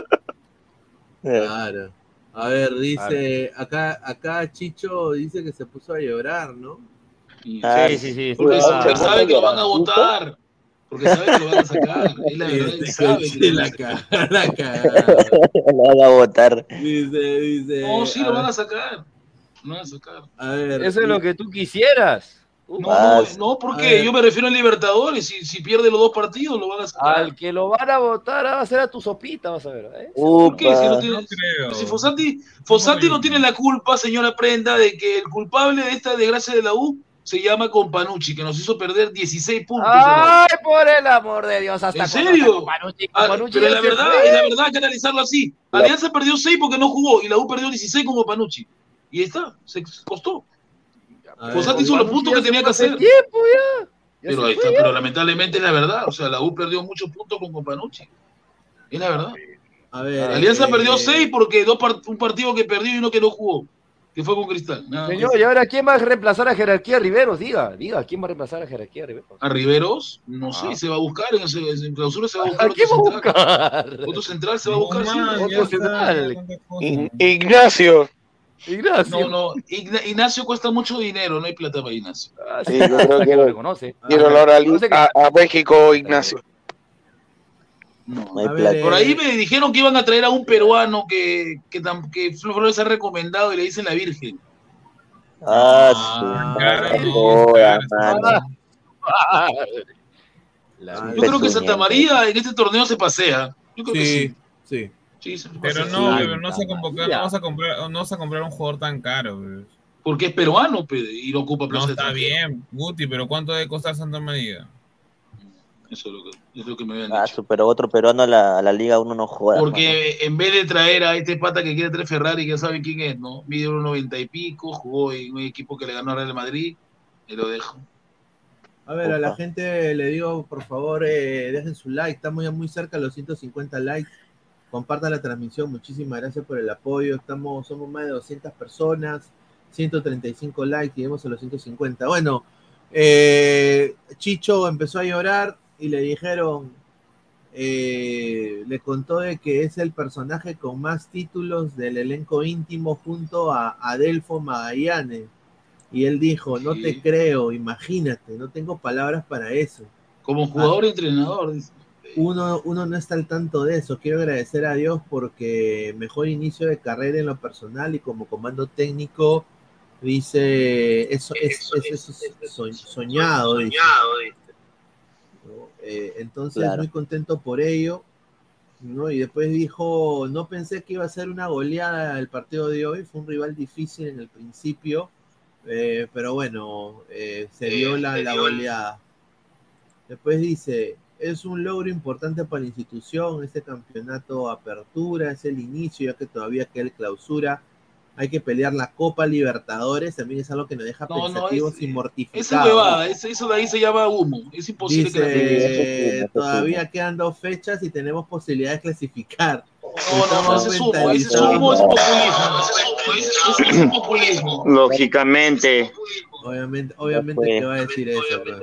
Claro. A ver, dice, acá, acá Chicho dice que se puso a llorar, ¿no? Ah, Sí, sí, sí. Porque Ah, sabe que lo van a votar. Porque sabe que lo van a sacar. Es la verdad, él Este sabe que la a sacar. caga, la caga. Lo van a votar. Dice, dice. No, sí, lo van a sacar. Lo van a sacar. A ver, Eso es lo que tú quisieras. No, no, Ah, no, a porque yo me refiero a Libertadores. Si, si pierde los dos partidos, lo van a sacar. Al que lo van a votar va a ser a tu sopita, vas a ver. ¿eh? ¿Por qué? Si, no tiene- No creo. si Fossati, Fossati no tiene la culpa, señora Prenda, de que el culpable de esta desgracia de la U se llama Companucci, que nos hizo perder 16 puntos. Ay, por el amor de Dios, hasta ¿En serio? Companucci? Ah, Companucci pero la verdad, fue. es la verdad hay que analizarlo así. Alianza perdió 6 porque no jugó y la U perdió 16 con Companucci. Y ahí está, se costó. Fossati hizo los puntos que tenía que hacer. tiempo ya. Ya Pero ahí fue está, ya. pero lamentablemente es la verdad. O sea, la U perdió muchos puntos con Companucci. Es la verdad. a ver, Alianza eh, perdió 6 porque dos part- un partido que perdió y uno que no jugó. Que fue con Cristal. Nada más. Señor, ¿y ahora quién va a reemplazar a Jerarquía Riveros? Diga, diga, ¿quién va a reemplazar a Jerarquía Riveros? A Riveros, no sé, Ah. se va a buscar en, clausura, se va a buscar ¿A quién va a otro central. buscar? Otro central se va a No, buscar, sí. man, otro central. Ignacio. Ignacio. No, no, Igna- Ignacio cuesta mucho dinero, no hay plata para Ignacio. Ah, Sí, yo creo que lo reconoce. Quiero a, a México, Ignacio. No hay ver, plata. Por ahí me dijeron que iban a traer a un peruano que, que, que Flo Flores ha recomendado y le dicen la Virgen. Ah, su joda, mano. Yo creo que Santa María en este torneo se pasea. Yo creo que sí. sí. Pero no, no se convoca, no vas a comprar, no vas a comprar un jugador tan caro. pues. Porque es peruano pe, y lo ocupa No plaza está extranjera. bien, Guti, pero ¿cuánto debe costar Santa María? Eso es lo que, es lo que me habían Ah, dicho. su, pero otro peruano a la, a la Liga 1 no joda. Porque en vez de traer a este pata que quiere traer Ferrari, que ya saben quién es, ¿no? Mide unos 90 y pico, jugó en un equipo que le ganó a Real Madrid, y lo dejo. A ver, a la gente le digo, por favor, eh, dejen su like. Estamos ya muy cerca de los 150 likes. Compartan la transmisión. Muchísimas gracias por el apoyo. Estamos, somos más de 200 personas. 135 likes. Lleguemos a los 150. Bueno, eh, Chicho empezó a llorar y le dijeron, eh, le contó de que es el personaje con más títulos del elenco íntimo junto a Adelfo Magallanes. Y él dijo, no te creo, imagínate, no tengo palabras para eso. Como jugador y entrenador, dice. Uno, uno no está al tanto de eso. Quiero agradecer a Dios porque mejor inicio de carrera en lo personal y como comando técnico, dice, eso es, es- eso es so- soñado. dice. ¿no? Eh, entonces, Claro. muy contento por ello. ¿no? Y después dijo, no pensé que iba a ser una goleada el partido de hoy, fue un rival difícil en el principio, eh, pero bueno, eh, se dio la, la goleada. Después dice, es un logro importante para la institución, este campeonato apertura, es el inicio, ya que todavía queda el clausura. Hay que pelear la Copa Libertadores, también es algo que nos deja No, no, pensativos es- y mortificados. es huevada, eso, eso de ahí se llama humo. Es imposible que la Dice, todavía quedan dos fechas y tenemos posibilidad de clasificar. No, no, no, ese es humo, ese es humo, ese es populismo. Ese es populismo. Lógicamente. Obviamente, obviamente que va a decir eso. pues.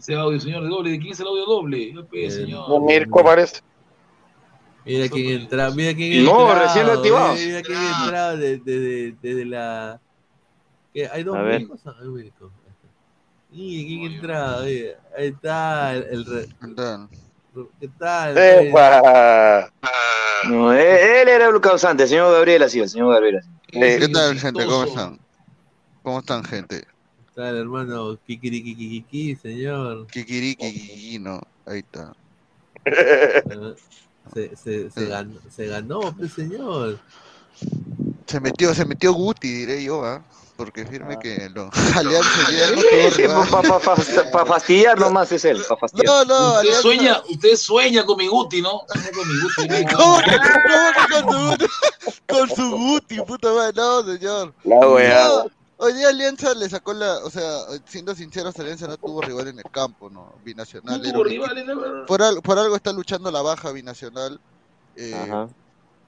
Ese audio, señor, de doble. ¿De quién es el audio doble? Pues, señor. Mirko parece. Mira quién entra, mira quién No, entrado, recién activado. Mira, mira quién entrado desde, desde, desde la. ¿Qué? ¿Hay dos. Mirkos? Hay un Mirko. Mira quién mira. Ahí está el. el re- ¿Qué tal? ¡Epa! No, él, él era el causante, el señor Gabriel así, el señor Gabriel así. ¿Qué tal, gente? ¿Cómo están? ¿Cómo están, gente? ¿Qué tal, hermano? Kikirikikiki, señor. Kikiriki, no. Ahí está. Se, se, se, ganó, se ganó, pues, señor. Se metió, se metió Guti, diré yo, ¿ah? Porque firme que lo Alianza ya no para fastidiar nomás es él, para fastidiar. No, no, Usted Alianza- sueña, usted sueña con mi Guti, ¿no? Con mi Guti. ¿Cómo que, cómo que con su Guti? Con su Guti, puta madre, no, señor. La weá. Hoy día Alianza le sacó la, o sea, siendo sinceros, Alianza no tuvo rival en el campo, ¿no? Binacional. No era tuvo equipo- la verdad. por, al- por algo está luchando la baja binacional. eh, Ajá.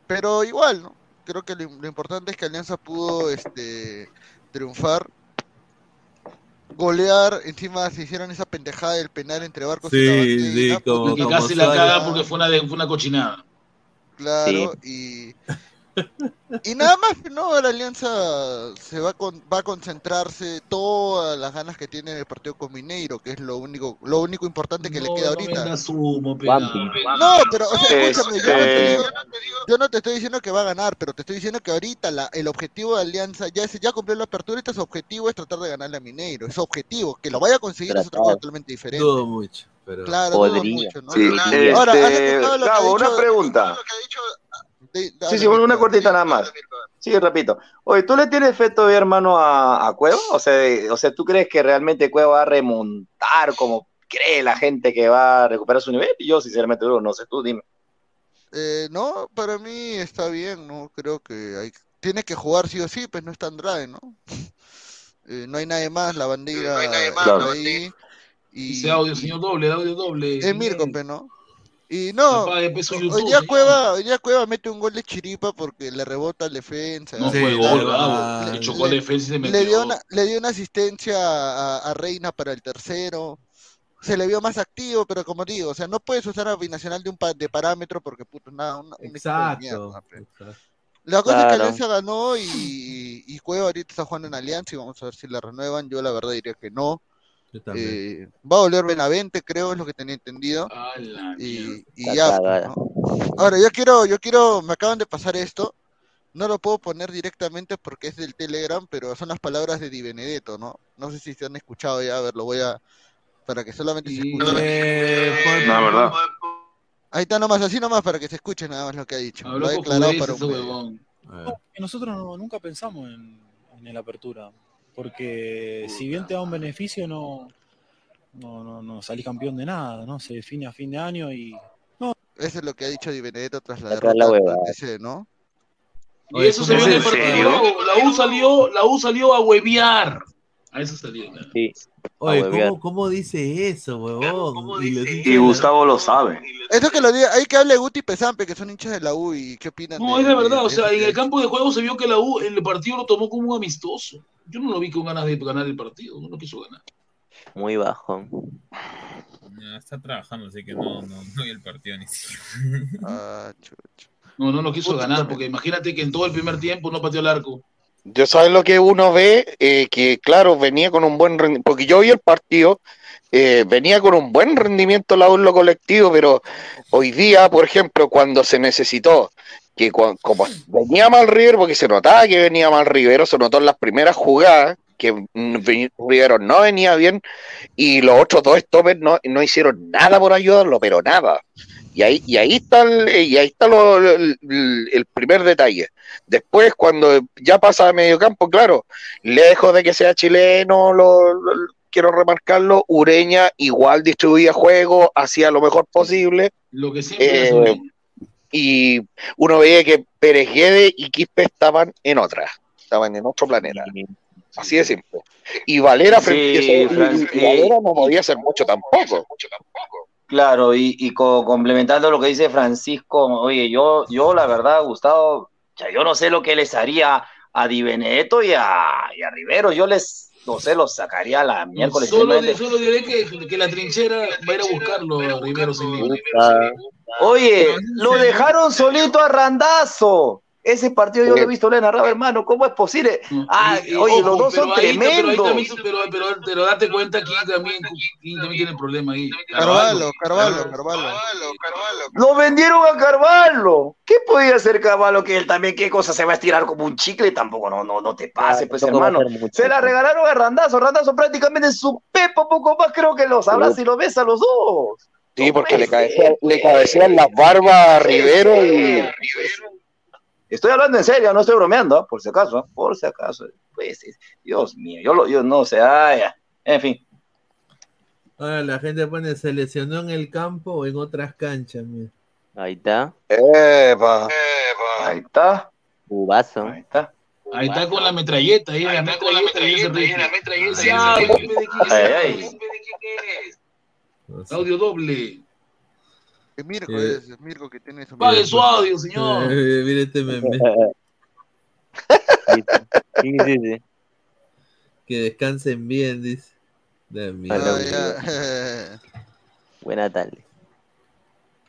pero igual, ¿no? Creo que lo, lo importante es que Alianza pudo este, triunfar, golear, encima se hicieron esa pendejada del penal entre Barcos y Sí, Lavandeira, sí, como, Y que como casi la caga porque fue una, de- fue una cochinada. Claro, y, y nada más, ¿no? La Alianza se va, a con- va a concentrarse todas las ganas que tiene en el partido con Mineiro, que es lo único, lo único importante que le No, queda no ahorita. No, pero, o sea, escúchame, yo no, te Este- digo, yo no te estoy diciendo que va a ganar, pero te estoy diciendo que ahorita la, el objetivo de Alianza ya, es, ya cumplió la apertura, ahorita su objetivo es tratar de ganarle a Mineiro, es objetivo, que lo vaya a conseguir es otra cosa totalmente diferente. Dudo mucho, pero. Claro, dudo Podría. mucho, ¿no? Sí, Ahora, este, ha Gabo, una dicho- pregunta. Sí, una, una Mirko. cortita nada más. Sí, repito. Oye, ¿tú le tienes fe todavía, hermano, a, a Cueva? O sea, o sea, ¿tú crees que realmente Cueva va a remontar como cree la gente que va a recuperar su nivel? Yo, sinceramente, digo, no sé, tú dime. Eh, no, para mí está bien, ¿no? Creo que hay, tiene que jugar sí o sí, pues no está Andrade, ¿no? Eh, no hay nadie más, la bandera está Claro. ahí. Y, Ese audio, señor doble, el audio doble. es Mirko, pues, ¿no? Y no, Papá, hoy día. Cueva, hoy día Cueva mete un gol de chiripa porque le rebota al defensa. No fue la gol. Le chocó Le- la defensa y se le metió. dio una, le dio una asistencia a, a Reina para el tercero. Se le vio más activo, pero como digo, o sea, no puedes usar a Binacional de un pa- de parámetro porque puto nada, un, un equipo de Exacto. mierda, pe. exacto. La cosa es que. Alianza ganó y, y Cueva ahorita está jugando en Alianza y vamos a ver si la renuevan. Yo la verdad diría que no. Eh, va a volver Benavente, creo, es lo que tenía entendido. y ya. pues. ¿no? Ahora, yo quiero, yo quiero, me acaban de pasar esto. No lo puedo poner directamente porque es del Telegram, pero son las palabras de Di Benedetto, ¿no? No sé si se han escuchado ya, a ver, lo voy a... Para que solamente se escuche. Eh, No, verdad. Ahí está nomás, así nomás para que se escuche nada más lo que ha dicho. Habló lo ha declarado para un nosotros no- nunca pensamos en, en el apertura, porque si bien te da un beneficio, no, no, no, no salís campeón de nada, ¿no? Se define a fin de año y Eso es lo que ha dicho Di Benedetto tras la derrota la. TC, ¿no? Y eso se vio en el partido. La U salió, la U salió a huevear. A eso salió. ¿no? Sí. Oye. ¿cómo, ¿cómo dice eso, huevón? Y la- Gustavo lo sabe. Eso que lo diga, hay que hable Guti y Pesampe, que son hinchas de la U y qué opinan. No, es de verdad. O sea, en el campo de juego se vio que la U en el partido lo tomó como un amistoso. Yo no lo vi con ganas de ganar el partido. No lo quiso ganar. Muy bajo. No, está trabajando, así que no, no, no vi el partido ni siquiera. Ah, No, no lo quiso ganar. Porque imagínate que en todo el primer tiempo no pateó el arco. Yo sabes lo que uno ve, Eh, que claro, venía con un buen rendimiento, porque yo vi el partido, eh, venía con un buen rendimiento la lo colectivo, pero hoy día, por ejemplo, cuando se necesitó, que como venía mal River, porque se notaba que venía mal Rivero, se notó en las primeras jugadas, que Rivero no venía bien, y los otros dos stoppers no, no hicieron nada por ayudarlo, pero nada. Y ahí, y ahí está el, y ahí está lo- el, el primer detalle. Después, cuando ya pasa a medio campo, claro, lejos de que sea chileno, lo, lo- quiero remarcarlo, Ureña igual distribuía juego, hacía lo mejor posible. Lo que siempre Eh. Y uno veía que Pérez Guede y Quispe estaban en otra, estaban en otro planeta. Así de simple. Y Valera, Sí, frente- y- Fran- y Valera no podía hacer mucho tampoco. Claro, y, y co- complementando lo que dice Francisco, oye, yo, yo la verdad, Gustavo, ya yo no sé lo que les haría a Di Benedetto y a, y a Rivero, yo les, no sé, los sacaría a la miércoles. Solo, diré que, que la trinchera va a ir a buscarlo a Rivero sin libre. Oye, lo dejaron solito a Randazo. Ese partido yo lo he visto lo he narrado, hermano. ¿Cómo es posible? Ah, Y- y, oye, ojo, los dos pero son ahí- pero ahí tremendos. también- Pero, pero, pero date cuenta que también, también tiene problema ahí. Carvalho, Carvalho, Carvalho. Lo vendieron a Carvalho. ¿Qué podía hacer Carvalho? Que él también, qué cosa, se va a estirar como un chicle. Tampoco, no, no, no te pase, pues, tampoco va a hermano. Se la regalaron a Randazo. Randazo prácticamente en su pepo, poco más, creo que los abraza y los besa a los dos. Sí, porque le, cabecea- le cabecean las barbas a Rivero y Estoy hablando en serio, no estoy bromeando, ¿ah? por si acaso, ¿ah? por si acaso. Pues, es- Dios mío, yo, lo, yo no sé, ah, ya. en fin. Ahora la gente pone, ¿se lesionó en el campo o en otras canchas? mira? Ahí está. Epa. Ahí está. Bubazo. Ahí está. Ahí está con la metralleta, ahí, la metralleta, ahí ese rifle. Ya, Ay, ay. Es. Audio doble. Es Mirko, Eh. es, es Mirko que tiene su. Pague su audio, señor. Eh, mira este meme. Sí, sí, sí. Que descansen bien, dice. Ah. Buena tarde.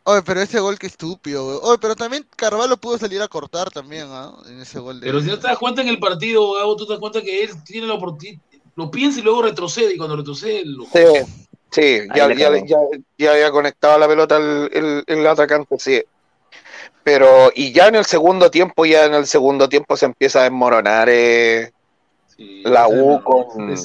Oye, pero ese gol que estúpido, güey. Oye, pero también Carvalho pudo salir a cortar también, ¿ah? En ese gol de. Pero si no te das cuenta en el partido, Gabo, tú te das cuenta que él tiene la oportunidad, lo piensa y luego retrocede, y cuando retrocede, lo... Sí, sí, ya, ya, ya, ya había conectado la pelota el, el, el atacante, sí. Pero, y ya en el segundo tiempo, ya en el segundo tiempo se empieza a desmoronar eh, la U con...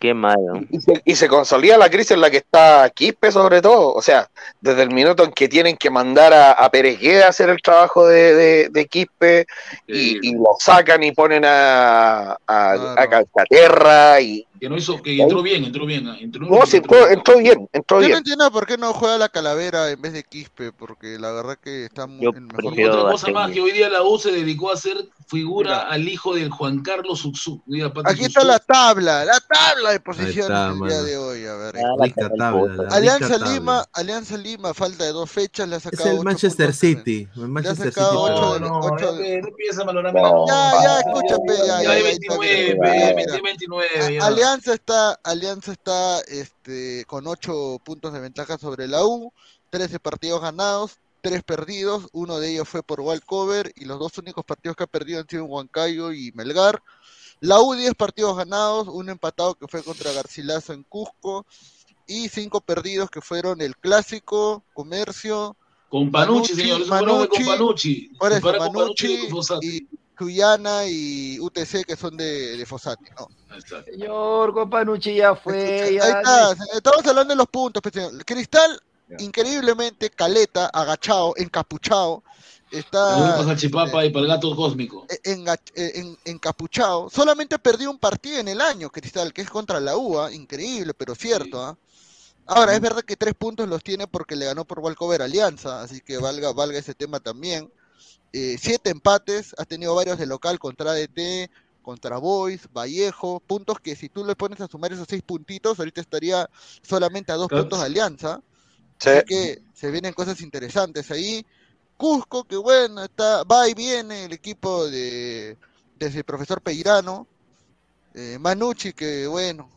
Qué malo. Y se, y se consolida la crisis en la que está Quispe sobre todo, o sea, desde el minuto en que tienen que mandar a, a Pérez a hacer el trabajo de, de, de Quispe y, y lo sacan y ponen a, a, a Calcaterra y... Que no hizo, que entró bien, entró bien. ah, Entró, No, sí, entró, entró bien, entró Yo no bien. entiendo por qué no juega la calavera en vez de Quispe, porque la verdad que está muy el mejor Y otra cosa más, que hoy día la U se dedicó a hacer figura al hijo del Juan Carlos Pati Aquí está la tabla, la tabla de posiciones está, el día de hoy. A ver. Ah, Rica tabla, la Alianza rica tabla. Lima, Alianza Lima, falta de dos fechas, le ha Es sacado el ocho Manchester. City. El Manchester City. ocho de- No, ocho ya, de- pe, no empieza a valorarme Ya, la ya, escúchame, ya, Ya ya, hay ya, está 29, bien. pe, Mira, 20, 29, A- ya. Alianza está, Alianza está este, con 8 puntos de ventaja sobre la U, 13 partidos ganados, 3 perdidos, uno de ellos fue por Walcover y los dos únicos partidos que ha perdido han sido en Huancayo y Melgar. La U 10 partidos ganados, un empatado que fue contra Garcilaso en Cusco y cinco perdidos que fueron el Clásico, Comercio, Con Panucci, señor, de con Panucci. por eso, con Panucci Manucci y con Cuyana y UTC que son de, de Fossati, ¿no? Señor Companucci ya fue. Ahí ya está, estamos hablando de los puntos, pues, señor. Cristal, increíblemente, caleta, agachado, encapuchado, está para Salchipapa y para el gato cósmico. enga- eh, en- encapuchado. Solamente perdió un partido en el año, Cristal, que es contra la UA, increíble, pero cierto, ¿ah? Ahora, es verdad que tres puntos los tiene porque le ganó por Walcover Alianza, así que valga, valga ese tema también. Eh, siete empates, ha tenido varios de local contra ADT, contra Boys, Vallejo, puntos que si tú le pones a sumar esos seis puntitos, ahorita estaría solamente a dos puntos de Alianza. Sí. Así que se vienen cosas interesantes ahí. Cusco, que bueno, está, va y viene el equipo de desde el profesor Peirano. Eh, Manucci, que bueno,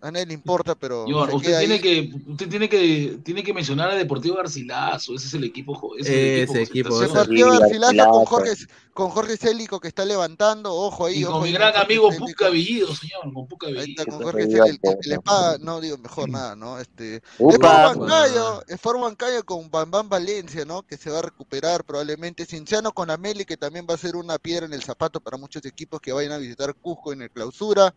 a nadie le importa, pero Señor, usted tiene ahí. que, usted tiene que, tiene que mencionar a Deportivo Garcilaso, ese es el equipo, ese es el Ese equipo, equipo, Se concentración. partió Garcilaso con Jorge, con Jorge Célico que está levantando, ojo ahí. Y ojo con mi gran amigo. Puca Villido, señor, con Puca Ahí está, Villido. con Jorge Célico, el, que le paga, no digo mejor nada, ¿no? Este, Upa. Sport Bancayo, Sport Bancayo con Bambam Valencia, ¿no? Que se va a recuperar probablemente. Cinciano con Ameli, que también va a ser una piedra en el zapato para muchos equipos que vayan a visitar Cusco en el clausura.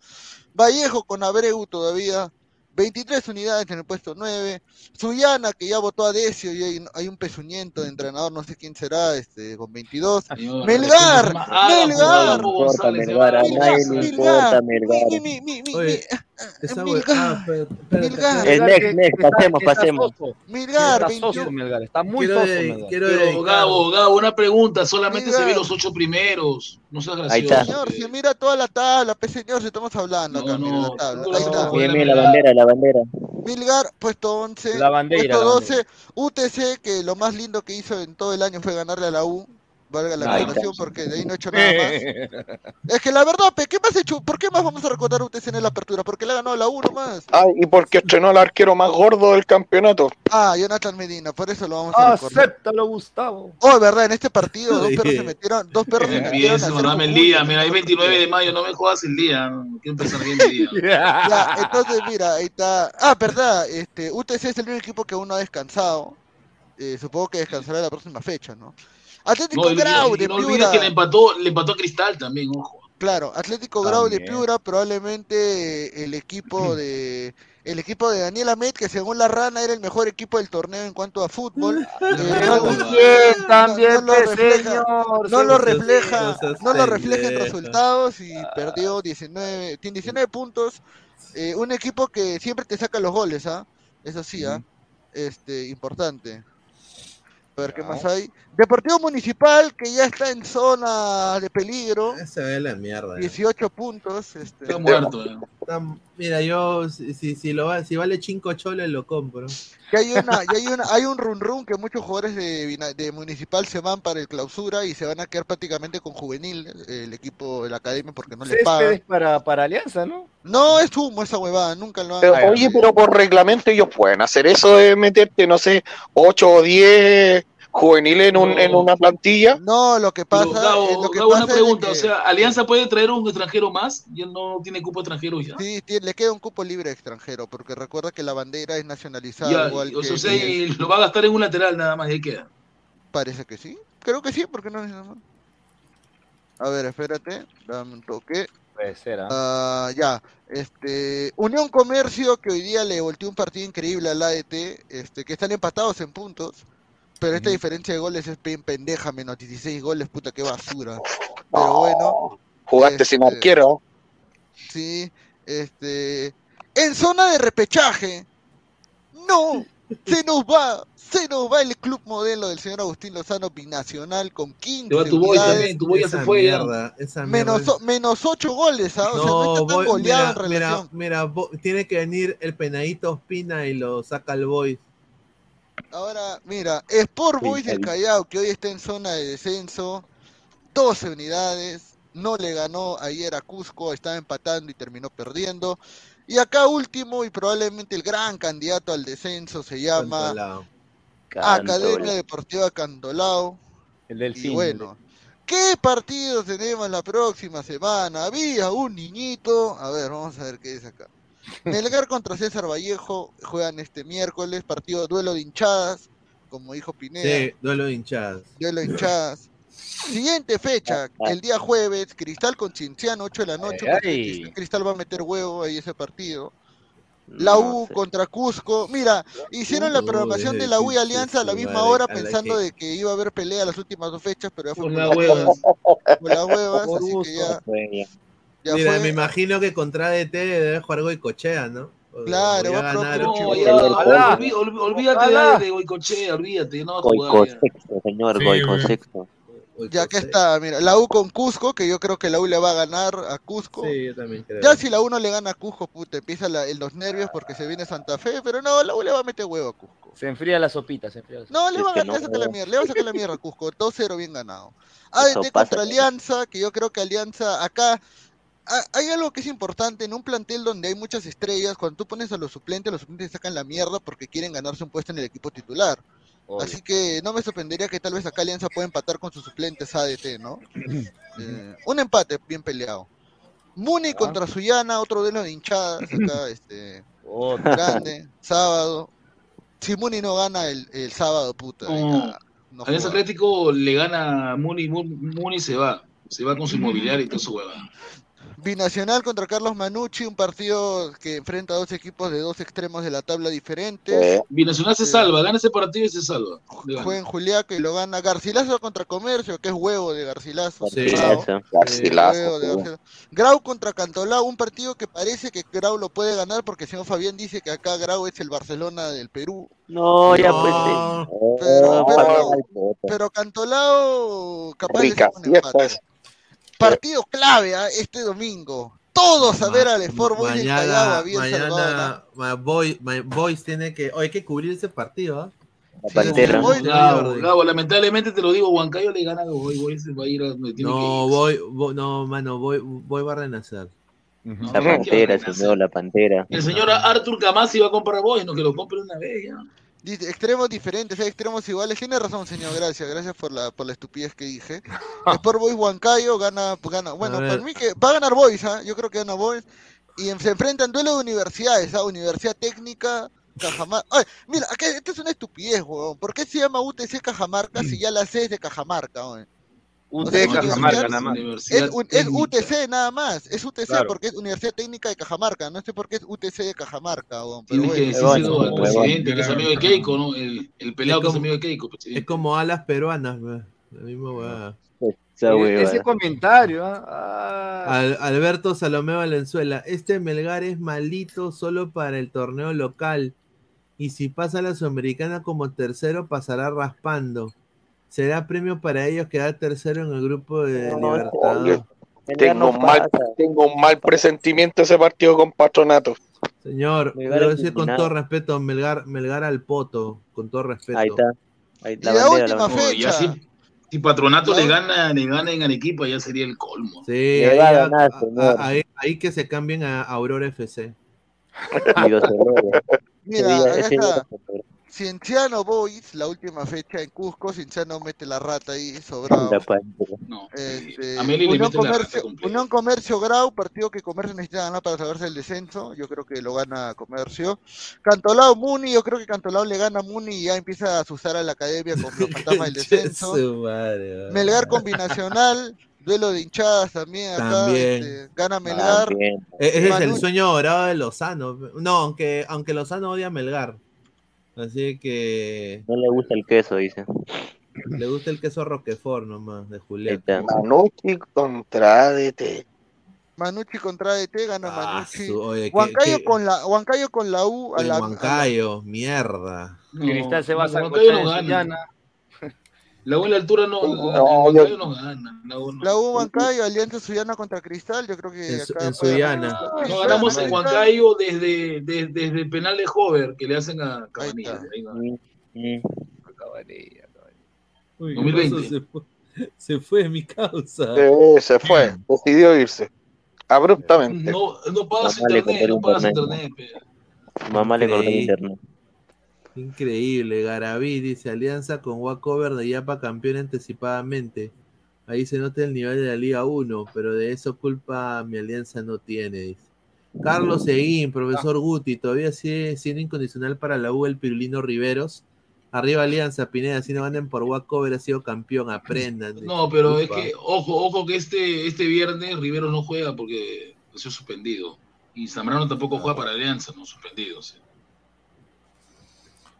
Vallejo con Abreu todavía. 23 unidades en el puesto 9. Suyana, que ya votó a Decio y hay, hay un pezuñento de entrenador, no sé quién será, este, con 22. Señor, Melgar, Melgar, Melgar, haga como nadie le González. importa Melgar. Esa Milgar. ah, Milgar. Eh, next, next, pasemos, pasemos. soso. Melgar, Está 21. soso, Melgar. Está muy Quiero soso, Melgar. quiero Pero dedicar- Gabo, Gabo, una pregunta, solamente se ve los ocho primeros, no seas Ahí gracioso. está. Señor, si mira toda la tabla, pues señor, si estamos hablando acá, No, mira la tabla. Ahí está. bandera, la bandera. Milgar, puesto 11. La bandera, puesto la 12. UTC, que lo más lindo que hizo en todo el año fue ganarle a la U. Valga la aclaración, porque de ahí no he hecho nada más. Es que la verdad, pe, ¿qué más he hecho? ¿Por qué más vamos a recordar a UTC en la apertura? Porque le ha ganado la U nomás. Ah, y porque estrenó al arquero más gordo del campeonato. Ah, Jonathan Medina, por eso lo vamos a recordar. Acéptalo, Gustavo. Oh, verdad, en este partido dos perros se metieron, dos perros se metieron dame el día, mira, hay 29 de mayo, no me jodas el día, quiero empezar bien el día. Ya, entonces mira, ahí está. Ah, verdad, este, UTC es el único equipo que aún no ha descansado. Eh, supongo que descansará la próxima fecha, ¿no? Atlético No, Grau de no olvides Piura. que le empató, le empató a Cristal también, ojo. Claro, Atlético Grau de También. Piura, probablemente el equipo de el equipo de Daniel Amet, que según la rana era el mejor equipo del torneo en cuanto a fútbol. eh, no, También, también, no lo refleja, señor. no lo refleja, no no lo refleja en resultados y perdió 19, tiene 19 puntos. eh, un equipo que siempre te saca los goles, ¿ah? Eso sí, ¿ah? Este, importante. A ver, ¿qué más hay? Deportivo Municipal, que ya está en zona de peligro. Se ve la mierda. ya. 18 puntos. Este, Está muerto. eh. Está- Mira, yo, si, si, si lo va, si vale 5 choles, lo compro. Que hay una, y hay una, hay un run run que muchos jugadores de, de Municipal se van para el clausura y se van a quedar prácticamente con juvenil, el equipo de la academia, porque no les pagan. para, para Alianza, ¿no? No es humo esa huevada, nunca lo han Pero, oye, pero por reglamento ellos pueden hacer eso de meterte, no sé, 8 o 10 juveniles en, un, No. en una plantilla. No, lo que pasa, Gabo, eh, lo que Gabo, pasa una es pregunta, que- o sea, ¿Alianza puede traer un extranjero más? Ya no tiene cupo extranjero ya. sí, tiene- le queda un cupo libre extranjero, porque recuerda que la bandera es nacionalizada Ya, igual o que sea, y lo va a gastar en un lateral nada más, y ahí queda. Parece que sí. Creo que sí, porque no es nada más. A ver, espérate, dame un toque. Puede ser, ¿ah? Ah, ya, este, Unión Comercio que hoy día le volteó un partido increíble al AET, este, que están empatados en puntos, pero esta diferencia de goles es bien pendeja, menos 16 goles, puta, qué basura. Pero bueno, Jugaste sin Este- arquero. sí, este, en zona de repechaje, no, se nos va, se nos va el club modelo del señor Agustín Lozano binacional con 15 Te va tu boy también, tu boy ya se fue ya. mierda, esa mierda. menos, o- menos 8 goles, ¿ah? o sea, no está tan voy- goleado en mira, relación. mira, mira, tiene que venir el penadito Ospina y lo saca el boy. Ahora, mira, Sport Boys del Callao, que hoy está en zona de descenso, 12 unidades, no le ganó ayer a Cusco, estaba empatando y terminó perdiendo. Y acá último y probablemente el gran candidato al descenso se llama Cantolao. Academia Deportiva Cantolao. El del Y fin. bueno, ¿Qué partidos tenemos la próxima semana? Había un niñito. A ver, vamos a ver qué dice acá. Melgar contra César Vallejo juegan este miércoles, partido duelo de hinchadas, como dijo Pineda. Sí, duelo de hinchadas. Duelo de hinchadas. Siguiente fecha, el día jueves, Cristal con Cinciano, 8 de la noche. Ay, porque ay. Cristal- va a meter huevo ahí ese partido. La U contra Cusco. Mira, hicieron la programación de la U y Alianza a la misma hora pensando que- de que iba a haber pelea las últimas dos fechas, pero ya fue Por las las huevas. Por las huevas, así que ya, ya Mira, fue. me imagino que contra DT debe jugar Goicochea, ¿no? Claro, va a ganaron. mucho. No, ya, Ojalá. olví- olví- olvídate Ojalá. de, de Goicochea, olvídate, no vas a Goico jugar ya. sexto, señor, Sí, Goico güey. sexto. Ya que está, mira, la U con Cusco, que yo creo que la U le va a ganar a Cusco. Sí, yo también creo. Ya si la U no le gana a Cusco, puta, empieza la- en los nervios porque se viene Santa Fe, pero no, la U le va a meter huevo a Cusco. Se enfría la sopita, se enfría la sopita. No, le va a ganar, no. sacar la mierda, le va a sacar la mierda a Cusco, 2-0 bien ganado. ADT contra Alianza, que yo creo que Alianza acá hay algo que es importante en un plantel donde hay muchas estrellas, cuando tú pones a los suplentes, los suplentes sacan la mierda porque quieren ganarse un puesto en el equipo titular. Obvio. Así que no me sorprendería que tal vez acá Alianza pueda empatar con sus suplentes ADT, ¿no? Eh, un empate bien peleado. Muni contra Suyana, otro duelo de hinchadas acá, este, grande, sábado. Si Muni no gana el, el sábado, puta, No. ya no Alianza. Atlético le gana a Muni, Muni, se va. Se va con su inmobiliario y todo su hueva. Binacional contra Carlos Manucci, un partido que enfrenta a dos equipos de dos extremos de la tabla diferentes. Eh, Binacional se Sí. salva, gana ese partido y se salva. Juega en Juliaca y lo gana Garcilaso contra Comercio, que es huevo de Garcilaso. Sí. Garcilaso, huevo de sí. Garcilaso. Grau contra Cantolao, un partido que parece que Grau lo puede ganar porque el señor Fabián dice que acá Grau es el Barcelona del Perú. No, ya No. pues. sí. Pero- Oh, pero-. Pero Cantolao capaz Rica saca un fiesta empate. Partido clave ¿ah? este domingo. Todos a ver al Sport Boys Mañana, bien Salvador, ¿ah? mañana, my boy, my boys tiene que, oh, hay que cubrir ese partido, ¿ah? La Sí, pantera. voy- Gabo, Gabo, lamentablemente te lo digo, Huancayo le gana a Boy, Boy se va a ir a donde tiene No, que ir. voy, voy- no, mano, voy, voy va a renacer. No, La ¿qué pantera, señor, la pantera. El señor Arthur Camasi va a comprar Boy, no que lo compre una vez ya. Dice, extremos diferentes, hay extremos iguales. Tiene razón, señor, gracias. Gracias por la, por la estupidez que dije. Sport Boys Huancayo gana, gana. Bueno, para mí que va a ganar Boys, ¿ah? yo creo que gana Boys. Y en- se enfrentan duelo de universidades, ¿ah? Universidad Técnica, Cajamarca. Ay, mira, acá, esto es una estupidez, weón. ¿Por qué se llama UTC Cajamarca si ya la C es de Cajamarca, weón? UT O sea, Cajamarca nada más. Es, un- es Técnica. UTC nada más, es UTC Claro. porque es Universidad Técnica de Cajamarca, no sé por qué es UTC de Cajamarca, pero Tienes que bueno. al presidente, que es amigo de Keiko, ¿no? El, el pelado que es como- amigo de Keiko. pues, Es como alas peruanas, la misma weá. Esa E- huevada. Ese comentario, ¿ah? Ah. Al- Alberto Salomé Valenzuela, este Melgar es malito solo para el torneo local. Y si pasa a la Sudamericana como tercero, pasará raspando. Será premio para ellos quedar tercero en el grupo de No, Libertadores. Tengo no un, mal, tengo un mal presentimiento ese partido con Patronato. Señor, Melgar quiero es decir con todo respeto, Melgar, Melgar al poto, con todo respeto. Ahí está. Ahí, Y la última No, fecha. ya si, si Patronato La- le gana, le gana en Arequipa, ya sería el colmo. Sí, ahí, va a a- ganar, a- señor. ahí- ahí que se cambien a Aurora FC. Errores. Mira, Ese día- acá ese Cienciano Boys, la última fecha en Cusco, Cienciano mete la rata ahí, sobrado. No. Este, Unión, Comercio. Unión Comercio Grau, partido que Comercio necesita ganar para salvarse del descenso. Yo creo que lo gana Comercio. Cantolao Muni, yo creo que Cantolao le gana a Muni y ya empieza a asustar a la academia con los fantasmas del descenso. Madre. Melgar combinacional, duelo de hinchadas también acá. También. este, gana Melgar. También. E- Ese es el sueño dorado de Lozano. No, aunque, aunque Lozano odia a Melgar. Así que No le gusta el queso, dice. le gusta el queso Roquefort nomás, de Julián. Manucci contra ADT. Manucci contra DT, gana Ah, Manucci. su- oye, Huancayo, que- con la, Huancayo con la U a la, a la- Huancayo, mierda. No, Cristal se va a Huancayo sacochar no en gana. Sullana. La buena altura no, No, la- yo- no gana. La U no. La U Huancayo, Alianza Suyana contra Cristal, yo creo que En acá en puede No, ganamos en. Huancayo desde, desde, desde el penal de Hover que le hacen a Cabanillas. está. Ahí va. Mm, mm. Cabanilla, cabanilla. Uy, 2020. ¿qué pasó? Se fue, se fue mi causa. Eh, se fue, decidió irse. Abruptamente. No, no pagas internet, no pagas internet. mamá le cortó el internet. Increíble, Garaví dice Alianza con Walkover de Yapa campeón anticipadamente. Ahí se nota el nivel de la Liga 1, pero de eso culpa mi alianza no tiene. dice. Carlos Seguín, profesor Guti, todavía sigue siendo incondicional para la U el Pirulino Riveros. Arriba Alianza, Pineda, si no ganan por Walkover ha sido campeón, aprendan. dice. No, pero es que, ojo, ojo que este, este viernes Rivero no juega porque ha sido suspendido. Y Zambrano tampoco juega para Alianza, no suspendido. sí.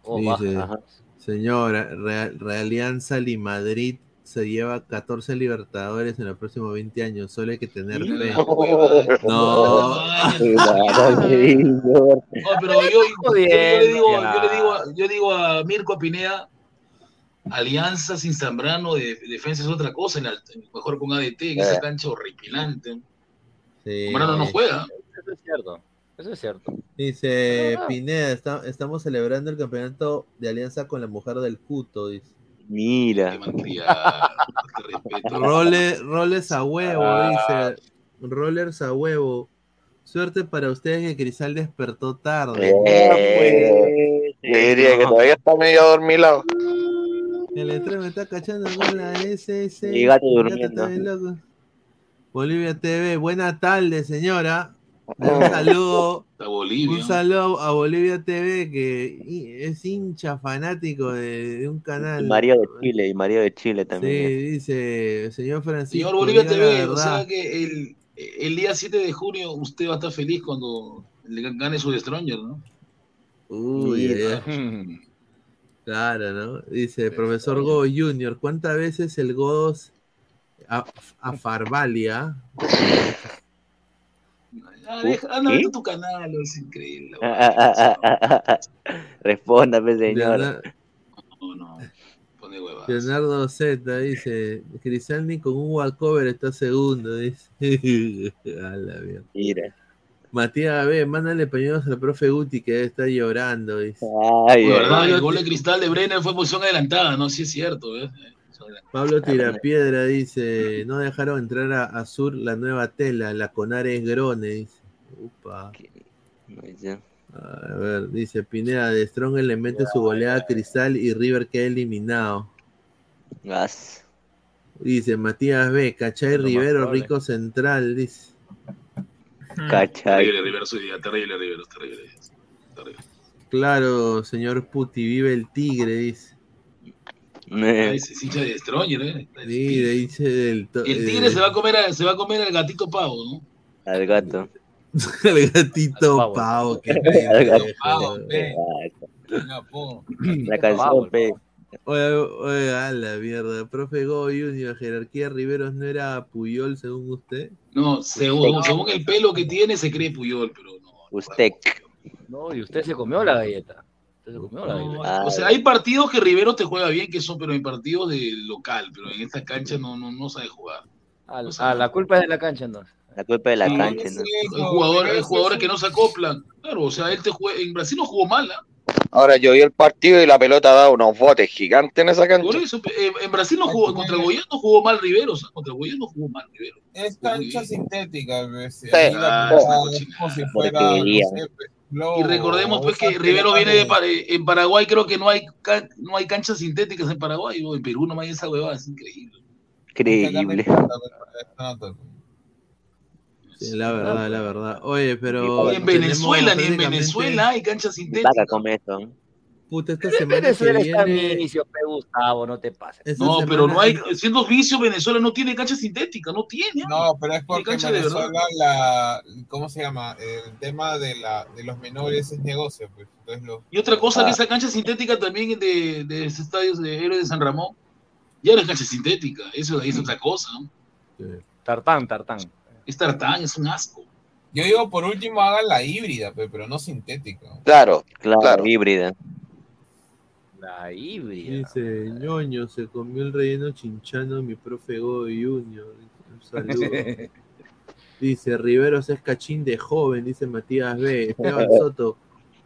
Oh, Dice, baja, señora, Real, Realianza y Madrid se lleva 14 Libertadores en los próximos 20 años. Solo hay que tener fe. No. No, pero yo, le digo, yo le digo, a- yo digo a Mirko Pineda, alianza sin Zambrano de defensa es otra cosa, en mejor con ADT, en esa Eh. cancha horripilante. Sí. Zambrano no juega. Eso es cierto. Eso es cierto. Dice Pineda, está- estamos celebrando el campeonato de alianza con la mujer del Cuto. Dice. Mira. Role, roles a huevo, Ah. dice. Rollers a huevo. Suerte para ustedes que Crisal despertó tarde. Eh, diría que todavía está medio dormilado. El estreno me está cachando con la SS. Y gato durmiendo. Bolivia TV, buena tarde, señora. Un saludo. A Bolivia. Un saludo a Bolivia TV, que es hincha fanático de, de un Y canal. Mario de Chile, y Mario de Chile Sí, también. dice, señor Francisco. Señor Bolivia TV, o sea que el, el día 7 de junio usted va a estar feliz cuando le gane su Destroyer, ¿no? Uy, ay. Claro, ¿no? Dice, profesor Go Junior, ¿cuántas veces el Godos a, a Farvalia? Ah, deja- anda viendo tu canal, es increíble. Respóndame, señor. Leonardo, No, no, pone huevadas. Leonardo Z dice, Crisalni con un walkover está segundo, dice. A la mierda. Mira. Matías B, mándale pañuelos al profe Guti que debe estar llorando, dice. Ay, verdad, el gol de cristal de Brenner fue posición adelantada, ¿no? Sí es cierto, ¿ves? Pablo Tirapiedra dice, no dejaron entrar a Azur la nueva tela, la Conares Grone, dice. Upa. A ver, dice Pineda, de Strong le mete su goleada a Cristal y River queda eliminado. Gas. Dice Matías B, Cachay más Rivero. Rico Central, dice. Cachai. Terrible Rivero su día, terrible Rivero, terrible. terrible. Claro, señor Puti, vive el tigre, dice. Ese es hincha de Destroyer, ¿eh? Sí, dice del to- El eh, tigre se va a comer, a- se va a comer al gatito pavo, ¿no? Al gato. el gatito pavo, que. La canción, pe. Oye, oye, a la mierda. Profe Go Junior, jerarquía Riveros no era Puyol según usted. No, según, según el pelo que tiene, se cree Puyol, pero no. Usted. No, y usted se comió la galleta. Usted se comió la galleta. O sea, hay partidos que Rivero te juega bien, que son, pero en partidos de local, pero en esta cancha no, no, no sabe jugar. Ah, ah, la culpa es de la cancha, entonces. La culpa de la Sí, cancha, ¿no? Hay jugadores, hay jugadores que no se acoplan. Claro, o sea, él te juega, en Brasil no jugó mal, ¿ah? Ahora yo vi el partido y la pelota ha dado unos botes gigantes en esa cancha. Por eso, eh, en Brasil no jugó, contra el Goiás no jugó mal Rivero, o sea, contra el Goiás no jugó mal Rivero. Es cancha sintética. Sí. Ah, como si fuera, no Y recordemos pues que Rivero viene de, Par- en Paraguay, creo que no hay can- no hay canchas sintéticas en Paraguay, o en Perú no hay esa huevada, es increíble. Increíble. Sí, la verdad, la verdad. Oye, pero. Ni en Venezuela, ni en Venezuela hay canchas sintéticas. Vaca come esto. Puta, esta Pero semana que Venezuela está viene. inicio, pe Gustavo, no te pases. esta No, pero no hay, siendo vicio, Venezuela no tiene cancha sintética, no tiene. No, pero es porque en cancha de verdad. Venezuela la, ¿cómo se llama? El tema de la de los menores es negocio, pues. Entonces los- Y otra cosa, Ah. que esa cancha sintética también de, de ese estadio de Héroe de San Ramón, ya no es cancha sintética, eso es otra cosa. ¿no? Tartán, tartán. Es tartán, es un asco. Yo digo, por último, hagan la híbrida, pe, pero no sintética. Claro, Claro, híbrida. La híbrida. Dice ñoño, se comió el relleno chinchano mi profe Go Junior. Un saludo. Dice Riveros es cachín de joven, dice Matías B. Esteban Soto,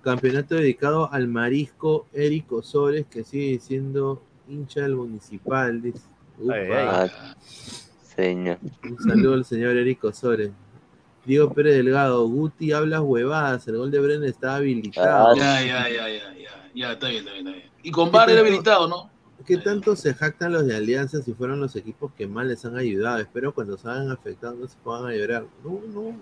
campeonato dedicado al marisco Eric Osores, que sigue siendo hincha del municipal. Dice. Upa. Ay, ay. Señor. Un saludo al señor Eric Osores. Diego Pérez Delgado, Guti hablas huevadas, el gol de Brenner está habilitado. Ah, Ya, ya, ya, ya, ya, ya, está bien, está bien, está bien. Y con VAR era habilitado, ¿no? ¿Qué tanto se jactan los de Alianza si fueron los equipos que más les han ayudado? Espero cuando se hayan afectado no se a llorar. No, no.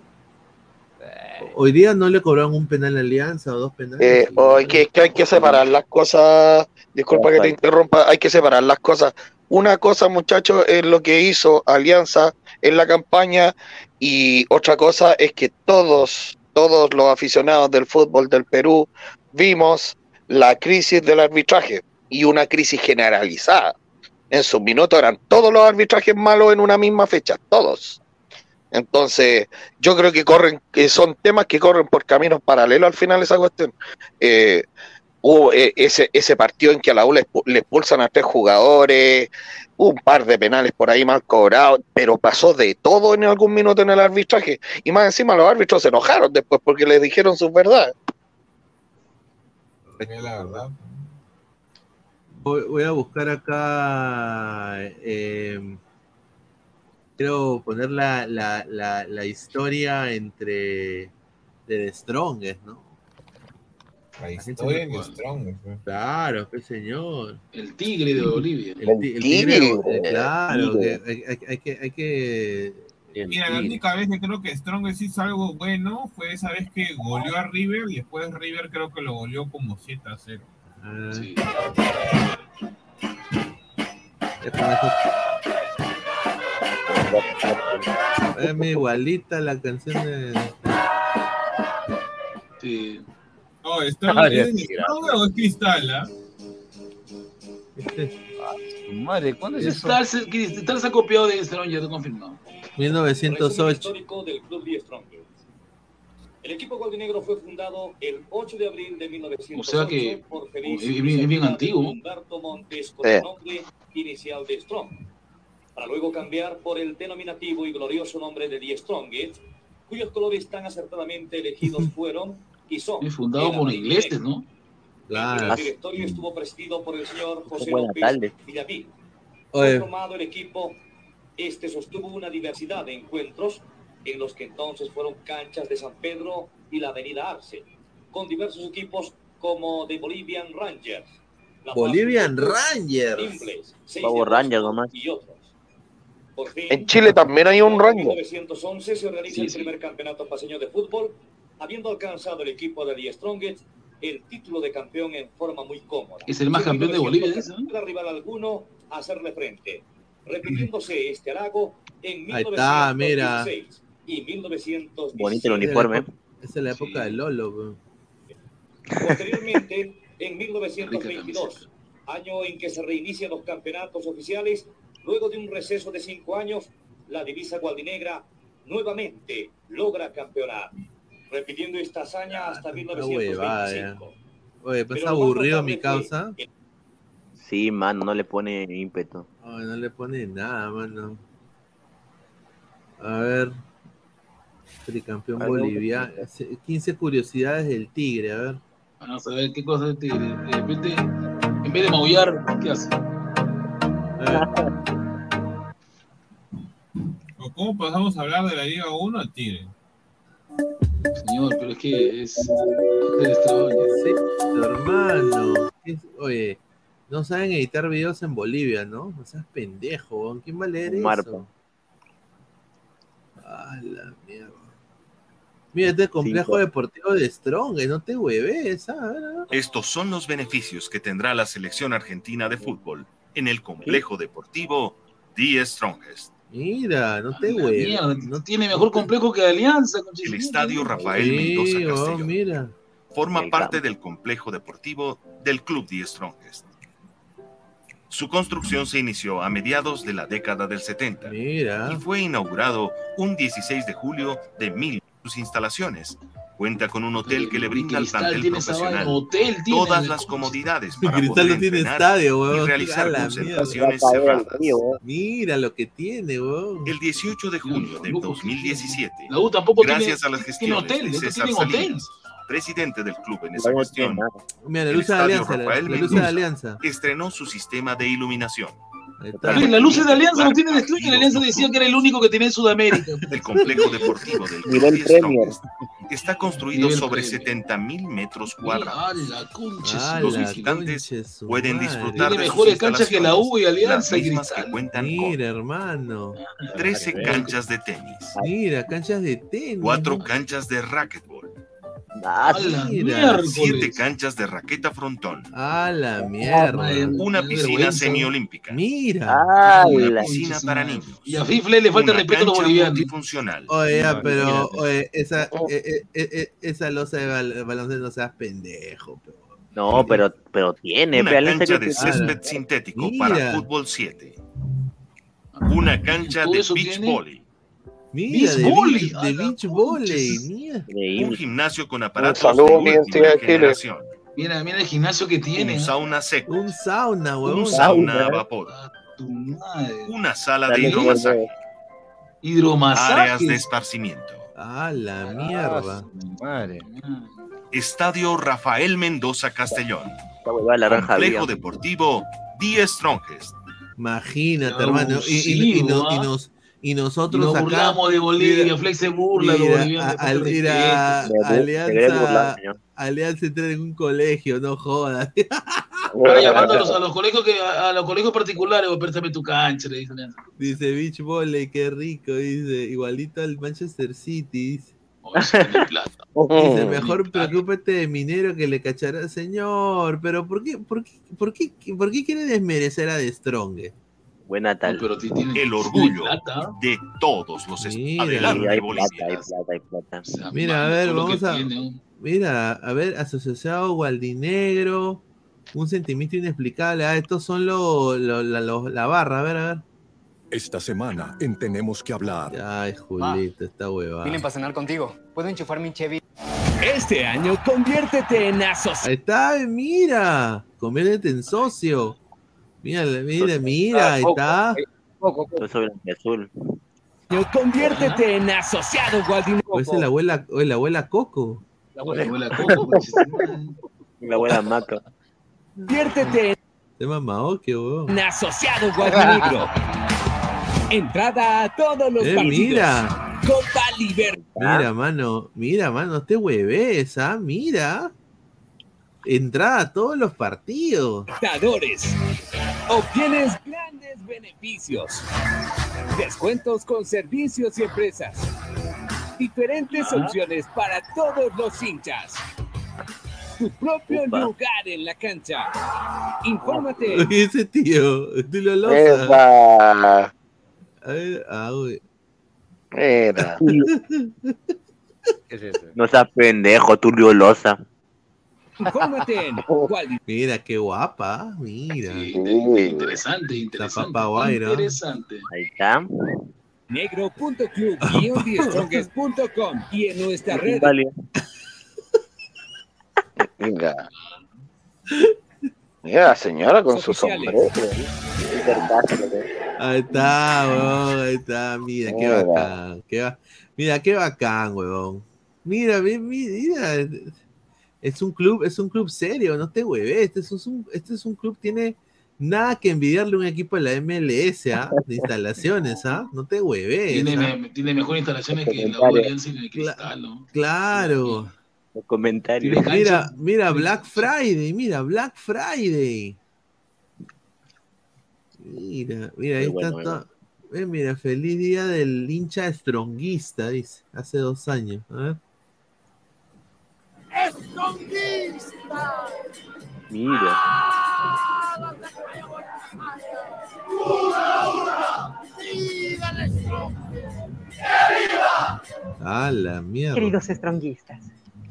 Hoy día no le cobraron un penal a Alianza o dos penales. Eh, o hay que, que hay que separar las cosas. Disculpa que te interrumpa, hay que separar las cosas. Una cosa, muchachos, es lo que hizo Alianza en la campaña y otra cosa es que todos, todos los aficionados del fútbol del Perú vimos la crisis del arbitraje y una crisis generalizada. En sus minutos eran todos los arbitrajes malos en una misma fecha, todos. Entonces, yo creo que corren, que son temas que corren por caminos paralelos al final esa cuestión. Eh, hubo eh, ese, ese partido en que a la U le, expu- le expulsan a tres jugadores, un par de penales por ahí mal cobrados, pero pasó de todo en algún minuto en el arbitraje. Y más encima los árbitros se enojaron después porque les dijeron sus verdades. La verdad. Voy, a buscar acá. eh, quiero poner la, la, la, la historia entre de The Strongest, ¿no? La historia puede- Strong. Claro, qué señor. El tigre de Bolivia. El, ti- el tigre, tigre, claro, tigre. que hay, que, hay que Mira, la única vez que creo que Strong hizo algo bueno fue esa vez que goleó a River y después River creo que lo goleó como 7 a 0. Ah. Eso- Es mi igualita la canción de. Sí. Oh, ¿Strong Ah, ya, es o es Cristal? ah? Madre, ¿cuándo es eso? Tal se, ha copiado de Strong, ya te confirmado. 1908. histórico del Club. El equipo gualdinegro fue fundado el 8 de abril de 1908 O sea que por Feliz es bien, es bien antiguo. Humberto Montes con Eh. el nombre inicial de Strong, para luego cambiar por el denominativo y glorioso nombre de Die Strongest, cuyos colores tan acertadamente elegidos fueron y son Es fundado por ingleses. ¿no? El directorio estuvo presidido por el señor José Buena López tarde. Villamil. Oye. Formado el equipo, este sostuvo una diversidad de encuentros en los que entonces fueron canchas de San Pedro y la Avenida Arce, con diversos equipos como de Bolivian Rangers, La Paz Bolivian Club, Rangers. Imples, Seis Pavo de Ranger agosto nomás. y otros. Por fin, En Chile también hay un en rango. 1911 se organiza Sí, el sí. primer campeonato paseño de fútbol, habiendo alcanzado el equipo de The Strongest el título de campeón en forma muy cómoda. Es el más campeón de Bolivia, 1930 ese, rival alguno a hacerle frente, repitiéndose este halago en Ahí está, mira. 1916 y 1917. Bonito el uniforme. Esa es la época de Lolo. weón. Posteriormente, en 1922, año en que se reinician los campeonatos oficiales, luego de un receso de cinco años, la divisa gualdinegra nuevamente logra campeonar, repitiendo esta hazaña hasta Una huevada, ya. 1925. Oye, ¿pasa Pero lo más aburrido mi causa? Sí, mano, no le pone ímpetu. Ay, no le pone nada, mano. A ver. Tricampeón A ver, boliviano. 15 curiosidades del tigre, a ver. Vamos a ver qué cosa es tigre. De repente, en vez de maullar, ¿qué hace? ¿O ¿Cómo pasamos a hablar de la Liga 1 al Tigre? Señor, pero es que es. es extraño. Sí, hermano. Es- Oye, no saben editar videos en Bolivia, ¿no? No seas pendejo. ¿quién va a leer Marpa. eso? A la mierda. Mira, este complejo Cinco. deportivo de Strong, no te hueves, ¿ah? Estos son los beneficios que tendrá la selección argentina de fútbol en el complejo deportivo The Strongest. Mira, no te hueves. mierda, tiene mejor complejo que Alianza. con El estadio Rafael Sí, Mendoza Castellón mira. forma El parte campo. del complejo deportivo del Club The Strongest. Su construcción se inició a mediados de la década del 70 Mira. y fue inaugurado un 16 de julio de mil sus instalaciones. Cuenta con un hotel que le brinda al plantel profesional hotel todas las comodidades para poder no tiene entrenar estadio, y realizar concentraciones mierda. cerradas. Mira lo que tiene, weón. El 18 de junio de 2017, La U tampoco gracias tiene, a las tiene gestiones hotel, de César. Salinas, presidente del club en esa nada. Mira, la el estadio Rafael Mendoza Alianza. estrenó su sistema de iluminación, Oye, La luz de Alianza no tiene destruye. La Alianza decía que era el único que tenía en Sudamérica. El complejo deportivo del Nivel Club Premier. Strongest está construido Nivel sobre Premier. 70 mil metros cuadrados. Los visitantes pueden madre. disfrutar Tiene de sus mejores canchas que la U y Alianza y las mismas Cristal. que cuentan Mira, hermano. con 13 canchas de tenis, Mira, canchas de tenis. 4 ¿no? canchas de racquetball, Ah, A la Mira, miércoles. 7 canchas de raqueta frontón, A la mierda. una piscina semiolímpica, Mira. Ah, una la- piscina para niños, Y a Fifle le falta una respeto a los bolivianos. Oye, pero, oye, esa, eh, eh, eh, eh, esa losa de bal- baloncesto no seas pendejo. pe. No, pero, pero tiene. una cancha que- de césped sintético Mira. para fútbol 7, una cancha ¿Todo de beach tiene? volley, Mira, de, Beach volley, de beach volley, mira. un gimnasio con aparatos saludo, de última generación, Mira, mira el gimnasio que tiene. un ¿eh? sauna seco, Un sauna, un huevón. sauna a vapor, Tu madre. una sala de Dale, hidromasaje, áreas Hidromasaje. de esparcimiento, A la mierda. Madre. Estadio Rafael Mendoza Castellón, Complejo. Deportivo The Strongest, Imagínate, hermano. Y, y- y abusivo, no- y ¿ah? nos, y Y nosotros nos acá. burlamos de Bolivia. mira, Flex se burla de los mira, bolivianos. a- le al- quería burlar, Alianza. Alianza entra en un colegio, no jodas. Ahora llamando a los, a colegios que a, a los colegios particulares, o préstame tu cancha, le dicen. Dice Beach Volley, qué rico, dice. Igualito al Manchester City. Dice. Dice, Mm. mejor preocúpate de minero que le cachará. Señor, pero ¿por qué, por qué, por qué, por qué quiere desmerecer a The Strong? Buena No, tal. tiene el orgullo plata. de todos los Mira. Sí, adelante hay plata, hay bolivianos. plata, hay plata. O sea, Mira, a ver, vamos a- tiene, ¿no? Mira, a ver, asociado Gualdinegro, un sentimiento inexplicable. Ah, estos son lo, lo- la, lo- la barra, a ver, a ver. Esta semana en Tenemos que hablar. Ay, Julito, esta huevada. Vine para cenar contigo. ¿Puedo enchufar mi Chevy? Este año conviértete en asociado. Ahí está, mira, conviértete en socio. Mira, mira, mira, ahí está. Azul. Conviértete en asociado Gualdinegro. Pues es la abuela, la abuela Coco. La abuela, la abuela Coco, La abuela Maca. Conviértete Se llama Oke, weón. en asociado Gualdinegro. Entrada a todos los Eh, partidos. mira. Copa Libertad. Mira, mano, mira, mano, este hueves, ah, mira. Entrada a todos los partidos. Libertadores. Obtienes grandes beneficios. Descuentos con servicios y empresas. Diferentes opciones para todos los hinchas. Tu propio lugar en la cancha. Infórmate. Oye, ese tío, tú lo. Esa. A ver, ah, güey. Era. ¿Qué es eso? No seas pendejo, Tulio Loza. Infórmate en Gualdi- Mira, qué guapa, mira. Sí, interesante, La interesante. papa guaira. Interesante. Ahí está. negro.club strongest.com y en nuestra red Vale. Mira. Mira, la señora con su sombrero. Ahí está, weón, ahí está, mira, qué Mira. bacán. Qué ba- Mira, qué bacán, weón. Mira, ve- mi- mira, es un club, es un club serio, no te hueves. Este es un, este es un club, tiene nada que envidiarle a un equipo de la MLS, ¿ah? De instalaciones, ¿ah? No te hueves. Tiene, ¿ah? me- tiene mejores instalaciones que la U. Alianza y el Cristal, ¿no? Claro. Los comentarios. Mira, mira, Black Friday, mira, Black Friday. Mira, mira, ahí está bueno, todo. Eh, mira, feliz día del hincha stronguista, dice, hace dos años. A ver. Mira. A la mierda. Queridos stronguistas,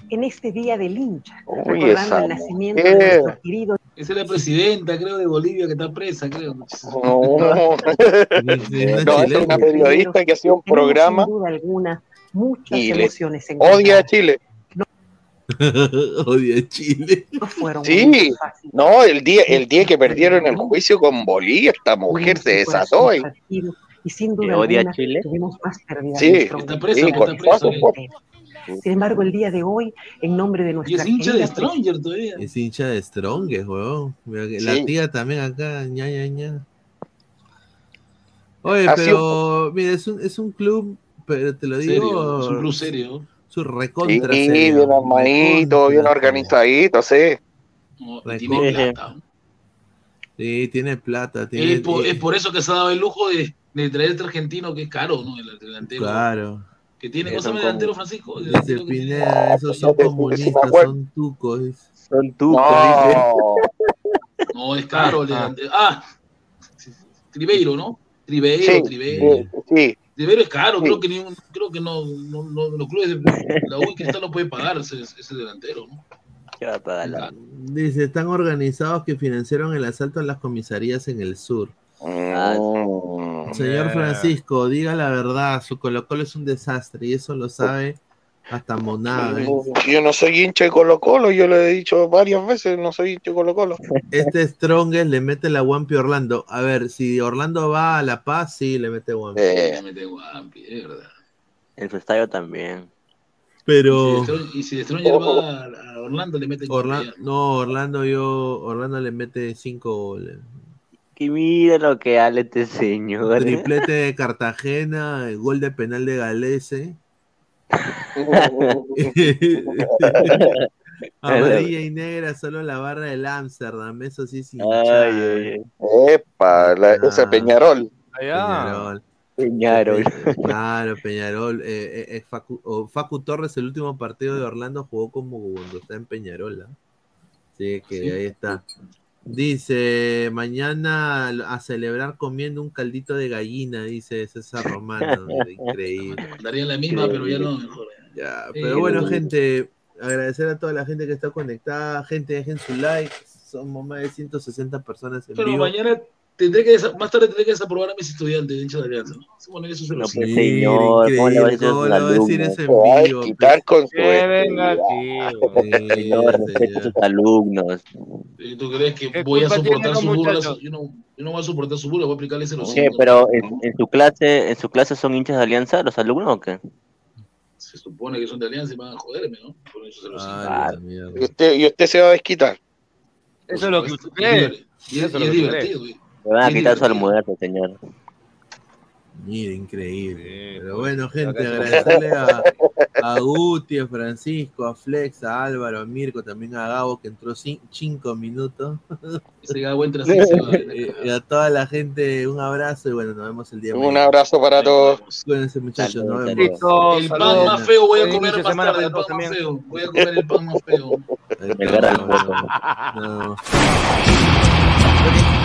en este día del hincha, Uy, recordando el nacimiento mujer. de nuestro querido Esa es la presidenta, creo, de Bolivia que está presa, creo. No, no es no, es una periodista que hacía un tenemos programa sin duda alguna muchas y emociones odia a. Chile. Odia Chile. No fueron Sí, no, el día, el día que perdieron el juicio con Bolivia, esta mujer se desató. Y, Y sin ¿Que duda odia alguna Chile? tuvimos más pérdidas Sí, Está presa, sí, está cuerpo. Sin embargo, el día de hoy, en nombre de Y nuestra es hincha de Stronger todavía. Es hincha de Strongest, weón. La Sí. tía también acá, ña, ña, ña. Oye, Así pero mira, es un, es un club, pero te lo digo. Serio, es un club serio. Su Sí, recontra bien serio. armadito, bien organizadito, sí. Tiene plata. Sí, tiene plata. Tiene, Es por, es por eso que se ha dado el lujo de, de traer este argentino que es caro, ¿no? El delantero. Claro. Que tiene, Sí, ¿cómo se llama son el delantero, Francisco? El delantero Pineda, esos son comunistas, son tucos. Son tucos, dice. No, es caro el delantero. Ah, Tribeiro, ¿no? Tribeiro, Sí, Tribeiro. sí. Tribeiro es caro, Sí. creo que, ni creo que no, no, no- los clubes de la U y Cristal no pueden pagar ese, ese delantero, ¿no? ¿Qué va a pagar la- Dice, están organizados que financiaron el asalto a las comisarías en el sur. Mm. Señor. Francisco, diga la verdad, su Colo Colo es un desastre y eso lo sabe hasta Monaga. ¿eh? Yo no soy hincha de Colo Colo, yo lo he dicho varias veces, no soy hincha de Colo Colo. Este Strongest le mete la Wampi a Orlando. A ver, si Orlando va a La Paz, sí, le mete Wampi. Le mete Guampi, es verdad. En su estadio también. Pero Y si Destroyer va a a Orlando, le mete Orlando, no, Orlando yo, Orlando le mete cinco goles. Que mira lo que habla este señor. Triplete de Cartagena, el gol de penal de Galese. Amarilla y negra, solo la barra del Amsterdam, eso sí sin Ay, Epa, la- ese Peñarol. Peñarol. Peñarol. Pe- Claro, Peñarol. eh, eh, eh, Facu, o Facu Torres, el último partido de Orlando jugó como cuando está en Peñarol. ¿ah? Sí, que Sí. ahí está. Dice, mañana a celebrar comiendo un caldito de gallina, dice César Romano. Increíble. Daría la misma, pero ya no, mejor. Ya, pero bueno, no. gente, agradecer a toda la gente que está conectada. Gente, dejen su like. Somos más de 160 personas en Pero vivo. mañana tendré que, más tarde tendré que desaprobar a mis estudiantes de hincha de Alianza, ¿no? Bueno, eso se lo pues, señor, ¿cómo le va a decir a ¿Cómo sus le va a decir alumnos? eso en vivo? quitar con su Que venga aquí, Señor, respete a sus alumnos. ¿Y ¿Tú crees que ¿Qué voy a soportar los su burla? Yo no, yo no voy a soportar su burla, voy a aplicarle ese ¿Qué? Pero en, en su clase, en su clase son hinchas de Alianza los alumnos o qué? Se supone que son de Alianza y van a joderme, ¿no? Por eso se lo sé. Ah. Y usted, y usted se va a desquitar. Eso es lo que usted Y cree. es- y Eso es usted divertido, güey. Le van a quitar su almuerzo, señor. Mira, increíble. Sí, Pero bueno, gente, agradecerle a, a Guti, a Francisco, a Flex, a Álvaro, a Mirko, también a Gabo que entró cin- cinco minutos. Ese Gabo entra y a toda la gente, un abrazo y bueno, nos vemos el día de Un mañana. abrazo para todos. Cuídense muchachos, nos vemos. El pan saludos. más feo voy a comer más semana tarde, el pan más feo. Voy a comer el pan más feo. El está, almuerzo. no.